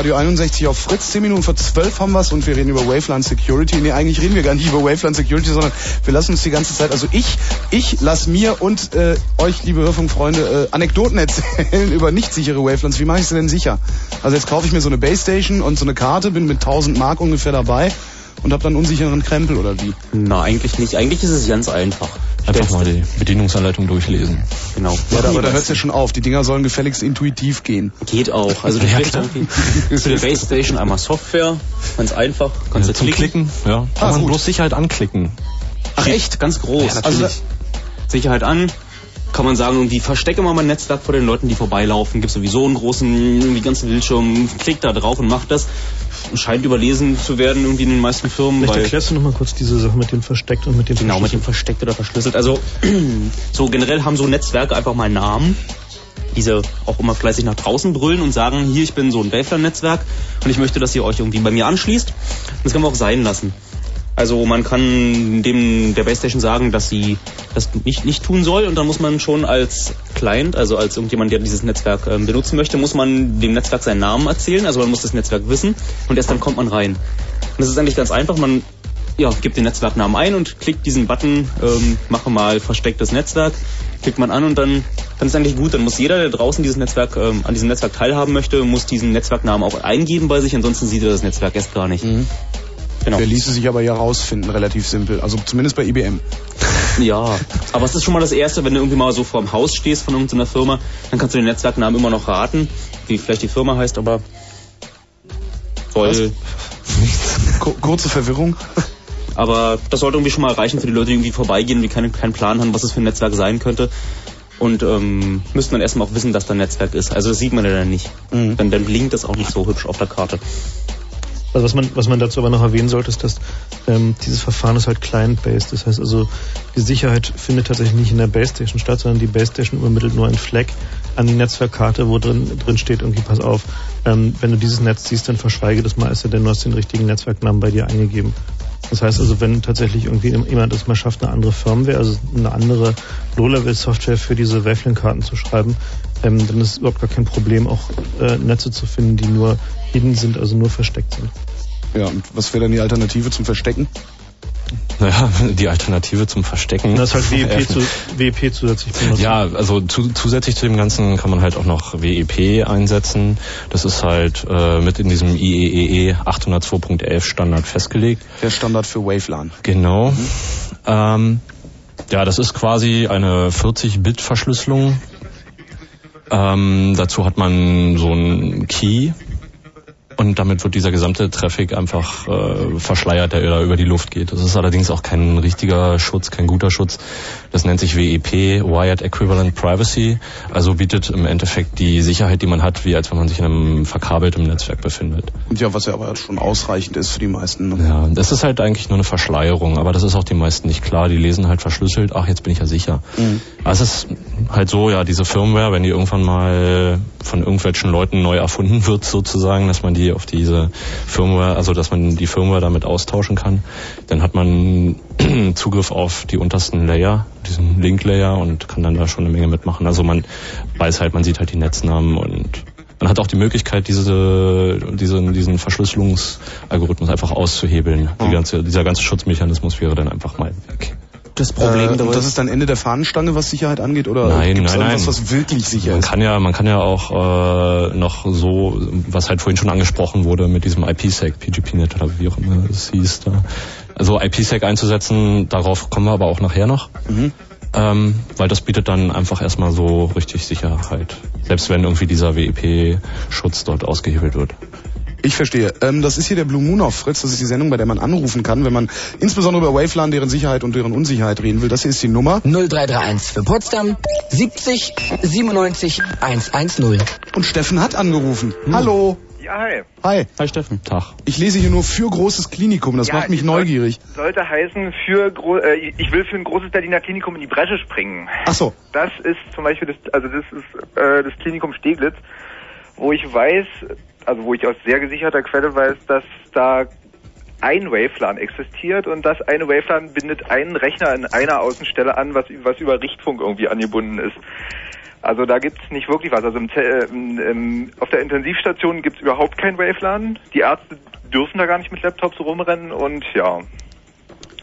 Radio 61 auf Fritz. 10 Minuten vor 12 haben wir's und wir reden über Waveland Security. Nee, eigentlich reden wir gar nicht über Waveland Security, sondern wir lassen uns die ganze Zeit, also ich, ich lasse mir und äh, euch, liebe Hörfunkfreunde, äh, Anekdoten erzählen über nicht sichere Wavelands. Wie mache ich sie denn sicher? Also jetzt kaufe ich mir so eine Base Station und so eine Karte, bin mit 1000 Mark ungefähr dabei und habe dann unsicheren Krempel oder wie?
Na, eigentlich nicht. Eigentlich ist es ganz einfach.
Einfach mal die Bedienungsanleitung durchlesen.
Genau.
Ja, aber da hört's ja schon auf. Die Dinger sollen gefälligst intuitiv gehen.
Geht auch. Also du
Ja,
kriegst irgendwie zu der Base Station einmal Software, ganz einfach, kannst
Ja,
du
zum
klicken.
Klicken, ja. Kann
Ah,
man
gut.
bloß Sicherheit anklicken.
Ach echt, ganz groß.
Ja, natürlich.
also Sicherheit an. Kann man sagen, irgendwie verstecke mal mein Netzwerk vor den Leuten, die vorbeilaufen. Gibt sowieso einen großen, irgendwie ganzen Bildschirm. Klick da drauf und macht das. Scheint überlesen zu werden irgendwie in den meisten Firmen.
Vielleicht erklärst du noch mal kurz diese Sache mit dem Versteckt und mit dem
Genau, mit dem versteckt oder verschlüsselt. Also so generell haben so Netzwerke einfach mal Namen. Diese auch immer fleißig nach draußen brüllen und sagen, hier, ich bin so ein Waveland-Netzwerk und ich möchte, dass ihr euch irgendwie bei mir anschließt. Das kann man auch sein lassen. Also man kann dem der Base Station sagen, dass sie das nicht, nicht tun soll und dann muss man schon als Client, also als irgendjemand, der dieses Netzwerk ähm, benutzen möchte, muss man dem Netzwerk seinen Namen erzählen, also man muss das Netzwerk wissen und erst dann kommt man rein. Und das ist eigentlich ganz einfach, man ja, gibt den Netzwerknamen ein und klickt diesen Button, ähm, mache mal verstecktes Netzwerk, klickt man an und dann, dann ist eigentlich gut. Dann muss jeder, der draußen dieses Netzwerk, ähm, an diesem Netzwerk teilhaben möchte, muss diesen Netzwerknamen auch eingeben bei sich, ansonsten sieht er das Netzwerk erst gar nicht. Genau.
Der ließe sich aber ja rausfinden, relativ simpel. Also zumindest bei IBM.
Ja, aber es ist schon mal das Erste, wenn du irgendwie mal so vorm Haus stehst von irgendeiner Firma, dann kannst du den Netzwerknamen immer noch raten, wie vielleicht die Firma heißt, aber voll.
Ku- Kurze Verwirrung.
Aber das sollte irgendwie schon mal reichen für die Leute, die irgendwie vorbeigehen und die keinen, keinen Plan haben, was es für ein Netzwerk sein könnte. und ähm, müssten dann erstmal auch wissen, dass da ein Netzwerk ist. Also das sieht man ja dann nicht.
Mhm.
Dann, dann blinkt das auch nicht so hübsch auf der Karte.
Also was man, was man dazu aber noch erwähnen sollte, ist, dass ähm, dieses Verfahren ist halt client-based. Das heißt also, die Sicherheit findet tatsächlich nicht in der Base Station statt, sondern die Base Station übermittelt nur einen Flag an die Netzwerkkarte, wo drin, drin steht, irgendwie, pass auf, ähm, wenn du dieses Netz siehst, dann verschweige das mal, es sei denn, du hast den richtigen Netzwerknamen bei dir eingegeben. Das heißt also, wenn tatsächlich irgendwie jemand es mal schafft, eine andere Firmware, also eine andere Low-Level-Software für diese Wavelength-Karten zu schreiben, ähm, dann ist es überhaupt gar kein Problem, auch äh, Netze zu finden, die nur hidden sind, also nur versteckt sind.
Ja, und was wäre dann die Alternative zum Verstecken?
Naja, die Alternative zum Verstecken.
Das ist halt WEP, zu, WEP zusätzlich benutzt.
Ja, also zu, zusätzlich zu dem Ganzen kann man halt auch noch WEP einsetzen. Das ist halt äh, mit in diesem IEEE 802.11 Standard festgelegt.
Der Standard für Wavelan.
Genau. Ähm, ja, das ist quasi eine 40-Bit-Verschlüsselung. Ähm, dazu hat man so einen Key und damit wird dieser gesamte Traffic einfach äh, verschleiert, der da über die Luft geht. Das ist allerdings auch kein richtiger Schutz, kein guter Schutz. Das nennt sich WEP, Wired Equivalent Privacy. Also bietet im Endeffekt die Sicherheit, die man hat, wie als wenn man sich in einem verkabelten Netzwerk befindet.
Und ja, was ja aber schon ausreichend ist für die meisten. Ne?
Ja, das ist halt eigentlich nur eine Verschleierung, aber das ist auch den meisten nicht klar. Die lesen halt verschlüsselt, ach, jetzt bin ich ja sicher.
Mhm.
Also es ist halt so, ja, diese Firmware, wenn die irgendwann mal von irgendwelchen Leuten neu erfunden wird, sozusagen, dass man die auf diese Firmware, also dass man die Firmware damit austauschen kann, dann hat man Zugriff auf die untersten Layer, diesen Link-Layer und kann dann da schon eine Menge mitmachen. Also man weiß halt, man sieht halt die Netznamen und man hat auch die Möglichkeit, diese, diesen, diesen Verschlüsselungsalgorithmus einfach auszuhebeln. Die ganze, dieser ganze Schutzmechanismus wäre dann einfach mal weg.
Das Problem
äh, und das ist dann Ende der Fahnenstange, was Sicherheit angeht, oder
Nein,
gibt's
nein,
irgendwas,
nein.
was wirklich sicher
Man
ist?
kann ja, man kann ja auch äh, noch so, was halt vorhin schon angesprochen wurde mit diesem IPsec, PGPNet oder wie auch immer es hieß da. Also IPsec einzusetzen, darauf kommen wir aber auch nachher noch.
Mhm.
Ähm, weil das bietet dann einfach erstmal so richtig Sicherheit. Selbst wenn irgendwie dieser WEP-Schutz dort ausgehebelt wird.
Ich verstehe. Ähm, das ist hier der Blue Moon auf Fritz. Das ist die Sendung, bei der man anrufen kann, wenn man insbesondere über Wavelan, deren Sicherheit und deren Unsicherheit reden will. Das hier ist die Nummer.
0331 für Potsdam 70 97 110.
Und Steffen hat angerufen. Hallo.
Ja, hi.
Hi.
Hi Steffen.
Tag.
Ich lese hier nur für großes Klinikum. Das
Ja,
macht mich neugierig.
Sollte heißen, für gro äh, ich will für ein großes Berliner Klinikum in die Bresche springen.
Ach so.
Das ist zum Beispiel das, also das ist äh, das Klinikum Steglitz, wo ich weiß, also wo ich aus sehr gesicherter Quelle weiß, dass da ein Wavelan existiert und das eine Wavelan bindet einen Rechner in einer Außenstelle an, was, was über Richtfunk irgendwie angebunden ist. Also da gibt's nicht wirklich was. Also im, äh, im, im, auf der Intensivstation gibt's überhaupt kein Wavelan. Die Ärzte dürfen da gar nicht mit Laptops rumrennen und ja.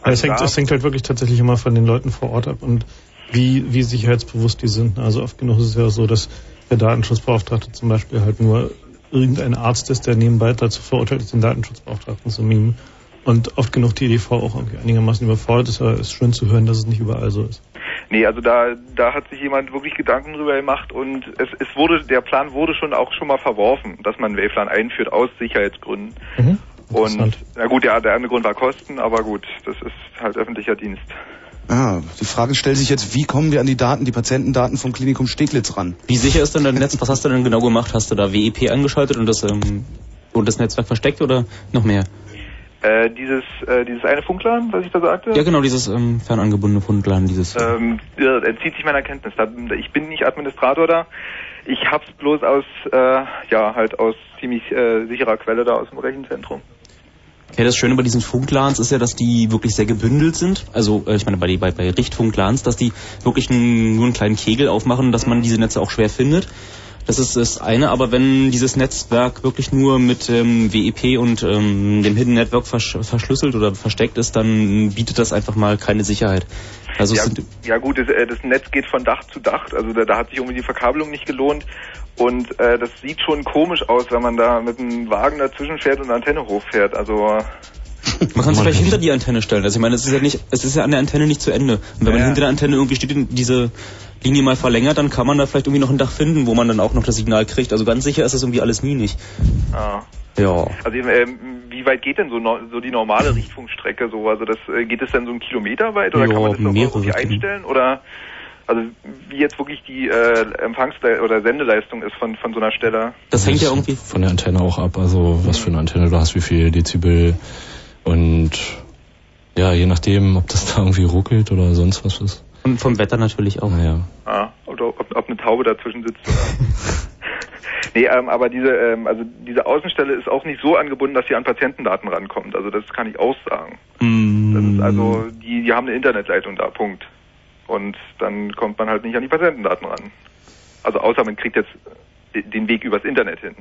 Ja, es, hängt, es hängt halt wirklich tatsächlich immer von den Leuten vor Ort ab und wie, wie sicherheitsbewusst die sind. Also oft genug ist es ja so, dass der Datenschutzbeauftragte zum Beispiel halt nur irgendein Arzt ist, der nebenbei dazu verurteilt ist, den Datenschutzbeauftragten zu mimen. Und oft genug die EDV auch irgendwie einigermaßen überfordert ist, aber es ist schön zu hören, dass es nicht überall so ist.
Nee, also da, da hat sich jemand wirklich Gedanken drüber gemacht und es, es wurde, der Plan wurde schon auch schon mal verworfen, dass man Wavelan einführt aus Sicherheitsgründen.
Mhm.
Und na gut, ja, der andere Grund war Kosten, aber gut, das ist halt öffentlicher Dienst.
Ah, die Frage stellt sich jetzt, wie kommen wir an die Daten, die Patientendaten vom Klinikum Steglitz ran?
Wie sicher ist denn dein Netz? Was hast du denn genau gemacht? Hast du da WEP angeschaltet und das, ähm, und das Netzwerk versteckt oder noch mehr?
Äh, dieses, äh, dieses eine Funklan, was ich da sagte,
Ja, genau, dieses ähm, fernangebundene Fundladen, dieses.
ähm, ja, entzieht sich meiner Kenntnis. Ich bin nicht Administrator da. Ich hab's bloß aus, äh, ja, halt aus ziemlich äh, sicherer Quelle da aus dem Rechenzentrum.
Ja, das Schöne bei diesen Funklans ist ja, dass die wirklich sehr gebündelt sind. Also, äh, ich meine, bei, bei, bei Richtfunklans, dass die wirklich n- nur einen kleinen Kegel aufmachen, dass man diese Netze auch schwer findet. Das ist das eine, aber wenn dieses Netzwerk wirklich nur mit ähm, WEP und ähm, dem Hidden Network versch verschlüsselt oder versteckt ist, dann bietet das einfach mal keine Sicherheit. Also
ja, ja gut, das, äh, das Netz geht von Dach zu Dach, also da, da hat sich irgendwie die Verkabelung nicht gelohnt und äh, das sieht schon komisch aus, wenn man da mit einem Wagen dazwischen fährt und eine Antenne hochfährt. Also
Man kann es vielleicht hinter die Antenne stellen. Also ich meine, es ist ja nicht, es ist ja an der Antenne nicht zu Ende. Und wenn man
Ja.
hinter der Antenne irgendwie steht und diese Linie mal verlängert, dann kann man da vielleicht irgendwie noch ein Dach finden, wo man dann auch noch das Signal kriegt. Also ganz sicher ist es irgendwie alles nie nicht.
ah.
Ja.
also ähm, wie weit geht denn so, no, so die normale Richtfunkstrecke so? Also das äh, geht es denn so einen Kilometer weit oder
Ja,
kann man das noch irgendwie einstellen oder Also wie jetzt wirklich die äh, Empfangs- oder Sendeleistung ist von, von so einer Stelle.
Das hängt ja irgendwie
von der Antenne auch ab, also was für eine Antenne du hast, wie viel Dezibel und ja, je nachdem, ob das da irgendwie ruckelt oder sonst was ist.
Und vom Wetter natürlich auch.
Naja.
Ah, oder ob, ob eine Taube dazwischen sitzt oder. nee, ähm, aber diese, ähm, also diese Außenstelle ist auch nicht so angebunden, dass sie an Patientendaten rankommt. Also das kann ich auch sagen. Das ist also, die, die haben eine Internetleitung da, Punkt. Und dann kommt man halt nicht an die Patientendaten ran. Also außer man kriegt jetzt de- den Weg übers Internet hin.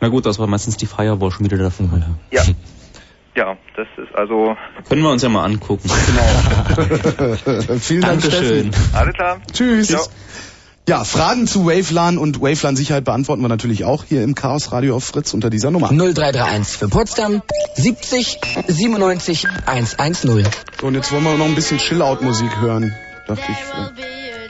Na gut, das war meistens die Firewall schon wieder davon.
Ja. Ja, das ist also.
Können wir uns ja mal angucken.
Vielen Dank,
Dankeschön.
Steffen.
Alles klar.
Tschüss.
Ja.
Ja, Fragen zu Wavelan und Wavelan-Sicherheit beantworten wir natürlich auch hier im Chaos Radio auf Fritz unter dieser Nummer.
0331 für Potsdam 70 97 110.
So, und jetzt wollen wir noch ein bisschen Chill-Out-Musik hören, dachte ich.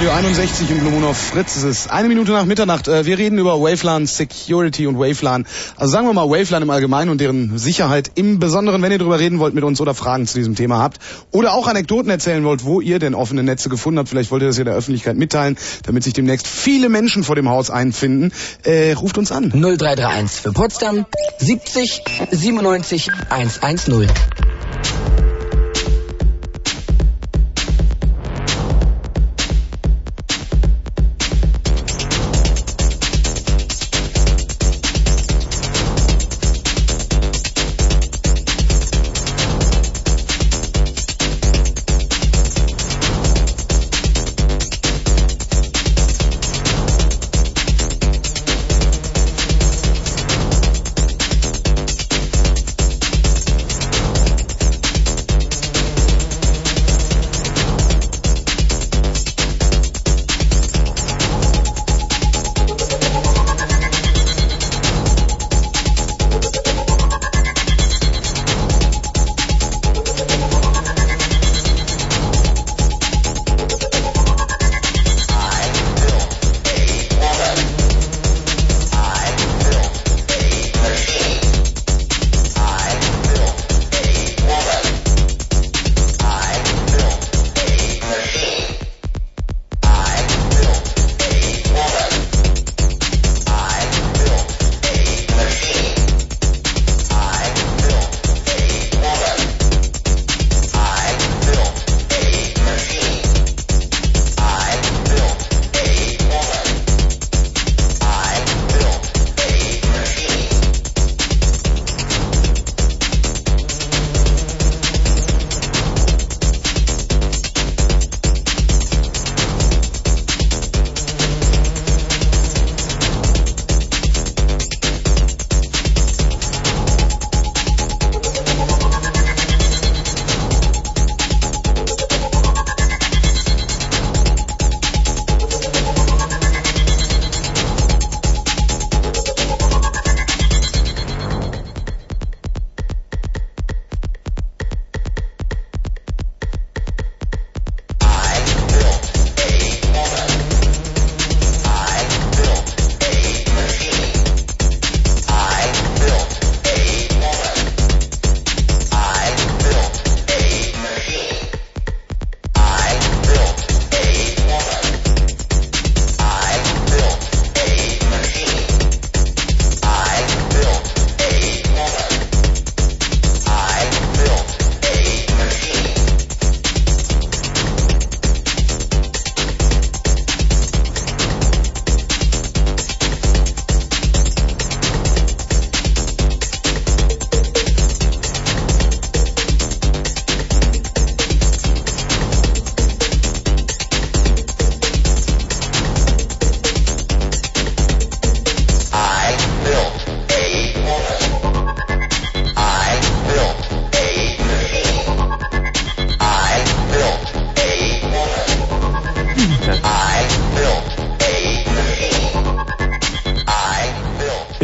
Radio 61 im Blue Moon auf Fritz. Es ist eine Minute nach Mitternacht. Äh, Wir reden über Wavelan Security und Wavelan. Also sagen wir mal Wavelan im Allgemeinen und deren Sicherheit im Besonderen, wenn ihr darüber reden wollt mit uns oder Fragen zu diesem Thema habt. Oder auch Anekdoten erzählen wollt, wo ihr denn offene Netze gefunden habt. Vielleicht wollt ihr das ja der Öffentlichkeit mitteilen, damit sich demnächst viele Menschen vor dem Haus einfinden. Äh, ruft uns an.
0331 für Potsdam 70 97 110.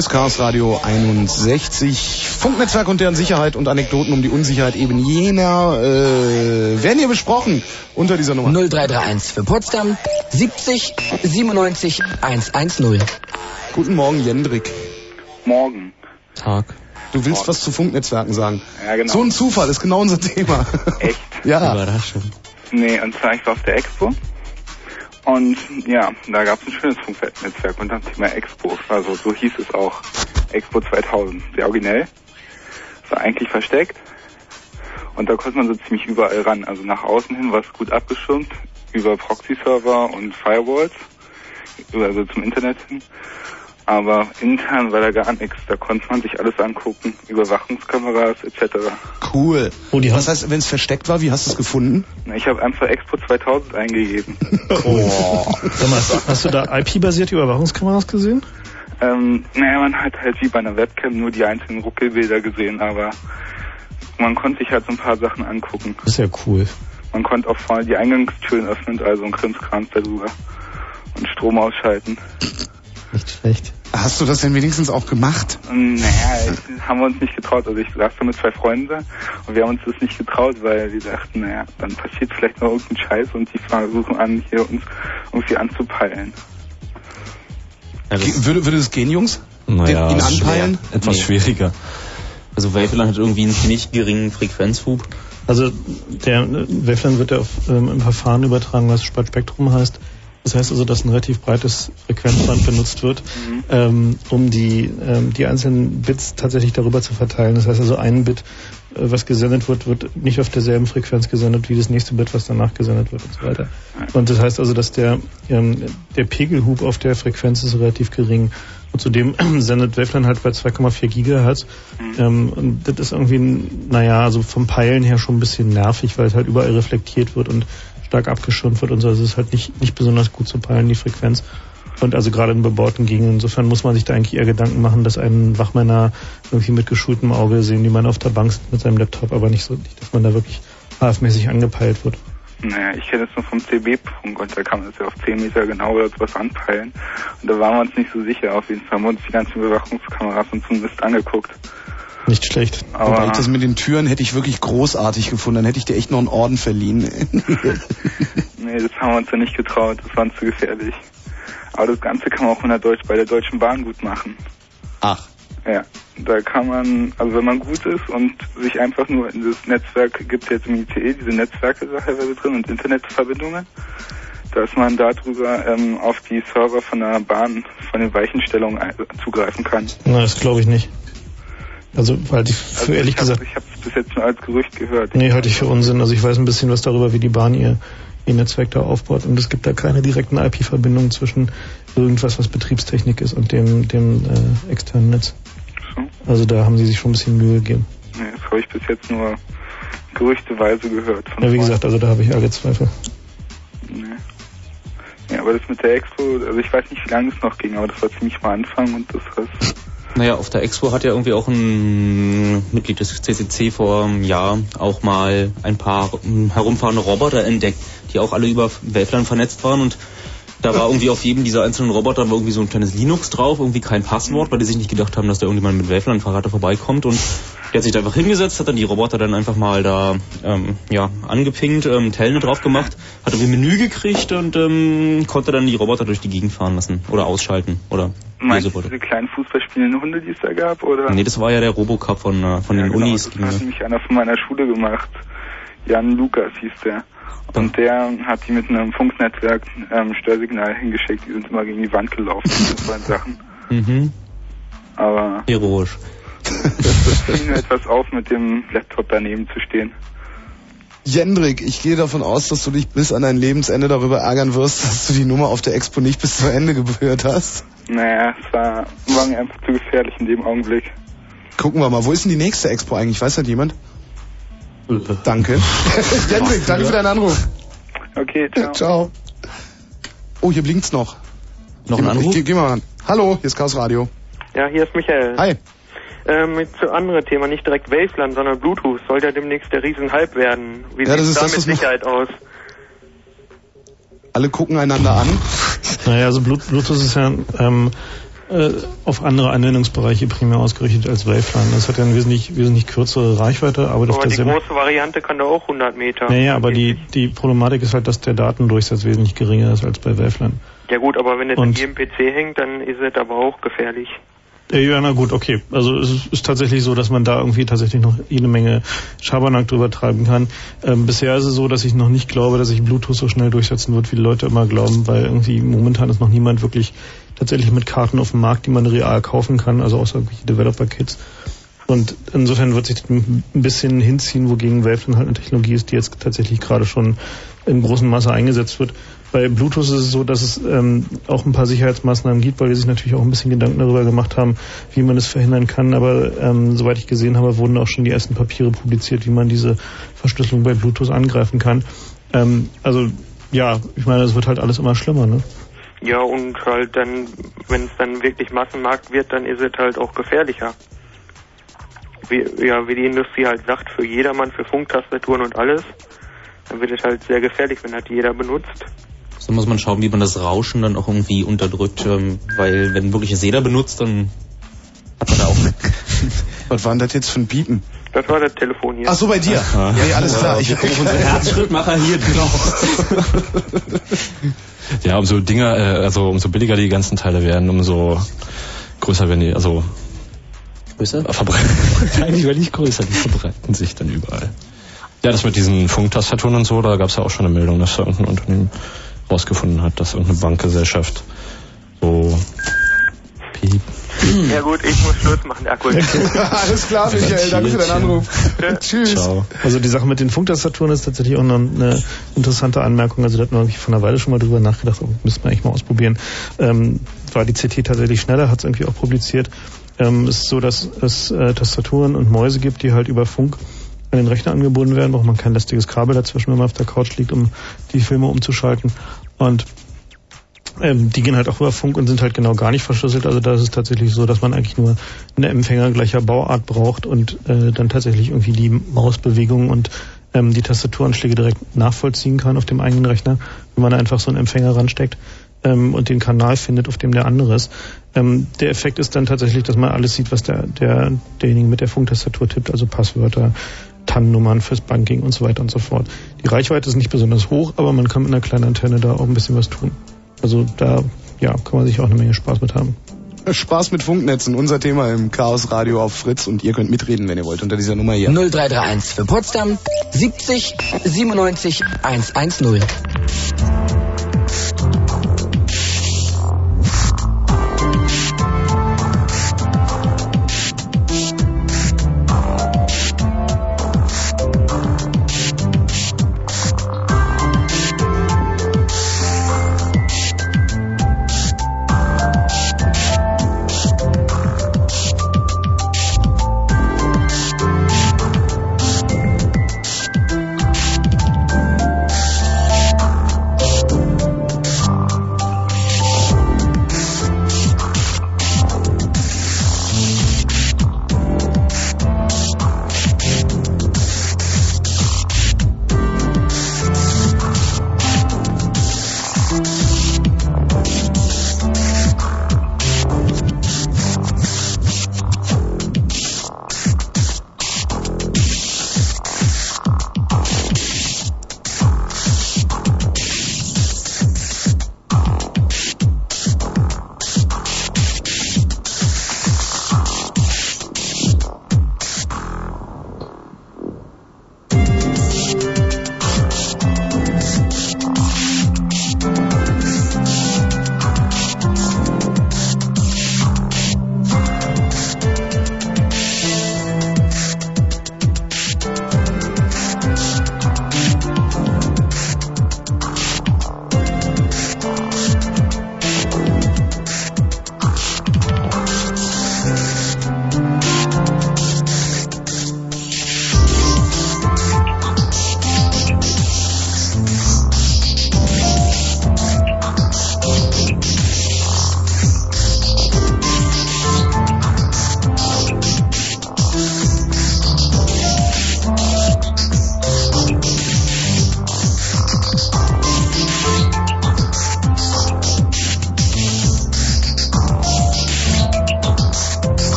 ist Chaos Radio 61. Funknetzwerk und deren Sicherheit und Anekdoten um die Unsicherheit eben jener äh, werden hier besprochen unter dieser Nummer.
0331 für Potsdam 70 97 110.
Guten Morgen, Jendrik.
Morgen.
Tag.
Du willst was zu Funknetzwerken sagen.
Ja, genau.
So ein Zufall, ist genau unser Thema.
Echt?
ja.
Überraschung.
Nee, und zwar ich war auf der Expo. Und ja, da gab es ein schönes Funknetzwerk unter dem Thema Expo. Also so hieß es auch. Expo 2000. Sehr originell. Es war eigentlich versteckt. Und da konnte man so ziemlich überall ran. Also nach außen hin war es gut abgeschirmt über Proxy-Server und Firewalls. Also zum Internet hin. Aber intern war da gar nichts. Da konnte man sich alles angucken. Überwachungskameras etc.
Cool. Was heißt, wenn es versteckt war, wie hast du es gefunden?
Na, Ich habe einfach Expo 2000 eingegeben.
Oh. Sag mal, hast du da IP-basierte Überwachungskameras gesehen?
Ähm, naja, man hat halt wie bei einer Webcam nur die einzelnen Ruckelbilder gesehen, aber man konnte sich halt so ein paar Sachen angucken.
Das ist ja cool.
Man konnte auch vorne die Eingangstüren öffnen, also ein Krimskrams darüber. Und Strom ausschalten.
Nicht schlecht.
Hast du das denn wenigstens auch gemacht?
Naja, haben wir uns nicht getraut. Also ich saß da mit zwei Freunden und wir haben uns das nicht getraut, weil wir dachten, naja, dann passiert vielleicht noch irgendein Scheiß und die versuchen an, hier uns irgendwie anzupeilen.
Ge- würde, würde das gehen, Jungs?
Naja,
Den, ihn
schwer.
anpeilen?
Etwas
Nee.
schwieriger.
Also Waveland hat irgendwie einen ziemlich geringen Frequenzhub.
Also der Waveland wird ja auf, ähm, im Verfahren übertragen, was Spektrum heißt. Das heißt also, dass ein relativ breites Frequenzband benutzt wird, ähm, um die, ähm, die einzelnen Bits tatsächlich darüber zu verteilen. Das heißt also, ein Bit, äh, was gesendet wird, wird nicht auf derselben Frequenz gesendet wie das nächste Bit, was danach gesendet wird und so weiter. Und das heißt also, dass der, ähm, der Pegelhub auf der Frequenz ist relativ gering. Und zudem sendet Waveland halt bei 2,4 Gigahertz. Ähm, und das ist irgendwie, naja, also vom Peilen her schon ein bisschen nervig, weil es halt überall reflektiert wird und stark abgeschirmt wird und so. Also es ist halt nicht, nicht besonders gut zu peilen, die Frequenz. Und also gerade in bebauten Gegenden. Insofern muss man sich da eigentlich eher Gedanken machen, dass einen Wachmänner irgendwie mit geschultem Auge sehen, die man auf der Bank mit seinem Laptop, aber nicht so, dass man da wirklich HF-mäßig angepeilt wird.
Naja, ich kenne es nur vom CB-Funk und da kann man es ja auf 10 Meter genau oder sowas anpeilen. Und da waren wir uns nicht so sicher. Auf jeden Fall haben wir uns die ganzen Überwachungskameras und so Mist angeguckt.
Nicht schlecht.
Aber-
Wobei ich das mit den Türen hätte ich wirklich großartig gefunden. Dann hätte ich dir echt noch einen Orden verliehen.
Nee, das haben wir uns ja nicht getraut. Das war uns zu gefährlich. Aber das Ganze kann man auch in der Deutsch, bei der Deutschen Bahn gut machen.
Ach.
Ja, da kann man, also wenn man gut ist und sich einfach nur in das Netzwerk, gibt es jetzt im ICE diese Netzwerke teilweise drin und Internetverbindungen, dass man darüber ähm, auf die Server von der Bahn, von den Weichenstellungen ein- zugreifen kann.
Na, das glaube ich nicht. Also halte ich für
Also
ehrlich
ich hab,
gesagt,
Ich habe es bis jetzt nur als Gerücht gehört.
nee, halte ich für Unsinn. Also ich weiß ein bisschen was darüber, wie die Bahn ihr, ihr Netzwerk da aufbaut und es gibt da keine direkten IP-Verbindungen zwischen irgendwas, was Betriebstechnik ist und dem, dem äh, externen Netz. Also da haben sie sich schon ein bisschen Mühe gegeben.
Nee, das habe ich bis jetzt nur gerüchteweise gehört. Von
Ja, wie
Freunden.
gesagt, also da habe ich arge Zweifel.
Nee. Ja, aber das mit der Expo, also ich weiß nicht, wie lange es noch ging, aber das war ziemlich am Anfang und das war
Naja, auf der Expo hat ja irgendwie auch ein Mitglied des CCC vor einem Jahr auch mal ein paar herumfahrende Roboter entdeckt, die auch alle über Waveland vernetzt waren. Und da war irgendwie auf jedem dieser einzelnen Roboter war irgendwie so ein kleines Linux drauf, irgendwie kein Passwort, weil die sich nicht gedacht haben, dass da irgendjemand mit Waveland-Fahrrad vorbeikommt. Und der hat sich da einfach hingesetzt, hat dann die Roboter dann einfach mal da ähm, ja, angepinkt, ähm, Telnet drauf gemacht, hat irgendwie ein Menü gekriegt und ähm, konnte dann die Roboter durch die Gegend fahren lassen oder ausschalten oder er
Meinst
so
du diese kleinen Fußballspielenden Hunde, die es da gab? Oder?
Nee, das war ja der Robocup von, äh, von den
genau,
Unis.
Das
ging
hat
ja.
nämlich einer von meiner Schule gemacht. Jan Lukas hieß der. Und der hat die mit einem Funknetzwerk ähm, Störsignal hingeschickt. Die sind immer gegen die Wand gelaufen. Das waren Sachen.
Mhm.
Aber
Heroisch.
das fiel mir etwas auf, mit dem Laptop daneben zu stehen.
Jendrik, ich gehe davon aus, dass du dich bis an dein Lebensende darüber ärgern wirst, dass du die Nummer auf der Expo nicht bis zu Ende gehört hast.
Naja, es war, war mir einfach zu gefährlich in dem Augenblick.
Gucken wir mal, wo ist denn die nächste Expo eigentlich? Weiß das jemand? Danke. Jendrik, danke für deinen Anruf.
Okay, ciao.
Ciao. Oh, hier blinkt's noch.
Noch
Geh
ein Anruf?
Ich, geh, geh mal ran. Hallo, hier ist Chaos Radio.
Ja, hier ist Michael.
Hi.
Ähm, mit zu anderem Thema, nicht direkt Waveland, sondern Bluetooth. Soll ja demnächst der Riesenhype werden. Wie
Ja, das
sieht
ist
da
das,
mit Sicherheit aus?
Alle gucken einander an.
Naja, also Blut- Bluetooth ist ja ähm, äh, auf andere Anwendungsbereiche primär ausgerichtet als Waveland. Das hat ja eine wesentlich, wesentlich kürzere Reichweite,
Aber die
derselben...
große Variante kann da auch 100 Meter.
Naja, aber die, die Problematik ist halt, dass der Datendurchsatz wesentlich geringer ist als bei Waveland.
Ja gut, aber wenn es
Und-
in jedem PC hängt, dann ist es aber auch gefährlich.
Äh, Ja, na gut, okay. Also es ist, tatsächlich so, dass man da irgendwie tatsächlich noch jede Menge Schabernack drüber treiben kann. Ähm, bisher ist es so, dass ich noch nicht glaube, dass sich Bluetooth so schnell durchsetzen wird, wie die Leute immer glauben, weil irgendwie momentan ist noch niemand wirklich tatsächlich mit Karten auf dem Markt, die man real kaufen kann, also außer irgendwelche Developer-Kits. Und insofern wird sich ein bisschen hinziehen, wogegen Waveland halt eine Technologie ist, die jetzt tatsächlich gerade schon in großem Maße eingesetzt wird. Bei Bluetooth ist es so, dass es ähm, auch ein paar Sicherheitsmaßnahmen gibt, weil die sich natürlich auch ein bisschen Gedanken darüber gemacht haben, wie man es verhindern kann. Aber ähm, soweit ich gesehen habe, wurden auch schon die ersten Papiere publiziert, wie man diese Verschlüsselung bei Bluetooth angreifen kann. Ähm, also ja, ich meine, es wird halt alles immer schlimmer. Ne?
Ja, und halt dann, wenn es dann wirklich Massenmarkt wird, dann ist es halt auch gefährlicher. Wie, ja, wie die Industrie halt sagt, für jedermann, für Funktastaturen und alles, dann wird es halt sehr gefährlich, wenn halt jeder benutzt.
Da muss man schauen, wie man das Rauschen dann auch irgendwie unterdrückt, ähm, weil wenn wirklich es jeder benutzt, dann hat man da auch...
Was war denn das jetzt für ein Piepen?
Das war das Telefon hier.
Ach so, bei dir.
Aha.
Ja, ja, alles klar. Ich,
Wir gucken unseren Herzschrittmacher hier drauf.
Ja, umso Dinger, äh, also umso billiger die ganzen Teile werden, umso größer werden die, also
Größer?
verbreiten. Eigentlich werden nicht größer, die verbreiten sich dann überall. Ja, das mit diesen Funktastaturen und so, da gab es ja auch schon eine Meldung, dass da irgendein Unternehmen rausgefunden hat, dass irgendeine Bankgesellschaft so piep.
Ja gut, ich muss Schluss machen, der Akku
alles klar, Michael. Danke für deinen Anruf. Tschüss.
Ciao.
Also die Sache mit den Funktastaturen ist tatsächlich auch noch eine interessante Anmerkung. Also da hat man irgendwie von einer Weile schon mal drüber nachgedacht, oh, müsste man eigentlich mal ausprobieren. Ähm, war die CT tatsächlich schneller, hat es irgendwie auch publiziert. Ähm, es ist so, dass es äh, Tastaturen und Mäuse gibt, die halt über Funk an den Rechner angebunden werden, braucht man kein lästiges Kabel dazwischen, wenn man auf der Couch liegt, um die Filme umzuschalten. Und ähm, die gehen halt auch über Funk und sind halt genau gar nicht verschlüsselt. Also da ist es tatsächlich so, dass man eigentlich nur einen Empfänger gleicher Bauart braucht und äh, dann tatsächlich irgendwie die Mausbewegungen und ähm, die Tastaturanschläge direkt nachvollziehen kann auf dem eigenen Rechner, wenn man einfach so einen Empfänger ransteckt ähm, und den Kanal findet, auf dem der andere ist. Ähm, der Effekt ist dann tatsächlich, dass man alles sieht, was der, der derjenige mit der Funktastatur tippt, also Passwörter, TAN-Nummern fürs Banking und so weiter und so fort. Die Reichweite ist nicht besonders hoch, aber man kann mit einer kleinen Antenne da auch ein bisschen was tun. Also da ja, kann man sich auch eine Menge Spaß mit haben.
Spaß mit Funknetzen, unser Thema im Chaos Radio auf Fritz und ihr könnt mitreden, wenn ihr wollt, unter dieser Nummer hier.
0331 für Potsdam 70 97 110.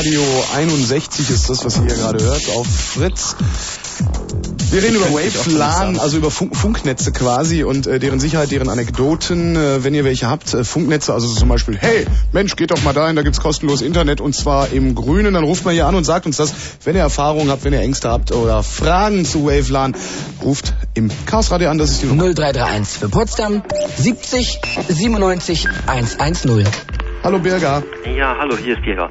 Radio 61 ist das, was ihr hier gerade hört, auf Fritz. Wir reden über WaveLAN, also über Funk Funknetze quasi und äh, deren Sicherheit, deren Anekdoten, äh, wenn ihr welche habt. Äh, Funknetze, also zum Beispiel, hey, Mensch, geht doch mal dahin, da gibt's kostenlos Internet und zwar im Grünen. Dann ruft man hier an und sagt uns das. Wenn ihr Erfahrungen habt, wenn ihr Ängste habt oder Fragen zu WaveLAN, ruft im Chaos Radio an, das ist die Nummer.
0331 für Potsdam 70 97 110.
Hallo Birger.
Ja, hallo, hier ist Birger.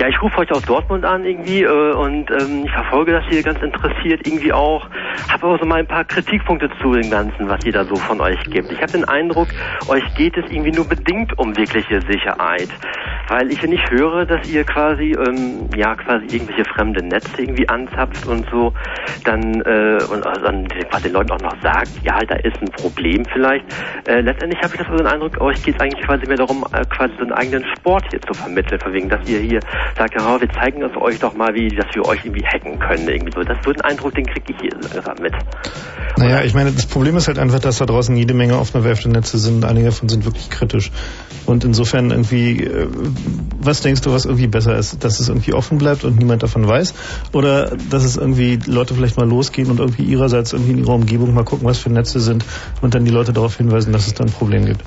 Ja, ich rufe euch aus Dortmund an irgendwie äh, und ähm, ich verfolge das hier ganz interessiert irgendwie auch. Habe aber so mal ein paar Kritikpunkte zu dem Ganzen, was ihr da so von euch gibt. Ich habe den Eindruck, euch geht es irgendwie nur bedingt um wirkliche Sicherheit. Weil ich ja nicht höre, dass ihr quasi, ähm, ja, quasi irgendwelche fremde Netze irgendwie anzapft und so, dann, äh, und also dann quasi den Leuten auch noch sagt, ja, da ist ein Problem vielleicht. Äh, letztendlich habe ich das so den Eindruck, euch geht es eigentlich quasi mehr darum, äh, quasi so einen eigenen Sport hier zu vermitteln, von wegen, dass ihr hier sagt, ja, wir zeigen es euch doch mal, wie, dass wir euch irgendwie hacken können, irgendwie so. Das so den Eindruck, den kriege ich hier langsam mit.
Naja, ich meine, das Problem ist halt einfach, dass da draußen jede Menge offene Netze sind. Einige davon sind wirklich kritisch. Und insofern irgendwie, äh, was denkst du, was irgendwie besser ist? Dass es irgendwie offen bleibt und niemand davon weiß? Oder dass es irgendwie Leute vielleicht mal losgehen und irgendwie ihrerseits irgendwie in ihrer Umgebung mal gucken, was für Netze sind und dann die Leute darauf hinweisen, dass es da ein Problem gibt?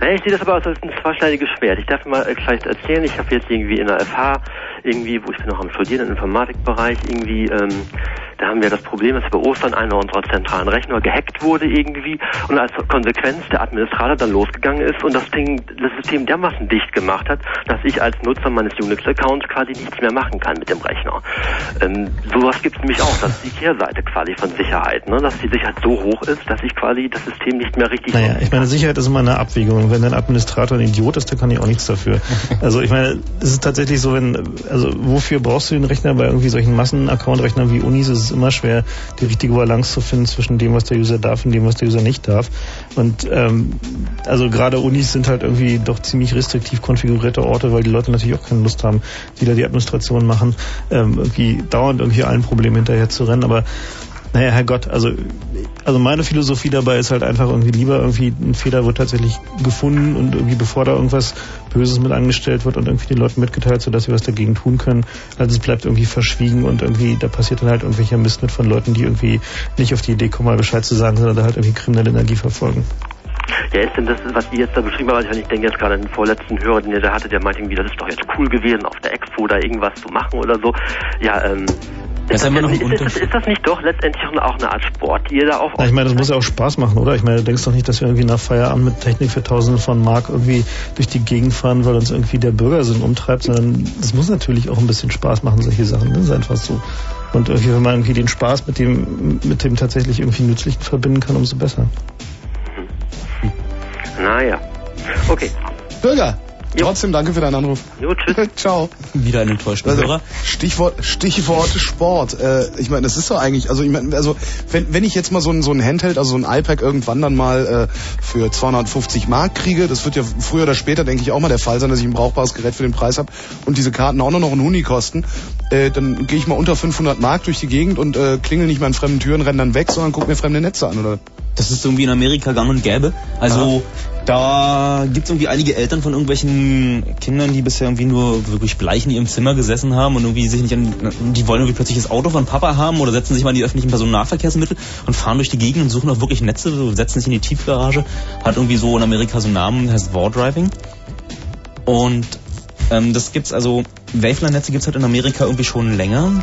Ich sehe das aber als ein zweischneidiges Schwert. Ich darf mal äh, vielleicht erzählen, ich habe jetzt irgendwie in der FH, irgendwie, wo ich bin noch am Studieren im Informatikbereich, irgendwie, ähm, da haben wir das Problem, dass bei Ostern einer unserer zentralen Rechner gehackt wurde irgendwie und als Konsequenz der Administrator dann losgegangen ist und das Ding, das System dermaßen dicht gemacht hat, dass ich als Nutzer meines Unix-Accounts quasi nichts mehr machen kann mit dem Rechner. Ähm, sowas gibt es nämlich auch, das ist die Kehrseite quasi von Sicherheit, ne? dass die Sicherheit so hoch ist, dass ich quasi das System nicht mehr richtig
Naja, ich meine, Sicherheit ist immer eine Abwägung. Wenn ein Administrator ein Idiot ist, dann kann ich auch nichts dafür. Also ich meine, es ist tatsächlich so, wenn, also wofür brauchst du den Rechner bei irgendwie solchen Massen-Account-Rechnern wie Unis? Ist es immer schwer, die richtige Balance zu finden zwischen dem, was der User darf und dem, was der User nicht darf. Und ähm, also gerade Unis sind halt irgendwie doch ziemlich restriktiv konfigurierte Orte, weil die Leute natürlich auch keine Lust haben, die da die Administration machen, ähm, irgendwie dauernd irgendwie allen Problemen hinterher zu rennen. Aber naja, Herrgott, also, also meine Philosophie dabei ist halt einfach irgendwie lieber irgendwie ein Fehler wird tatsächlich gefunden und irgendwie bevor da irgendwas Böses mit angestellt wird und irgendwie den Leuten mitgeteilt, sodass sie was dagegen tun können, als es bleibt irgendwie verschwiegen und irgendwie da passiert dann halt irgendwelcher Mist mit von Leuten, die irgendwie nicht auf die Idee kommen, mal Bescheid zu sagen, sondern da halt irgendwie kriminelle Energie verfolgen.
Ja, ist denn das, was ihr jetzt da beschrieben habt, ich denke jetzt gerade an den vorletzten Hörer, den ihr da hattet, der meinte irgendwie, das ist doch jetzt cool gewesen, auf der Expo da irgendwas zu machen oder so. Ja, ähm,
Das ist noch
das,
ein
ist, das, ist das nicht doch letztendlich auch eine Art Sport, die ihr da auf...
Na, ich meine, das muss ja auch Spaß machen, oder? Ich meine, du denkst doch nicht, dass wir irgendwie nach Feierabend mit Technik für Tausende von Mark irgendwie durch die Gegend fahren, weil uns irgendwie der Bürgersinn umtreibt, sondern es muss natürlich auch ein bisschen Spaß machen, solche Sachen. Das ist einfach so. Und irgendwie, wenn man irgendwie den Spaß mit dem, mit dem tatsächlich irgendwie Nützlichen verbinden kann, umso besser.
Naja. Okay.
Bürger, trotzdem danke für deinen Anruf.
Jo, tschüss.
Ciao.
Wieder ein enttäuschter
Also,
Hörer.
Stichwort, Stichwort Sport. Äh, ich meine, das ist doch eigentlich, also ich meine, also wenn, wenn ich jetzt mal so ein, so ein Handheld, also so ein iPad irgendwann dann mal äh, für 250 Mark kriege, das wird ja früher oder später, denke ich, auch mal der Fall sein, dass ich ein brauchbares Gerät für den Preis habe und diese Karten auch nur noch einen Huni kosten, äh, dann gehe ich mal unter 500 Mark durch die Gegend und äh, klingel nicht mal an fremden Türen, renne dann weg, sondern guck mir fremde Netze an, oder?
Das ist irgendwie in Amerika gang und gäbe. Also da gibt's irgendwie einige Eltern von irgendwelchen Kindern, die bisher irgendwie nur wirklich bleich in ihrem Zimmer gesessen haben und irgendwie sich nicht an, die wollen irgendwie plötzlich das Auto von Papa haben oder setzen sich mal in die öffentlichen Personennahverkehrsmittel und fahren durch die Gegend und suchen auch wirklich Netze, setzen sich in die Tiefgarage. Hat irgendwie so in Amerika so einen Namen, heißt War Driving. Und ähm, das gibt's also, Waveland-Netze gibt's halt in Amerika irgendwie schon länger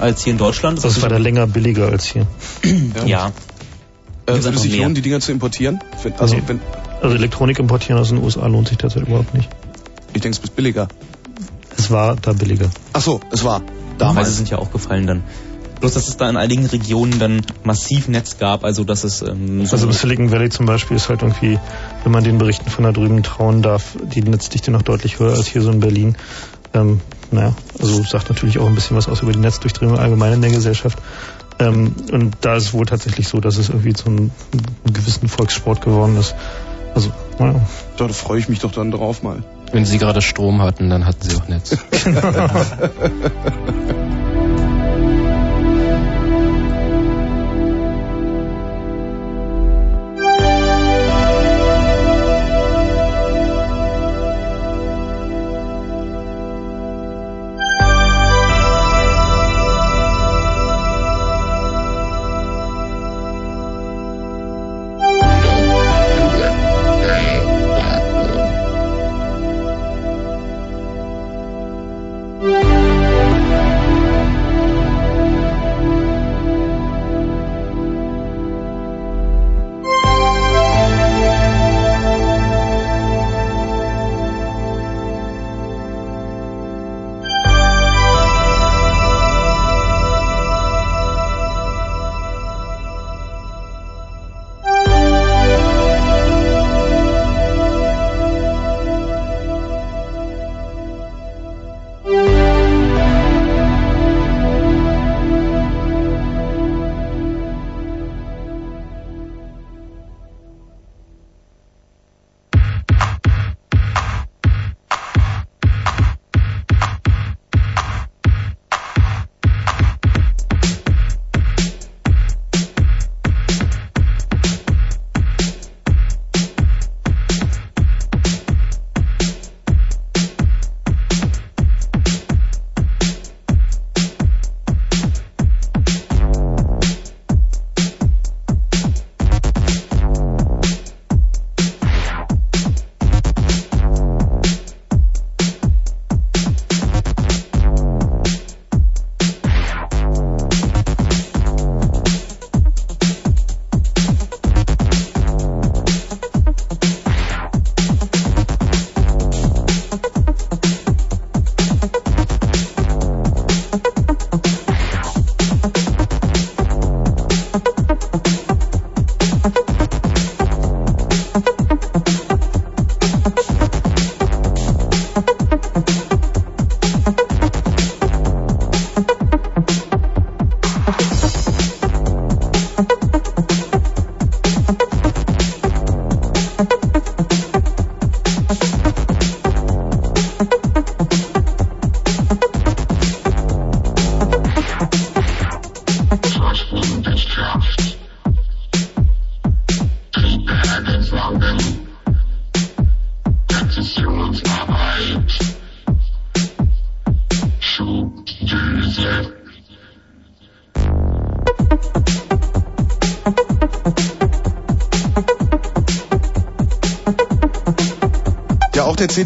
als hier in Deutschland.
Das war da länger billiger als hier.
ja.
Äh,
Gibt's
würde sich lohnen, die Dinger zu importieren? Wenn- Also,
Nee.
wenn,
Also Elektronik importieren aus den USA lohnt sich derzeit überhaupt nicht.
ich denke, es ist billiger.
Es war da billiger.
Ach so, es war.
Preise
Damals.
sind ja auch gefallen dann. Bloß, dass es da in einigen Regionen dann massiv Netz gab, also dass es ähm, so
Also im Silicon Valley zum Beispiel ist halt irgendwie, wenn man den Berichten von da drüben trauen darf, die Netzdichte noch deutlich höher als hier so in Berlin. Ähm, naja, also sagt natürlich auch ein bisschen was aus über die Netzdurchdringung allgemein in der Gesellschaft. Ähm, und da ist es wohl tatsächlich so, dass es irgendwie zu einem, einem gewissen Volkssport geworden ist. Also, naja.
Da freue ich mich doch dann drauf mal.
Wenn Sie gerade Strom hatten, dann hatten Sie auch Netz.
Ja,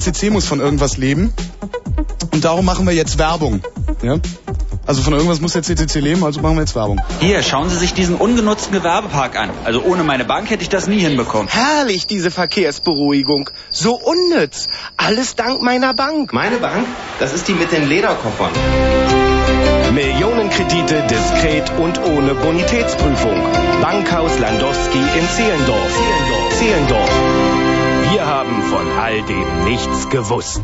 CCC muss von irgendwas leben. Und darum machen wir jetzt Werbung. Ja? Also von irgendwas muss der CCC leben, also machen wir jetzt Werbung.
Hier, schauen Sie sich diesen ungenutzten Gewerbepark an. Also ohne meine Bank hätte ich das nie hinbekommen.
Herrlich, diese Verkehrsberuhigung. So unnütz. Alles dank meiner Bank.
Meine Bank? Das ist die mit den Lederkoffern.
Millionenkredite diskret und ohne Bonitätsprüfung. Bankhaus Landowski in Zehlendorf. Zehlendorf. Zehlendorf. Wir haben von all dem nichts gewusst.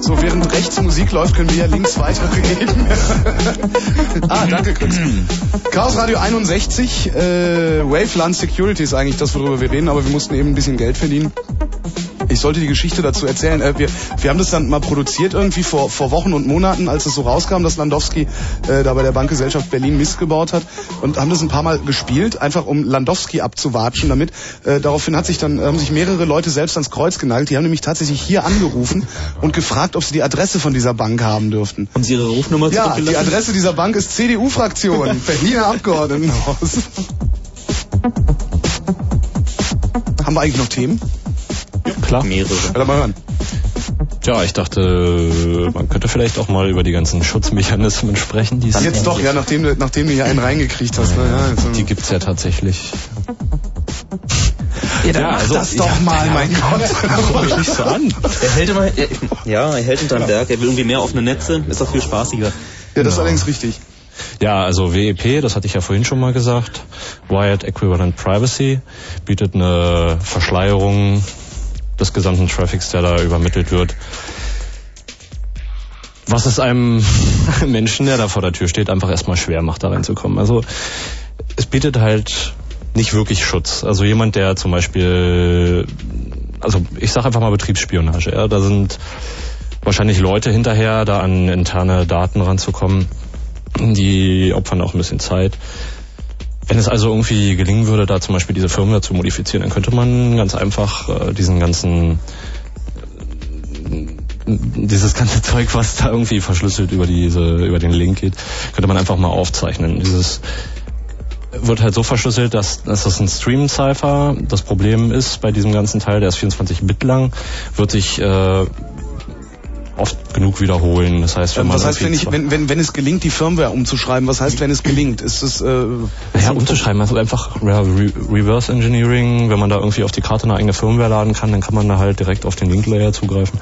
So, während rechts Musik läuft, können wir ja links weiterreden. ah, danke, Chris. Chaos Radio 61, äh, Waveland Security ist eigentlich das, worüber wir reden, aber wir mussten eben ein bisschen Geld verdienen. Ich sollte die Geschichte dazu erzählen. Äh, wir, wir haben das dann mal produziert irgendwie vor, vor Wochen und Monaten, als es so rauskam, dass Landowski äh, da bei der Bankgesellschaft Berlin Mist gebaut hat und haben das ein paar Mal gespielt, einfach um Landowski abzuwatschen damit. Äh, daraufhin hat sich dann, haben sich mehrere Leute selbst ans Kreuz genagelt. Die haben nämlich tatsächlich hier angerufen und gefragt, ob sie die Adresse von dieser Bank haben dürften.
Haben Sie Ihre Rufnummer
Ja, die Adresse dieser Bank ist CDU-Fraktion, Berliner Abgeordnetenhaus. Haben wir eigentlich noch Themen?
Klar.
Mehrere.
Ja, mal hören.
Tja, ich dachte, man könnte vielleicht auch mal über die ganzen Schutzmechanismen sprechen. Die es
Jetzt doch, ja, nachdem, du- nachdem du hier einen reingekriegt hast. Ne? Ja, jetzt,
Die gibt's ja tatsächlich.
Ja, dann mach das doch mal, mein Gott.
Guck mich nicht so an.
Er hält immer, er, ja, er hält hinterm Berg, er will irgendwie mehr offene Netze, ist doch viel spaßiger.
Ja, das ist allerdings richtig.
Ja, also WEP, das hatte ich ja vorhin schon mal gesagt. Wired Equivalent Privacy bietet eine Verschleierung des gesamten Traffics, der da übermittelt wird. Was es einem Menschen, der da vor der Tür steht, einfach erstmal schwer macht, da reinzukommen. Also es bietet halt nicht wirklich Schutz. Also jemand, der zum Beispiel, also ich sage einfach mal Betriebsspionage, ja, da sind wahrscheinlich Leute hinterher, da an interne Daten ranzukommen. Die opfern auch ein bisschen Zeit. Wenn es also irgendwie gelingen würde, da zum Beispiel diese Firmware zu modifizieren, dann könnte man ganz einfach äh, diesen ganzen äh, dieses ganze Zeug, was da irgendwie verschlüsselt über diese über den Link geht, könnte man einfach mal aufzeichnen. Dieses wird halt so verschlüsselt, dass, dass das ein Stream-Cipher. Das Problem ist bei diesem ganzen Teil, der ist 24 Bit lang, wird sich äh, oft genug wiederholen. Das heißt, wenn
Ähm,
man
was heißt, wenn, ich, wenn, wenn, wenn es gelingt, die Firmware umzuschreiben? Was heißt, wenn es gelingt? Ist es... Äh,
Ja, umzuschreiben, also einfach ja, Re Reverse Engineering, wenn man da irgendwie auf die Karte eine eigene Firmware laden kann, dann kann man da halt direkt auf den Link-Layer zugreifen.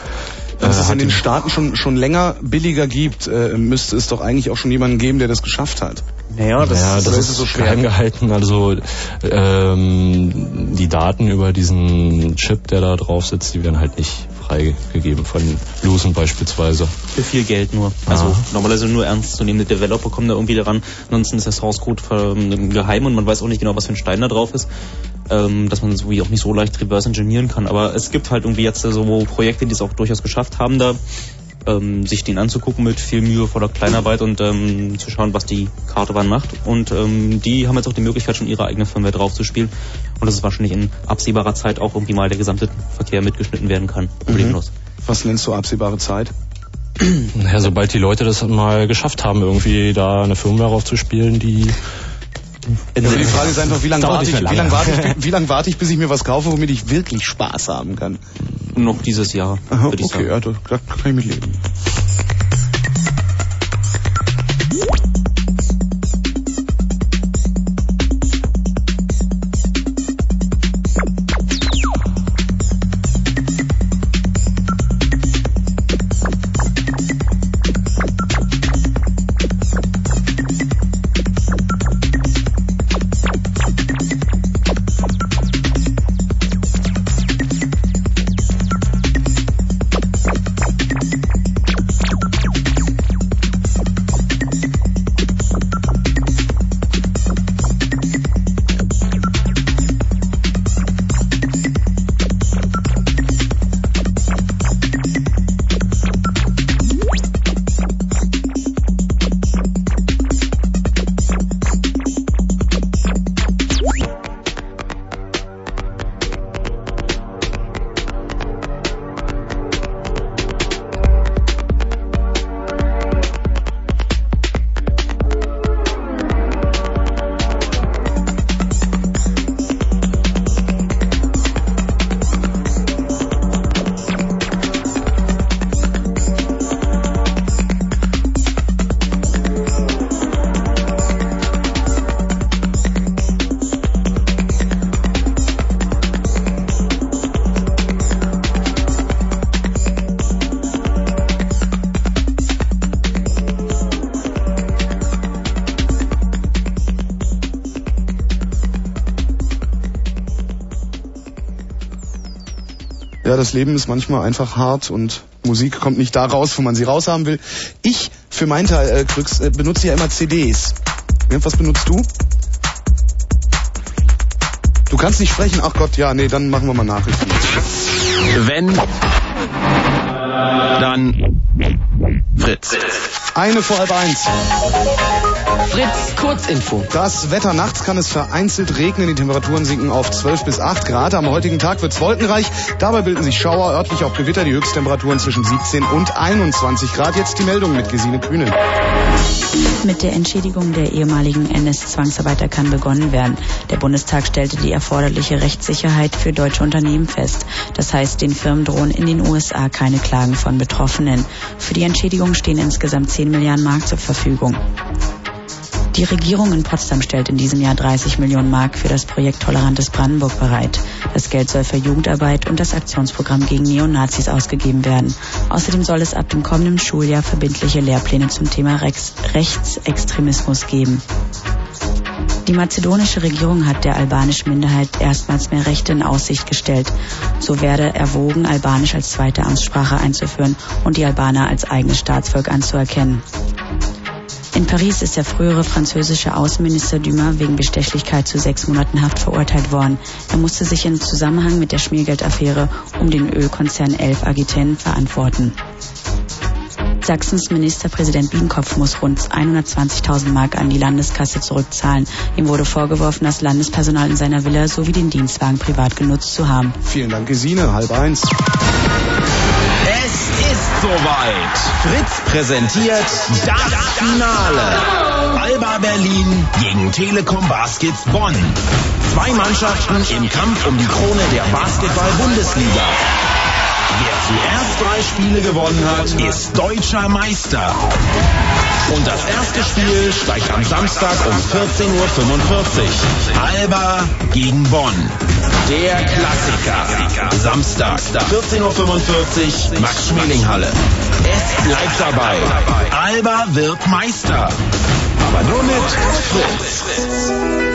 Wenn es
Äh,
es in den Staaten schon, schon länger billiger gibt, äh, müsste es doch eigentlich auch schon jemanden geben, der das geschafft hat.
Naja, das, ja, das
oder
ist so geheim gehalten. Also ähm, die Daten über diesen Chip, der da drauf sitzt, die werden halt nicht freigegeben von Lucent beispielsweise.
Für viel Geld nur. Also
Ah.
normalerweise nur ernstzunehmende Developer kommen da irgendwie daran. Ansonsten ist der Source Code geheim und man weiß auch nicht genau, was für ein Stein da drauf ist. Ähm, dass man es irgendwie auch nicht so leicht reverse engineeren kann. Aber es gibt halt irgendwie jetzt so Projekte, die es auch durchaus geschafft haben, da ähm, sich den anzugucken mit viel Mühe vor der Kleinarbeit und ähm, zu schauen, was die Karte wann macht. Und ähm, die haben jetzt auch die Möglichkeit, schon ihre eigene Firmware draufzuspielen. Und dass es wahrscheinlich in absehbarer Zeit auch irgendwie mal der gesamte Verkehr mitgeschnitten werden kann. Problemlos.
Was nennst du absehbare Zeit?
Naja, sobald die Leute das mal geschafft haben, irgendwie da eine Firmware raufzuspielen, die
Ja, aber die Frage ist einfach, wie lange warte
lange.
lange warte ich, wie lange warte ich, bis ich mir was kaufe, womit ich wirklich Spaß haben kann?
Noch dieses Jahr,
Aha,
würde ich
okay,
sagen.
ja, da, da kann ich mit das Leben ist manchmal einfach hart und Musik kommt nicht da raus, wo man sie raushaben will. Ich, für meinen Teil, äh, Krux, äh, benutze ja immer CDs. Was benutzt du? Du kannst nicht sprechen? Ach Gott, ja, nee, dann machen wir mal Nachrichten.
Wenn, dann Fritz.
Eine vor halb eins.
Fritz, Kurzinfo.
Das Wetter nachts kann es vereinzelt regnen. Die Temperaturen sinken auf 12 bis 8 Grad. Am heutigen Tag wird es wolkenreich. Dabei bilden sich Schauer, örtlich auch Gewitter. Die Höchsttemperaturen zwischen 17 und 21 Grad. Jetzt die Meldung mit Gesine Kühnen.
Mit der Entschädigung der ehemaligen NS-Zwangsarbeiter kann begonnen werden. Der Bundestag stellte die erforderliche Rechtssicherheit für deutsche Unternehmen fest. Das heißt, den Firmen drohen in den USA keine Klagen von Betroffenen. Für die Entschädigung stehen insgesamt 10 Milliarden Mark zur Verfügung. Die Regierung in Potsdam stellt in diesem Jahr 30 Millionen Mark für das Projekt Tolerantes Brandenburg bereit. Das Geld soll für Jugendarbeit und das Aktionsprogramm gegen Neonazis ausgegeben werden. Außerdem soll es ab dem kommenden Schuljahr verbindliche Lehrpläne zum Thema Rex Rechtsextremismus geben. Die mazedonische Regierung hat der albanischen Minderheit erstmals mehr Rechte in Aussicht gestellt. So werde erwogen, Albanisch als zweite Amtssprache einzuführen und die Albaner als eigenes Staatsvolk anzuerkennen. In Paris ist der frühere französische Außenminister Dumas wegen Bestechlichkeit zu sechs Monaten Haft verurteilt worden. Er musste sich im Zusammenhang mit der Schmiergeldaffäre um den Ölkonzern Elf Aquitaine verantworten. Sachsens Ministerpräsident Biedenkopf muss rund 120.000 Mark an die Landeskasse zurückzahlen. Ihm wurde vorgeworfen, das Landespersonal in seiner Villa sowie den Dienstwagen privat genutzt zu haben.
Vielen Dank, Gesine. Halb eins.
Soweit. Fritz präsentiert das Finale. Alba Berlin gegen Telekom Baskets Bonn. Zwei Mannschaften im Kampf um die Krone der Basketball-Bundesliga. Wer zuerst drei Spiele gewonnen hat, ist deutscher Meister. Und das erste Spiel steigt am Samstag um 14.45 Uhr. Alba gegen Bonn. Der Klassiker. Samstag, 14.45 Uhr, Max-Schmeling-Halle. Es bleibt dabei. Alba wird Meister. Aber nur mit Fritz.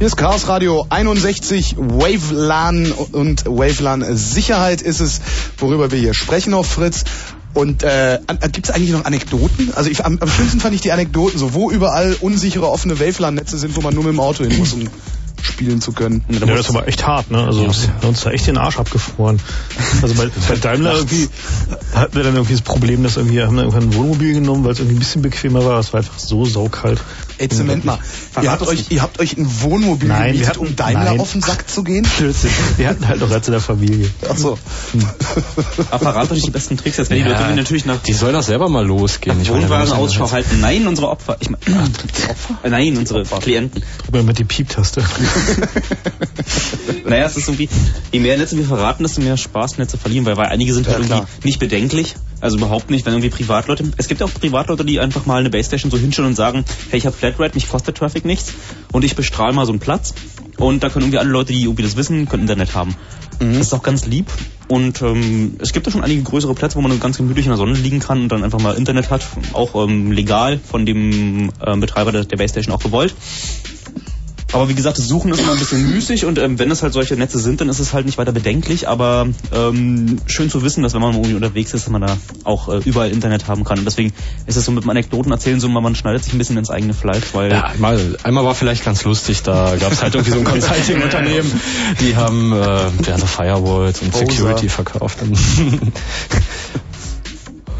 Hier ist Chaos Radio 61 Wavelan und Wavelan Sicherheit ist es, worüber wir hier sprechen auf Fritz. Und äh, gibt es eigentlich noch Anekdoten? Also ich, am, am schönsten fand ich die Anekdoten, so wo überall unsichere offene Wavelan-Netze sind, wo man nur mit dem Auto hin muss, um spielen zu können.
Ja, das ist aber echt hart, ne? Also es hat uns da echt den Arsch abgefroren. Also bei, bei Daimler irgendwie hatten wir dann irgendwie das Problem, dass irgendwie haben wir irgendwann ein Wohnmobil genommen, weil es irgendwie ein bisschen bequemer war. Es war einfach so saukalt.
Ey, Zement mal. Ihr habt, euch, ihr habt euch ein Wohnmobil
Nein, wir
gemietet,
hatten-
um Daimler
nein.
auf den Sack zu gehen?
Blödsinn. Wir hatten halt noch Reste der Familie.
Ach so.
Apparat natürlich die besten Tricks. Jetzt werden die
Ja,
Leute natürlich nach
Die soll doch selber mal losgehen. Wir
Wohnwagen Ausschau halten. Nein, unsere Opfer. Ich meine, Opfer? Nein, unsere Klienten.
Drück mal mit die Pieptaste.
Naja, es ist irgendwie, je mehr Netze wir verraten, desto mehr Spaß Netze verlieren, weil, weil einige sind halt
Ja,
irgendwie
klar.
nicht bedenklich. Also überhaupt nicht, wenn irgendwie Privatleute, es gibt ja auch Privatleute, die einfach mal eine Basestation so hinstellen und sagen, hey, ich habe Flatrate, mich kostet Traffic nichts und ich bestrahle mal so einen Platz und da können irgendwie alle Leute, die irgendwie das wissen, können Internet haben.
Mhm.
Das ist auch ganz lieb und ähm, es gibt ja schon einige größere Plätze, wo man ganz gemütlich in der Sonne liegen kann und dann einfach mal Internet hat, auch ähm, legal von dem ähm, Betreiber der, der Basestation auch gewollt. Aber wie gesagt, das Suchen ist immer ein bisschen müßig und ähm, wenn es halt solche Netze sind, dann ist es halt nicht weiter bedenklich, aber ähm, schön zu wissen, dass wenn man irgendwie unterwegs ist, dass man da auch äh, überall Internet haben kann. Und deswegen ist es so mit dem Anekdoten erzählen so, man schneidet sich ein bisschen ins eigene Fleisch, weil
Ja, mal, einmal war vielleicht ganz lustig, da gab es halt irgendwie so ein Consulting-Unternehmen, die haben äh, ja, so Firewalls und. Security verkauft.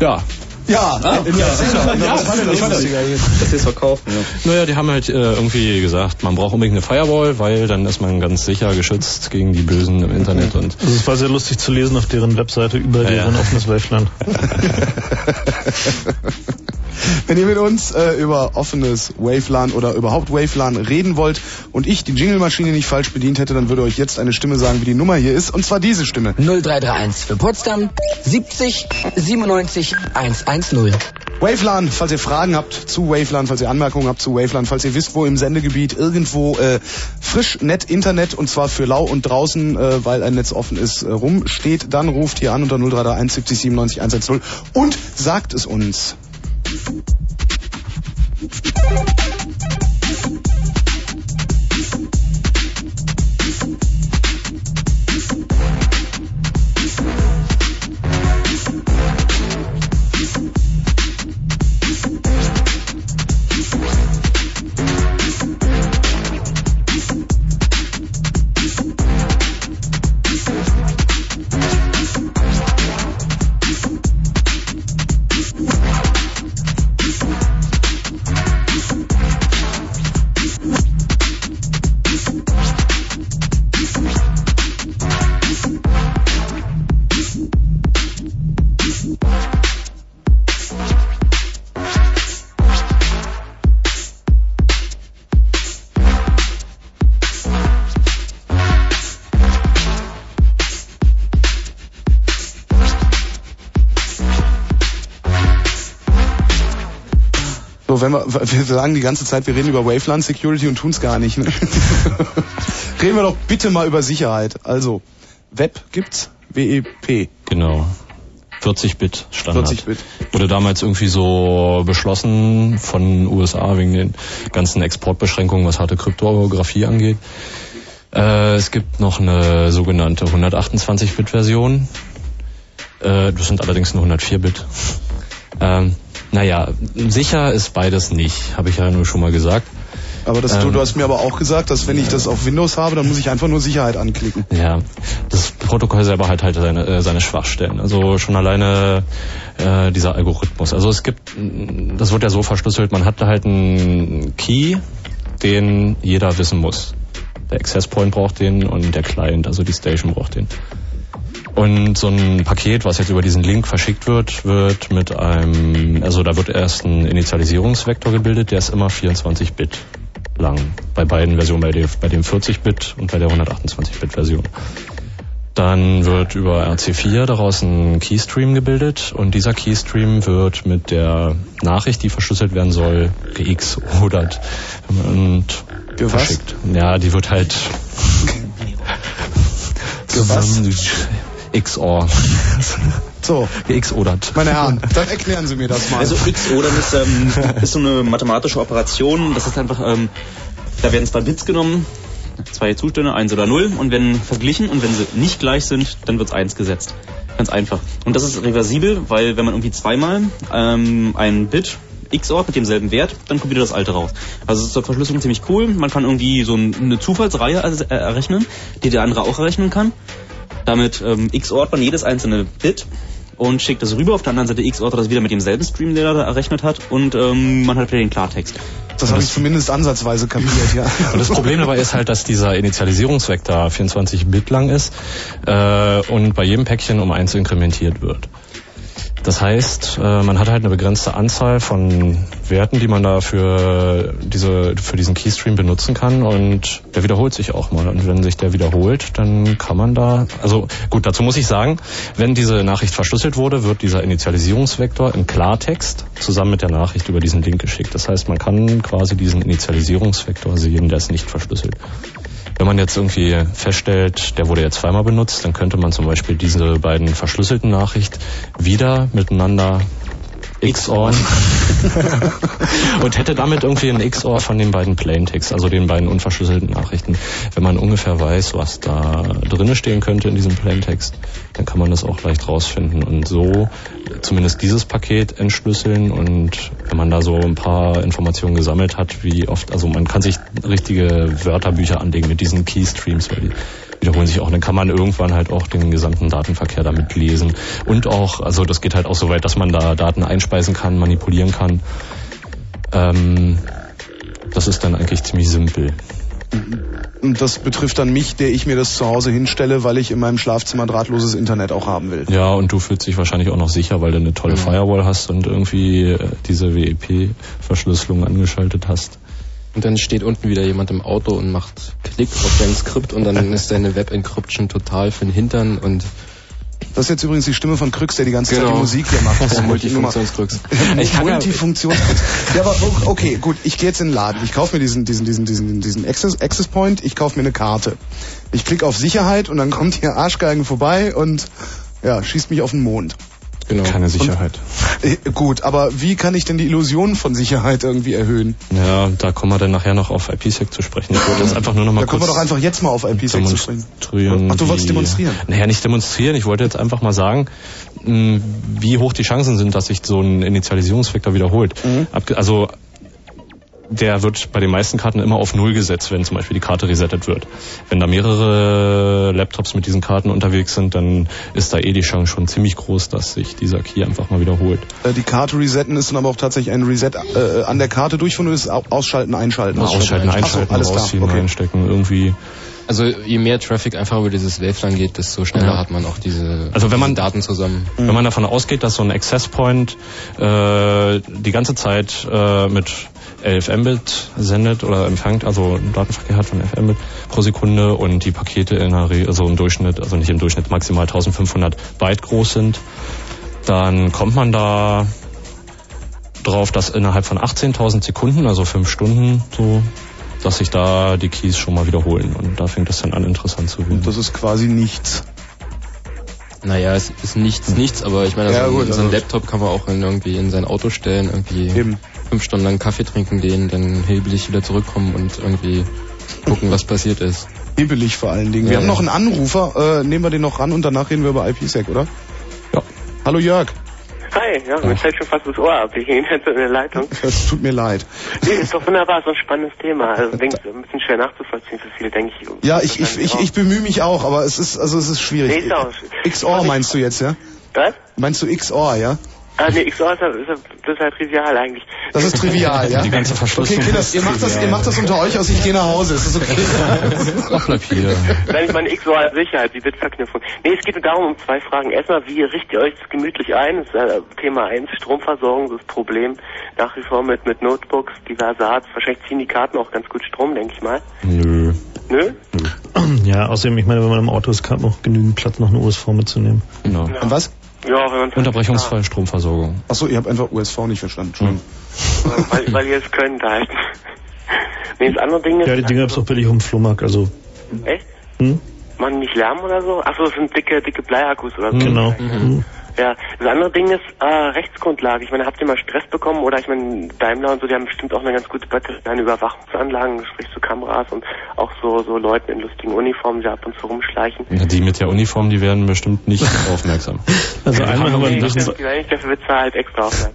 ja.
Ja,
Ah,
ja,
ja.
sicher.
Ja,
war denn
ich das-
das ist verkauft. Ja.
Naja, die haben halt äh, irgendwie gesagt, man braucht unbedingt eine Firewall, weil dann ist man ganz sicher geschützt gegen die Bösen im Internet und
Also es war sehr lustig zu lesen auf deren Webseite über
Ja,
deren
ja.
offenes Waveland.
Wenn ihr mit uns äh, über offenes Wavelan oder überhaupt Wavelan reden wollt und ich die Jingle-Maschine nicht falsch bedient hätte, dann würde euch jetzt eine Stimme sagen, wie die Nummer hier ist. Und zwar diese Stimme.
0331 für Potsdam 70 97 110.
Wavelan, falls ihr Fragen habt zu Wavelan, falls ihr Anmerkungen habt zu Wavelan, falls ihr wisst, wo im Sendegebiet irgendwo äh, frisch nett Internet und zwar für lau und draußen, äh, weil ein Netz offen ist, äh, rumsteht, dann ruft hier an unter 0331 70 97 110 und sagt es uns. thank you wir, sagen die ganze Zeit, wir reden über Waveland Security und tun's gar nicht. Ne? reden wir doch bitte mal über Sicherheit. Also, Web gibt's, WEP.
genau. 40-Bit Standard.
40-Bit.
Wurde damals irgendwie so beschlossen von USA wegen den ganzen Exportbeschränkungen, was harte Kryptographie angeht. Äh, es gibt noch eine sogenannte 128-Bit-Version. Äh, das sind allerdings nur 104-Bit. Ähm, naja, sicher ist beides nicht, habe ich ja nur schon mal gesagt.
Aber das, du,
Ähm.
du hast mir aber auch gesagt, dass wenn ich das auf Windows habe, dann muss ich einfach nur Sicherheit anklicken.
Ja, das Protokoll selber hat halt seine, äh, seine Schwachstellen. Also schon alleine äh, dieser Algorithmus. Also es gibt, das wird ja so verschlüsselt, man hat halt einen Key, den jeder wissen muss. Der Access Point braucht den und der Client, also die Station braucht den. Und so ein Paket, was jetzt über diesen Link verschickt wird, wird mit einem, also da wird erst ein Initialisierungsvektor gebildet, der ist immer 24 Bit lang. Bei beiden Versionen, bei dem, bei dem 40 Bit und bei der 128 Bit Version. Dann wird über RC4 daraus ein Keystream gebildet und dieser Keystream wird mit der Nachricht, die verschlüsselt werden soll, geXOdert und
Ge- was?
verschickt. Ja, die wird halt
was?
zusammen XOR.
So,
geXOdert.
meine Herren, dann erklären Sie mir das mal.
Also XO, dann ist, ähm, ist so eine mathematische Operation. Das ist einfach, ähm, da werden zwei Bits genommen, zwei Zustände, eins oder null, und werden verglichen und wenn sie nicht gleich sind, dann wird's eins gesetzt. Ganz einfach. Und das ist reversibel, weil wenn man irgendwie zweimal ähm, ein Bit XOR mit demselben Wert, dann kommt wieder das alte raus. Also es ist zur Verschlüsselung ziemlich cool. Man kann irgendwie so ein- eine Zufallsreihe errechnen, die der andere auch errechnen kann. Damit ähm, XORt man jedes einzelne Bit und schickt das rüber. Auf der anderen Seite XORt das wieder mit demselben Stream, der er da errechnet hat. Und ähm, man hat wieder den Klartext.
Das habe ich zumindest ansatzweise kapiert, ja.
Und das Problem dabei ist halt, dass dieser Initialisierungsvektor 24 Bit lang ist äh, und bei jedem Päckchen um eins inkrementiert wird. Das heißt, äh, man hat halt eine begrenzte Anzahl von Werten, die man da für, diese, für diesen Keystream benutzen kann und der wiederholt sich auch mal. Und wenn sich der wiederholt, dann kann man da, also gut, dazu muss ich sagen, wenn diese Nachricht verschlüsselt wurde, wird dieser Initialisierungsvektor im Klartext zusammen mit der Nachricht über diesen Link geschickt. Das heißt, man kann quasi diesen Initialisierungsvektor sehen, der ist nicht verschlüsselt. Wenn man jetzt irgendwie feststellt, der wurde jetzt zweimal benutzt, dann könnte man zum Beispiel diese beiden verschlüsselten Nachricht wieder miteinander XOR und hätte damit irgendwie ein XOR von den beiden Plaintext, also den beiden unverschlüsselten Nachrichten. Wenn man ungefähr weiß, was da drinne stehen könnte in diesem Plaintext, dann kann man das auch leicht rausfinden und so zumindest dieses Paket entschlüsseln. Und wenn man da so ein paar Informationen gesammelt hat, wie oft, also man kann sich richtige Wörterbücher anlegen mit diesen Keystreams, weil die wiederholen sich auch, dann kann man irgendwann halt auch den gesamten Datenverkehr damit lesen und auch, also das geht halt auch so weit, dass man da Daten einspeisen kann, manipulieren kann. Ähm, das ist dann eigentlich ziemlich simpel.
Und das betrifft dann mich, der ich mir das zu Hause hinstelle, weil ich in meinem Schlafzimmer drahtloses Internet auch haben will.
Ja, und du fühlst dich wahrscheinlich auch noch sicher, weil du eine tolle Firewall hast und irgendwie äh, diese WEP-Verschlüsselung angeschaltet hast.
Und dann steht unten wieder jemand im Auto und macht Klick auf dein Skript und dann ist deine Web-Encryption total für den Hintern und
Das ist jetzt übrigens die Stimme von Krüx, der die ganze Zeit
Genau.
die Musik hier macht.
Das ist.
Ich kann Multifunktionskrux. Ja, aber o- okay, gut, ich gehe jetzt in den Laden. Ich kaufe mir diesen, diesen, diesen, diesen, diesen Access, Access Point, ich kaufe mir eine Karte. Ich klicke auf Sicherheit und dann kommt hier Arschgeigen vorbei und ja, schießt mich auf den Mond.
Genau.
Keine Sicherheit.
Äh, gut, aber wie kann ich denn die Illusion von Sicherheit irgendwie erhöhen?
Ja, da kommen wir dann nachher noch auf IPsec zu sprechen. Ich wollte das einfach nur noch mal
Da kommen wir doch einfach jetzt mal auf IPsec zu sprechen.
demonstrieren.
Ach, du wolltest demonstrieren?
Naja, nicht demonstrieren. Ich wollte jetzt einfach mal sagen, mh, wie hoch die Chancen sind, dass sich so ein Initialisierungsvektor wiederholt.
Mhm.
Also der wird bei den meisten Karten immer auf Null gesetzt, wenn zum Beispiel die Karte resettet wird. Wenn da mehrere Laptops mit diesen Karten unterwegs sind, dann ist da eh die Chance schon ziemlich groß, dass sich dieser Key einfach mal wiederholt.
Äh, Die Karte resetten ist dann aber auch tatsächlich ein Reset äh, an der Karte durchführen oder ist ausschalten, einschalten?
Ausschalten,
so,
einschalten,
alles klar.
rausziehen,
Okay.
reinstecken, irgendwie.
Also je mehr Traffic einfach über dieses WLAN geht, desto schneller
Ja.
hat man auch diese,
Also wenn man-
diese Daten zusammen.
Wenn man davon ausgeht, dass so ein Access Point äh, die ganze Zeit äh, mit 11 Mbit sendet oder empfängt, also Datenverkehr hat von 11 Mbit pro Sekunde und die Pakete in Re also im Durchschnitt, also nicht im Durchschnitt, maximal 1500 Byte groß sind, dann kommt man da drauf, dass innerhalb von 18.000 Sekunden, also 5 Stunden so, dass sich da die Keys schon mal wiederholen und da fängt es dann an interessant zu werden.
Das ist quasi nichts.
Naja, es ist nichts, nichts, aber ich meine,
Ja,
so,
gut,
so ein
also-
Laptop kann man auch in, irgendwie in sein Auto stellen, irgendwie fünf Stunden lang Kaffee trinken gehen, dann hebelig wieder zurückkommen und irgendwie gucken, was passiert ist.
Hibbelig vor allen Dingen. Wir
Ja,
haben
ja.
noch einen Anrufer, äh, nehmen wir den noch ran und danach reden wir über IPsec, oder?
Ja.
Hallo Jörg.
Hi, ja, mir fällt schon fast das Ohr ab. Ich hänge jetzt in der Leitung.
Es tut mir leid.
Nee, ist doch wunderbar, so ein spannendes Thema. Also, denk, ein bisschen schwer nachzuvollziehen für viele, denke ich.
Ja, ich, ich, ich, ich bemühe mich auch, aber es ist, also es ist schwierig.
Nee, ist auch-
XOR meinst du jetzt, ja?
Was?
Meinst du XOR, ja?
Ah, nee, XOR ist ja, ist ja total trivial eigentlich.
Das ist trivial, ja?
Die ganze Verschlüsselung
Okay, Kinders,
ist
ihr macht das, ihr macht das unter euch aus, ich gehe nach Hause. Ist das okay?
Ach, bleib hier.
Nein, ich meine XOR als Sicherheit, die Bitverknüpfung. Nee, es geht darum um zwei Fragen. Erstmal, wie richtet ihr euch das gemütlich ein? Das ist äh, Thema 1, Stromversorgung, das Problem nach wie vor mit, mit Notebooks diverser Art. Wahrscheinlich ziehen die Karten auch ganz gut Strom, denke ich mal.
Nö.
Nö?
Ja, außerdem, ich meine, wenn man im Auto ist, kann man auch genügend Platz, noch eine USV mitzunehmen.
Genau.
Und was?
Ja, wenn man
Unterbrechungsfreie Stromversorgung.
Achso, ihr habt einfach USV nicht verstanden. Entschuldigung.
weil, weil ihr es könnt halt. nee, das andere Ding ist...
Ja, die Dinger gibt's auch billig dem Flohmarkt, also.
Echt?
Hm?
Man nicht Lärm oder so? Achso, das sind dicke, dicke Bleiakkus oder so.
Genau.
Mhm. Ja, das andere Ding ist äh, Rechtsgrundlage. Ich meine, habt ihr mal Stress bekommen oder ich meine, Daimler und so, die haben bestimmt auch eine ganz gute Batterie an Überwachungsanlagen, sprich so Kameras und auch so so Leuten in lustigen Uniformen, die ab und zu rumschleichen.
Ja, die mit der Uniform, die werden bestimmt nicht aufmerksam.
Also einmal haben wir einen
die nicht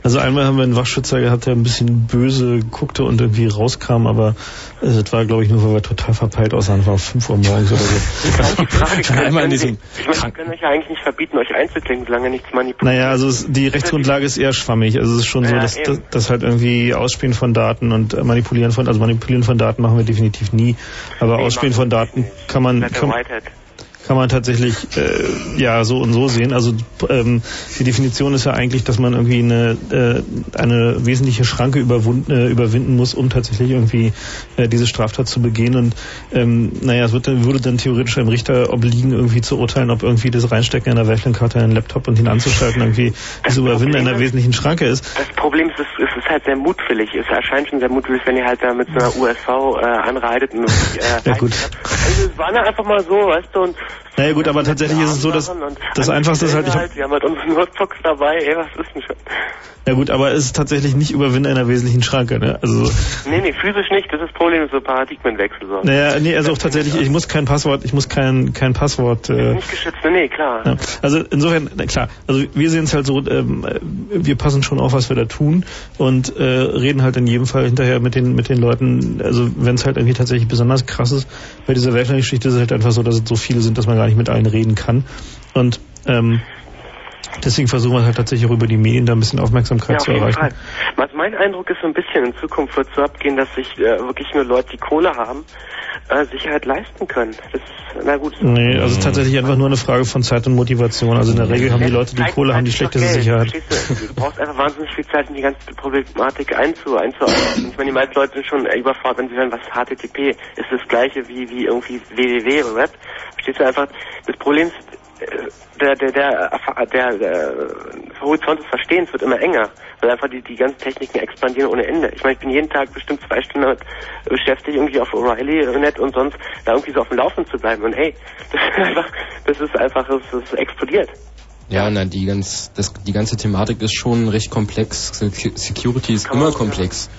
also einmal haben wir einen Wachschützer gehabt, der ein bisschen böse guckte und irgendwie rauskam, aber äh, das war, glaube ich, nur, weil wir total verpeilt aussahen. War 5 Uhr morgens oder so.
Einmal in diesem ich meine, können euch ja eigentlich nicht verbieten, euch einzuklinken, solange nichts manipuliert.
Naja, also es, die Rechtsgrundlage ist eher schwammig. Also es ist schon so,
Ja,
dass, dass, dass halt irgendwie Ausspielen von Daten und äh, Manipulieren von, also Manipulieren von Daten machen wir definitiv nie. Aber Ausspielen von Daten kann man, kann. Kann man tatsächlich äh, ja so und so sehen. Also ähm, die Definition ist ja eigentlich, dass man irgendwie eine äh, eine wesentliche Schranke überwunden, äh, überwinden muss, um tatsächlich irgendwie äh, diese Straftat zu begehen. Und ähm, naja, es wird würde dann theoretisch einem Richter obliegen, irgendwie zu urteilen, ob irgendwie das Reinstecken einer Wechselkarte in einen Laptop und ihn anzuschalten irgendwie das Überwinden einer wesentlichen Schranke ist.
Das Problem ist, es ist halt sehr mutwillig. Es erscheint schon sehr mutwillig, wenn ihr halt da mit so einer USV äh, anreitet. Und, äh,
Ja gut.
Also es war einfach mal so, weißt du, und
Naja gut, aber tatsächlich ist es so, dass das Einfachste ist halt, ich hab,
wir haben halt unsere Notebooks dabei, ey, was ist denn schon?
ja gut, aber es ist tatsächlich nicht Überwinden einer wesentlichen Schranke, ne? Also
Nee, nee, physisch nicht, das ist das Problem, ist so Paradigmenwechsel so.
Naja, nee, also auch tatsächlich, ich muss kein Passwort, ich muss kein kein Passwort. Äh,
Nicht geschützt, nee, klar.
ja. Also insofern, na klar, also wir sehen es halt so, ähm, äh, wir passen schon auf, was wir da tun und äh, reden halt in jedem Fall hinterher mit den mit den Leuten. Also wenn es halt irgendwie tatsächlich besonders krass ist, bei dieser Weltgeschichte ist es halt einfach so, dass es so viele sind, dass man gar nicht mit allen reden kann. Und ähm, deswegen versuchen wir halt tatsächlich auch über die Medien da ein bisschen Aufmerksamkeit
Ja,
zu erreichen.
Fall. Also mein Eindruck ist so ein bisschen, in Zukunft wird so abgehen, dass sich äh, wirklich nur Leute, die Kohle haben, äh, Sicherheit leisten können. Das ist, na gut.
Nee, also tatsächlich einfach nur eine Frage von Zeit und Motivation. Also in der Regel haben die Leute, die Kohle haben, die schlechteste Sicherheit.
verstehst Du? du brauchst einfach wahnsinnig viel Zeit, um die ganze Problematik einzu, einzuarbeiten. Ich meine, die meisten Leute sind schon überfordert, wenn sie hören, was ist HTTP ist das gleiche wie, wie irgendwie www oder Web. Verstehst du einfach, das Problem ist, der, der, der, äh, der, der Horizont des Verstehens wird immer enger, weil einfach die, die ganzen Techniken expandieren ohne Ende. Ich meine, ich bin jeden Tag bestimmt zwei Stunden damit beschäftigt, irgendwie auf O'Reilly.net und sonst da irgendwie so auf dem Laufenden zu bleiben. Und hey, das ist einfach, das ist einfach, das, das explodiert.
Ja, na, die, ganz, das, die ganze Thematik ist schon recht komplex. Secu- Security ist immer komplex.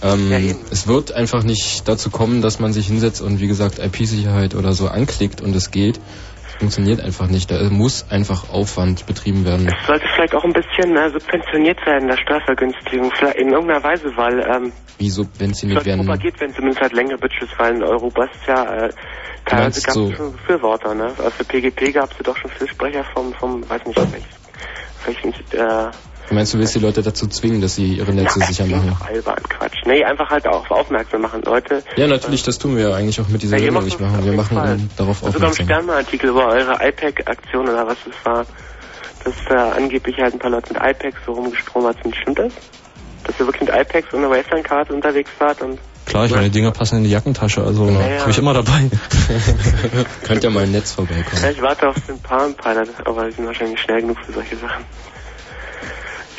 Ähm, es wird einfach nicht dazu kommen, dass man sich hinsetzt und wie gesagt IP-Sicherheit oder so anklickt und es geht. Funktioniert einfach nicht. Da muss einfach Aufwand betrieben werden.
Es sollte vielleicht auch ein bisschen äh, subventioniert werden, der Steuervergünstigung, vielleicht in irgendeiner Weise, weil ähm,
Wie subventioniert werden.
propagiert werden, zumindest halt längere Bitches, weil in Europa ist ja äh, teilweise gab es
so-
schon Befürworter, ne? Also für PGP gab es ja doch schon Fürsprecher vom, vom, weiß nicht, welchen, welchen äh,
Du meinst, du willst die Leute dazu zwingen, dass sie ihre Netze
ja,
sicher machen?
doch albern, Quatsch. Nee, einfach halt auch aufmerksam machen, Leute.
Ja, natürlich, das tun wir ja eigentlich auch mit dieser
Ja,
Sendung nicht machen. Wir machen
Fall.
darauf
Und sogar im
aufmerksam.
Sternartikel über eure iPack-Aktion oder was es war, dass äh, angeblich halt ein paar Leute mit iPads so rumgestromert sind. Stimmt das? Dass ihr wirklich mit iPads und einer Wasteland-Karte unterwegs wart und
Klar, ich meine, die Dinger passen in die Jackentasche, also
Ja, ja.
habe ich immer dabei.
Könnt ihr mal im Netz vorbeikommen.
Ja, ich warte auf den Palm Pilot, aber die sind wahrscheinlich schnell genug für solche Sachen.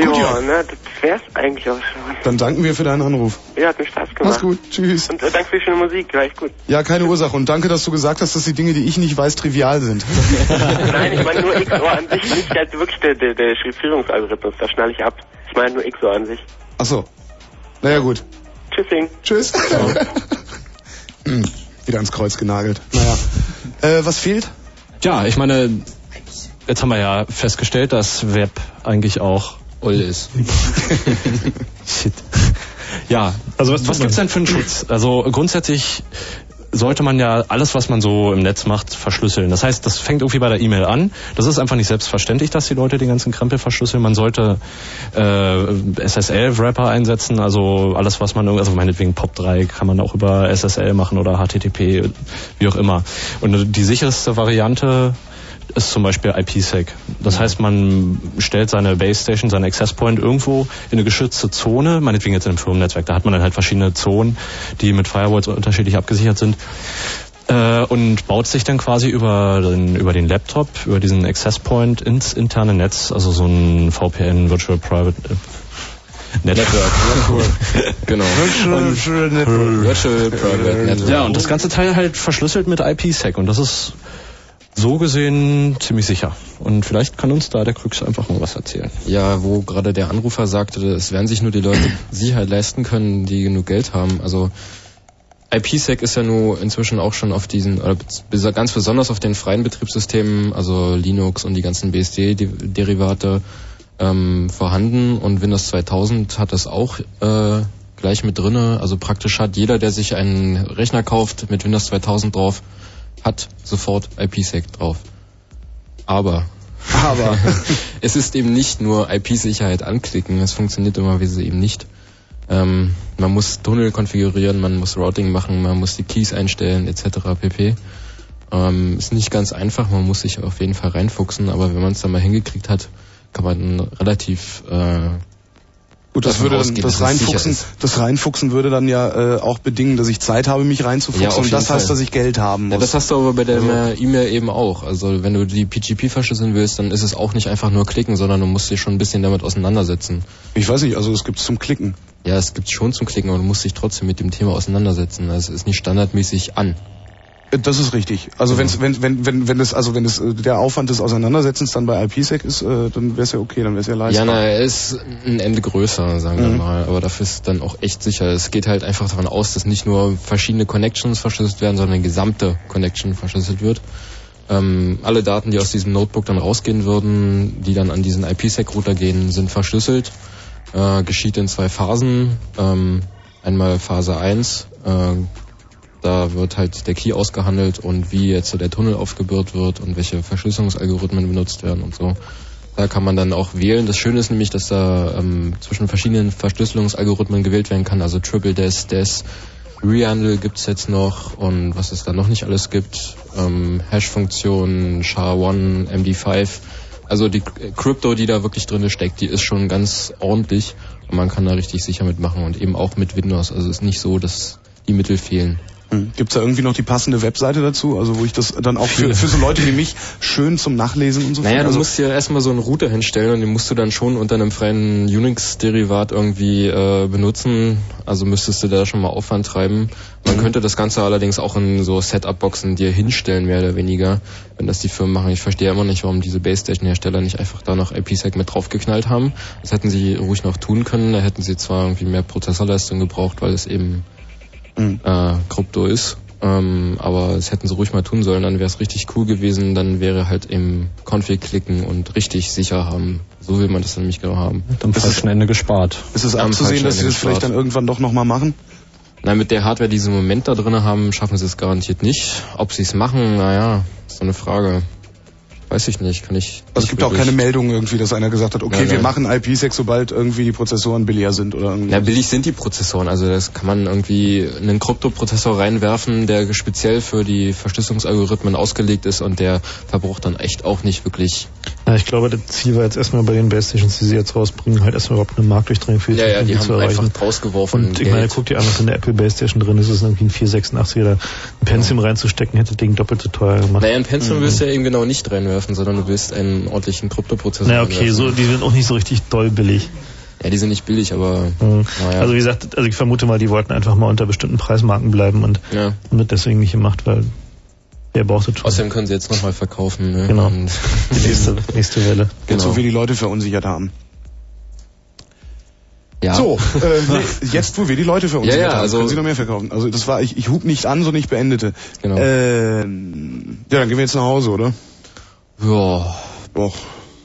Gut, ja.
ne, das wär's eigentlich auch schon.
Dann danken wir für deinen Anruf.
Ja, hat mir Spaß gemacht.
Mach's gut. Tschüss.
Und äh, danke für die schöne Musik, war echt gut.
Ja, keine Ursache. Und danke, dass du gesagt hast, dass die Dinge, die ich nicht weiß, trivial sind.
Nein, ich meine nur XOR an sich, nicht halt wirklich der, der, der Chiffrierungsalgorithmus, da schnalle ich ab. Ich meine nur XOR an sich.
Ach so. Naja, gut.
Tschüssing.
Tschüss. Hm, Wieder ans Kreuz genagelt. Naja. Äh, was fehlt?
Ja, ich meine, jetzt haben wir ja festgestellt, dass Web eigentlich auch
Oll ist.
Shit. Ja,
Also was
was,
man?
gibt's denn für einen Schutz? Also grundsätzlich sollte man ja alles, was man so im Netz macht, verschlüsseln. Das heißt, das fängt irgendwie bei der E-Mail an. Das ist einfach nicht selbstverständlich, dass die Leute den ganzen Krempel verschlüsseln. Man sollte äh, SSL-Wrapper einsetzen, also alles, was man, irgendwie- also meinetwegen POP3 kann man auch über SSL machen oder HTTP, wie auch immer. Und die sicherste Variante ist zum Beispiel IPsec. Das heißt, man stellt seine Base Station, seinen Access Point irgendwo in eine geschützte Zone, meinetwegen jetzt in einem Firmennetzwerk. Da hat man dann halt verschiedene Zonen, die mit Firewalls unterschiedlich abgesichert sind. Äh, und baut sich dann quasi über den, über den Laptop, über diesen Access Point ins interne Netz, also so ein VPN, Virtual Private äh, Network.
genau.
Virtual Network.
Virtual Private Network.
Ja, und das ganze Teil halt verschlüsselt mit IPsec und das ist So gesehen ziemlich sicher. Und vielleicht kann uns da der Krux einfach mal was erzählen.
Ja, wo gerade der Anrufer sagte, es werden sich nur die Leute Sicherheit leisten können, die genug Geld haben. Also IPsec ist ja nur inzwischen auch schon auf diesen, oder ganz besonders auf den freien Betriebssystemen, also Linux und die ganzen BSD-Derivate ähm, vorhanden und Windows 2000 hat das auch äh, gleich mit drinne. Also praktisch hat jeder, der sich einen Rechner kauft mit Windows 2000 drauf, hat sofort IPsec drauf. Aber
Aber
es ist eben nicht nur IP-Sicherheit anklicken, es funktioniert immer wie sie eben nicht. Ähm, man muss Tunnel konfigurieren, man muss Routing machen, man muss die Keys einstellen etc. pp. Ähm, ist nicht ganz einfach, man muss sich auf jeden Fall reinfuchsen, aber wenn man es dann mal hingekriegt hat, kann man relativ äh,
Gut, das würde dann, das Reinfuchsen, das Reinfuchsen würde dann ja äh, auch bedingen, dass ich Zeit habe, mich reinzufuchsen.
Ja,
und das heißt,
Fall.
dass ich Geld haben muss.
Ja, das hast du aber bei der
Also-
E-Mail eben auch. Also wenn du die PGP verschlüsseln willst, dann ist es auch nicht einfach nur klicken, sondern du musst dich schon ein bisschen damit auseinandersetzen.
Ich weiß nicht, also es gibt zum Klicken.
Ja, es gibt schon zum Klicken, aber du musst dich trotzdem mit dem Thema auseinandersetzen. Also es ist nicht standardmäßig an.
Das ist richtig. Also wenn's, wenn wenn wenn wenn das also wenn das äh, der Aufwand des Auseinandersetzens dann bei IPsec ist, äh, dann wäre es ja okay, dann wäre es ja
Ja,
leistbar.
na, er ist ein Ende größer, sagen wir
Mhm.
mal. Aber dafür ist dann auch echt sicher. Es geht halt einfach davon aus, dass nicht nur verschiedene Connections verschlüsselt werden, sondern eine gesamte Connection verschlüsselt wird. Ähm, alle Daten, die aus diesem Notebook dann rausgehen würden, die dann an diesen IPsec-Router gehen, sind verschlüsselt. Äh, geschieht in zwei Phasen. Ähm, einmal Phase 1, äh, da wird halt der Key ausgehandelt und wie jetzt so der Tunnel aufgebürgt wird und welche Verschlüsselungsalgorithmen benutzt werden und so. Da kann man dann auch wählen. Das Schöne ist nämlich, dass da ähm, zwischen verschiedenen Verschlüsselungsalgorithmen gewählt werden kann. Also Triple Des, Des, Rehandle gibt's jetzt noch und was es da noch nicht alles gibt. Ähm, Hash-Funktionen, SHA-1, MD5. Also die Crypto, die da wirklich drin steckt, die ist schon ganz ordentlich und man kann da richtig sicher mitmachen und eben auch mit Windows. Also es ist nicht so, dass die Mittel fehlen.
Hm. Gibt's da irgendwie noch die passende Webseite dazu, also wo ich das dann auch für, für so Leute wie mich schön zum Nachlesen und so
Naja,
finde?
du
also,
musst dir erstmal so einen Router hinstellen und den musst du dann schon unter einem freien Unix-Derivat irgendwie äh, benutzen. Also müsstest du da schon mal Aufwand treiben. Man
Mhm.
könnte das Ganze allerdings auch in so Setup-Boxen dir hinstellen, mehr oder weniger, wenn das die Firmen machen. Ich verstehe immer nicht, warum diese Base Station-Hersteller nicht einfach da noch IPsec mit draufgeknallt haben. Das hätten sie ruhig noch tun können. Da hätten sie zwar irgendwie mehr Prozessorleistung gebraucht, weil es eben
Mhm.
äh, Krypto ist. Ähm, aber das hätten sie ruhig mal tun sollen, dann wäre es richtig cool gewesen, dann wäre halt im Config klicken und richtig sicher haben. So will man das nämlich genau haben.
Am falschen Ende gespart.
ist es abzusehen, dass sie das vielleicht dann irgendwann doch nochmal machen?
Na, mit der Hardware, die sie im Moment da drin haben, schaffen sie es garantiert nicht. Ob sie es machen, naja, ist so eine Frage. Weiß ich nicht, kann ich.
Also es gibt auch keine Meldung irgendwie, dass einer gesagt hat, okay,
Nein,
wir
nein.
machen IPsec, sobald irgendwie die Prozessoren billiger sind oder irgendwie.
Ja, billig sind die Prozessoren. Also das kann man irgendwie einen Kryptoprozessor reinwerfen, der speziell für die Verschlüsselungsalgorithmen ausgelegt ist und der verbraucht dann echt auch nicht wirklich.
Ja, ich glaube, das Ziel war jetzt erstmal bei den Base Stations, die sie jetzt rausbringen, halt erstmal überhaupt eine Marktdurchdringung für die
Ja, ja, die
zu
haben
erreichen.
einfach rausgeworfen.
Und ich meine, guck dir an, was in der Apple Base Station drin ist, ist irgendwie ein 486 oder ein Pentium reinzustecken, hätte das Ding doppelt so teuer gemacht.
Naja, ein Pentium
Mhm.
willst du ja eben genau nicht reinwerfen, sondern du willst einen ordentlichen Kryptoprozessor
Naja, okay, so, die sind auch nicht so richtig doll billig.
Ja, die sind nicht billig, aber
Mhm.
naja.
Also wie gesagt, also ich vermute mal, die wollten einfach mal unter bestimmten Preismarken bleiben und
Ja.
das deswegen nicht gemacht, weil wer braucht das schon?
Außerdem können sie jetzt nochmal verkaufen. Ne?
Genau.
Und
Die nächste, nächste Welle.
Jetzt,
Genau.
wo wir die Leute verunsichert haben.
Ja.
So, äh, nee, jetzt wo wir die Leute verunsichert
Ja, ja,
haben,
also-
können sie noch mehr verkaufen. Also das war, ich, ich hub nicht an, sondern ich beendete.
Genau.
Ähm, ja, dann gehen wir jetzt nach Hause, oder?
Ja.
Doch.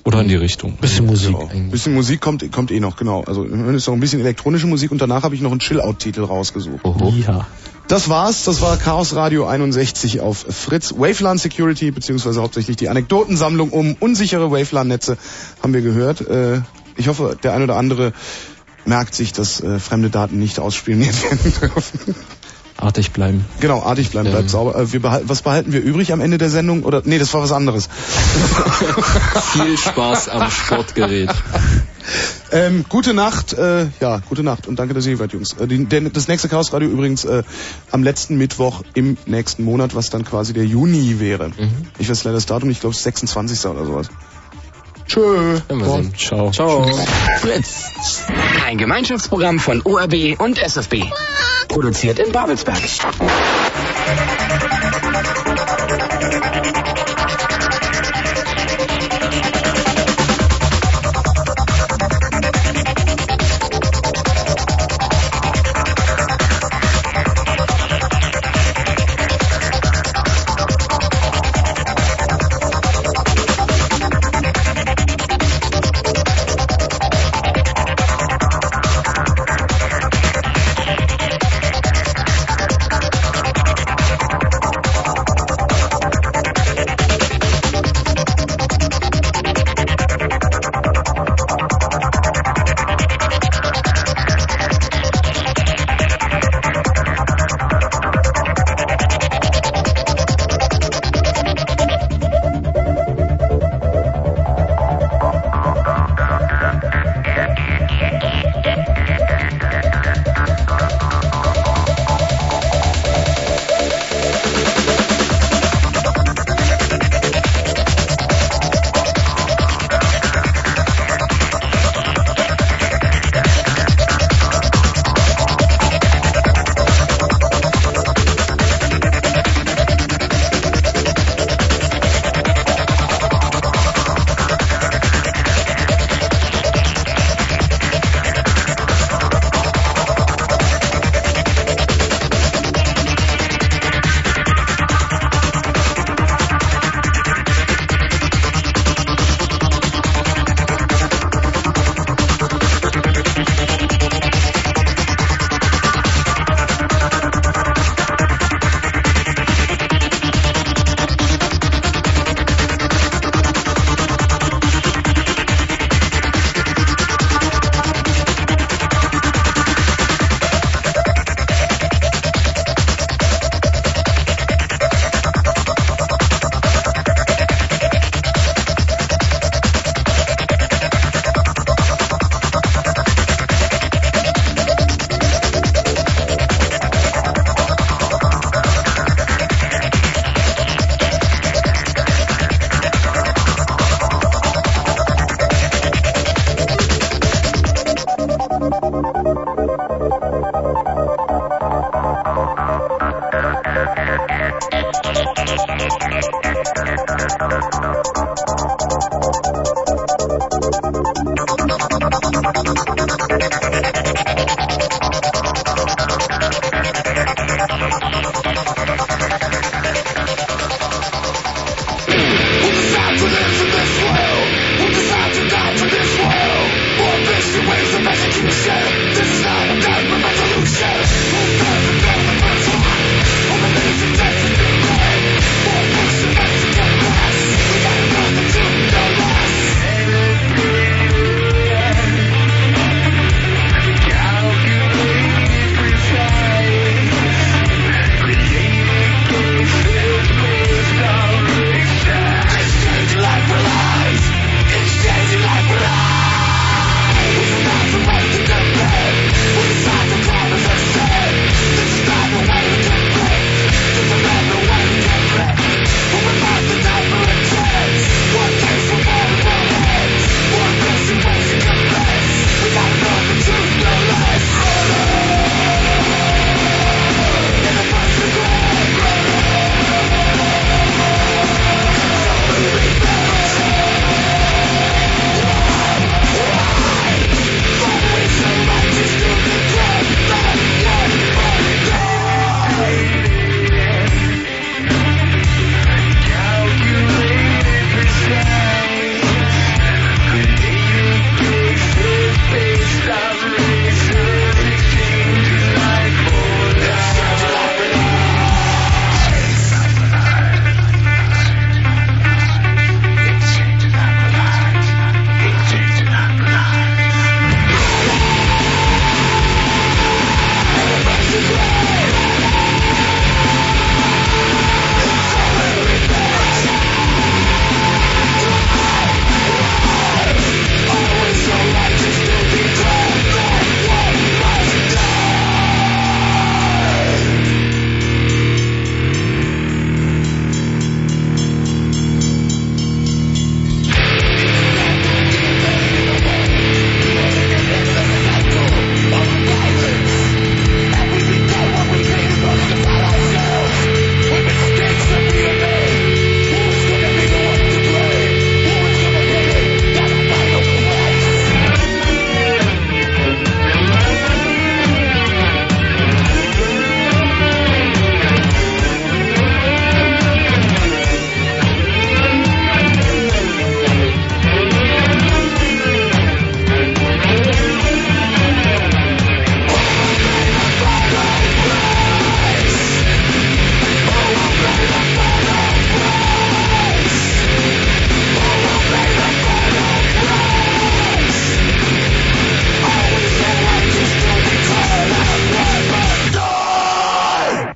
Oder in die Richtung.
Bisschen Musik.
Ein bisschen Musik kommt, kommt eh noch, genau. Also jetzt noch ein bisschen elektronische Musik und danach habe ich noch einen Chill-Out-Titel rausgesucht.
Oho.
Ja.
Das war's, das war Chaos Radio 61 auf Fritz. Wavelan Security, beziehungsweise hauptsächlich die Anekdotensammlung um unsichere Wavelan-Netze haben wir gehört. Äh, ich hoffe, der ein oder andere merkt sich, dass äh, fremde Daten nicht ausspioniert werden dürfen.
Artig bleiben.
Genau, artig bleiben, bleibt
Ähm.
sauber. Äh, wir behalten, was behalten wir übrig am Ende der Sendung? Oder nee, das war was anderes.
Viel Spaß am Sportgerät.
Ähm, gute Nacht, äh, ja, gute Nacht und danke, dass ihr hier wart, Jungs. Äh, die, der, das nächste Chaos Radio übrigens äh, am letzten Mittwoch im nächsten Monat, was dann quasi der Juni wäre. Ich weiß leider das Datum, ich glaube 26. oder sowas. Tschö.
Sehen.
Ciao.
Ciao.
Fritz. Ein Gemeinschaftsprogramm von ORB und SFB. Produziert in Babelsberg.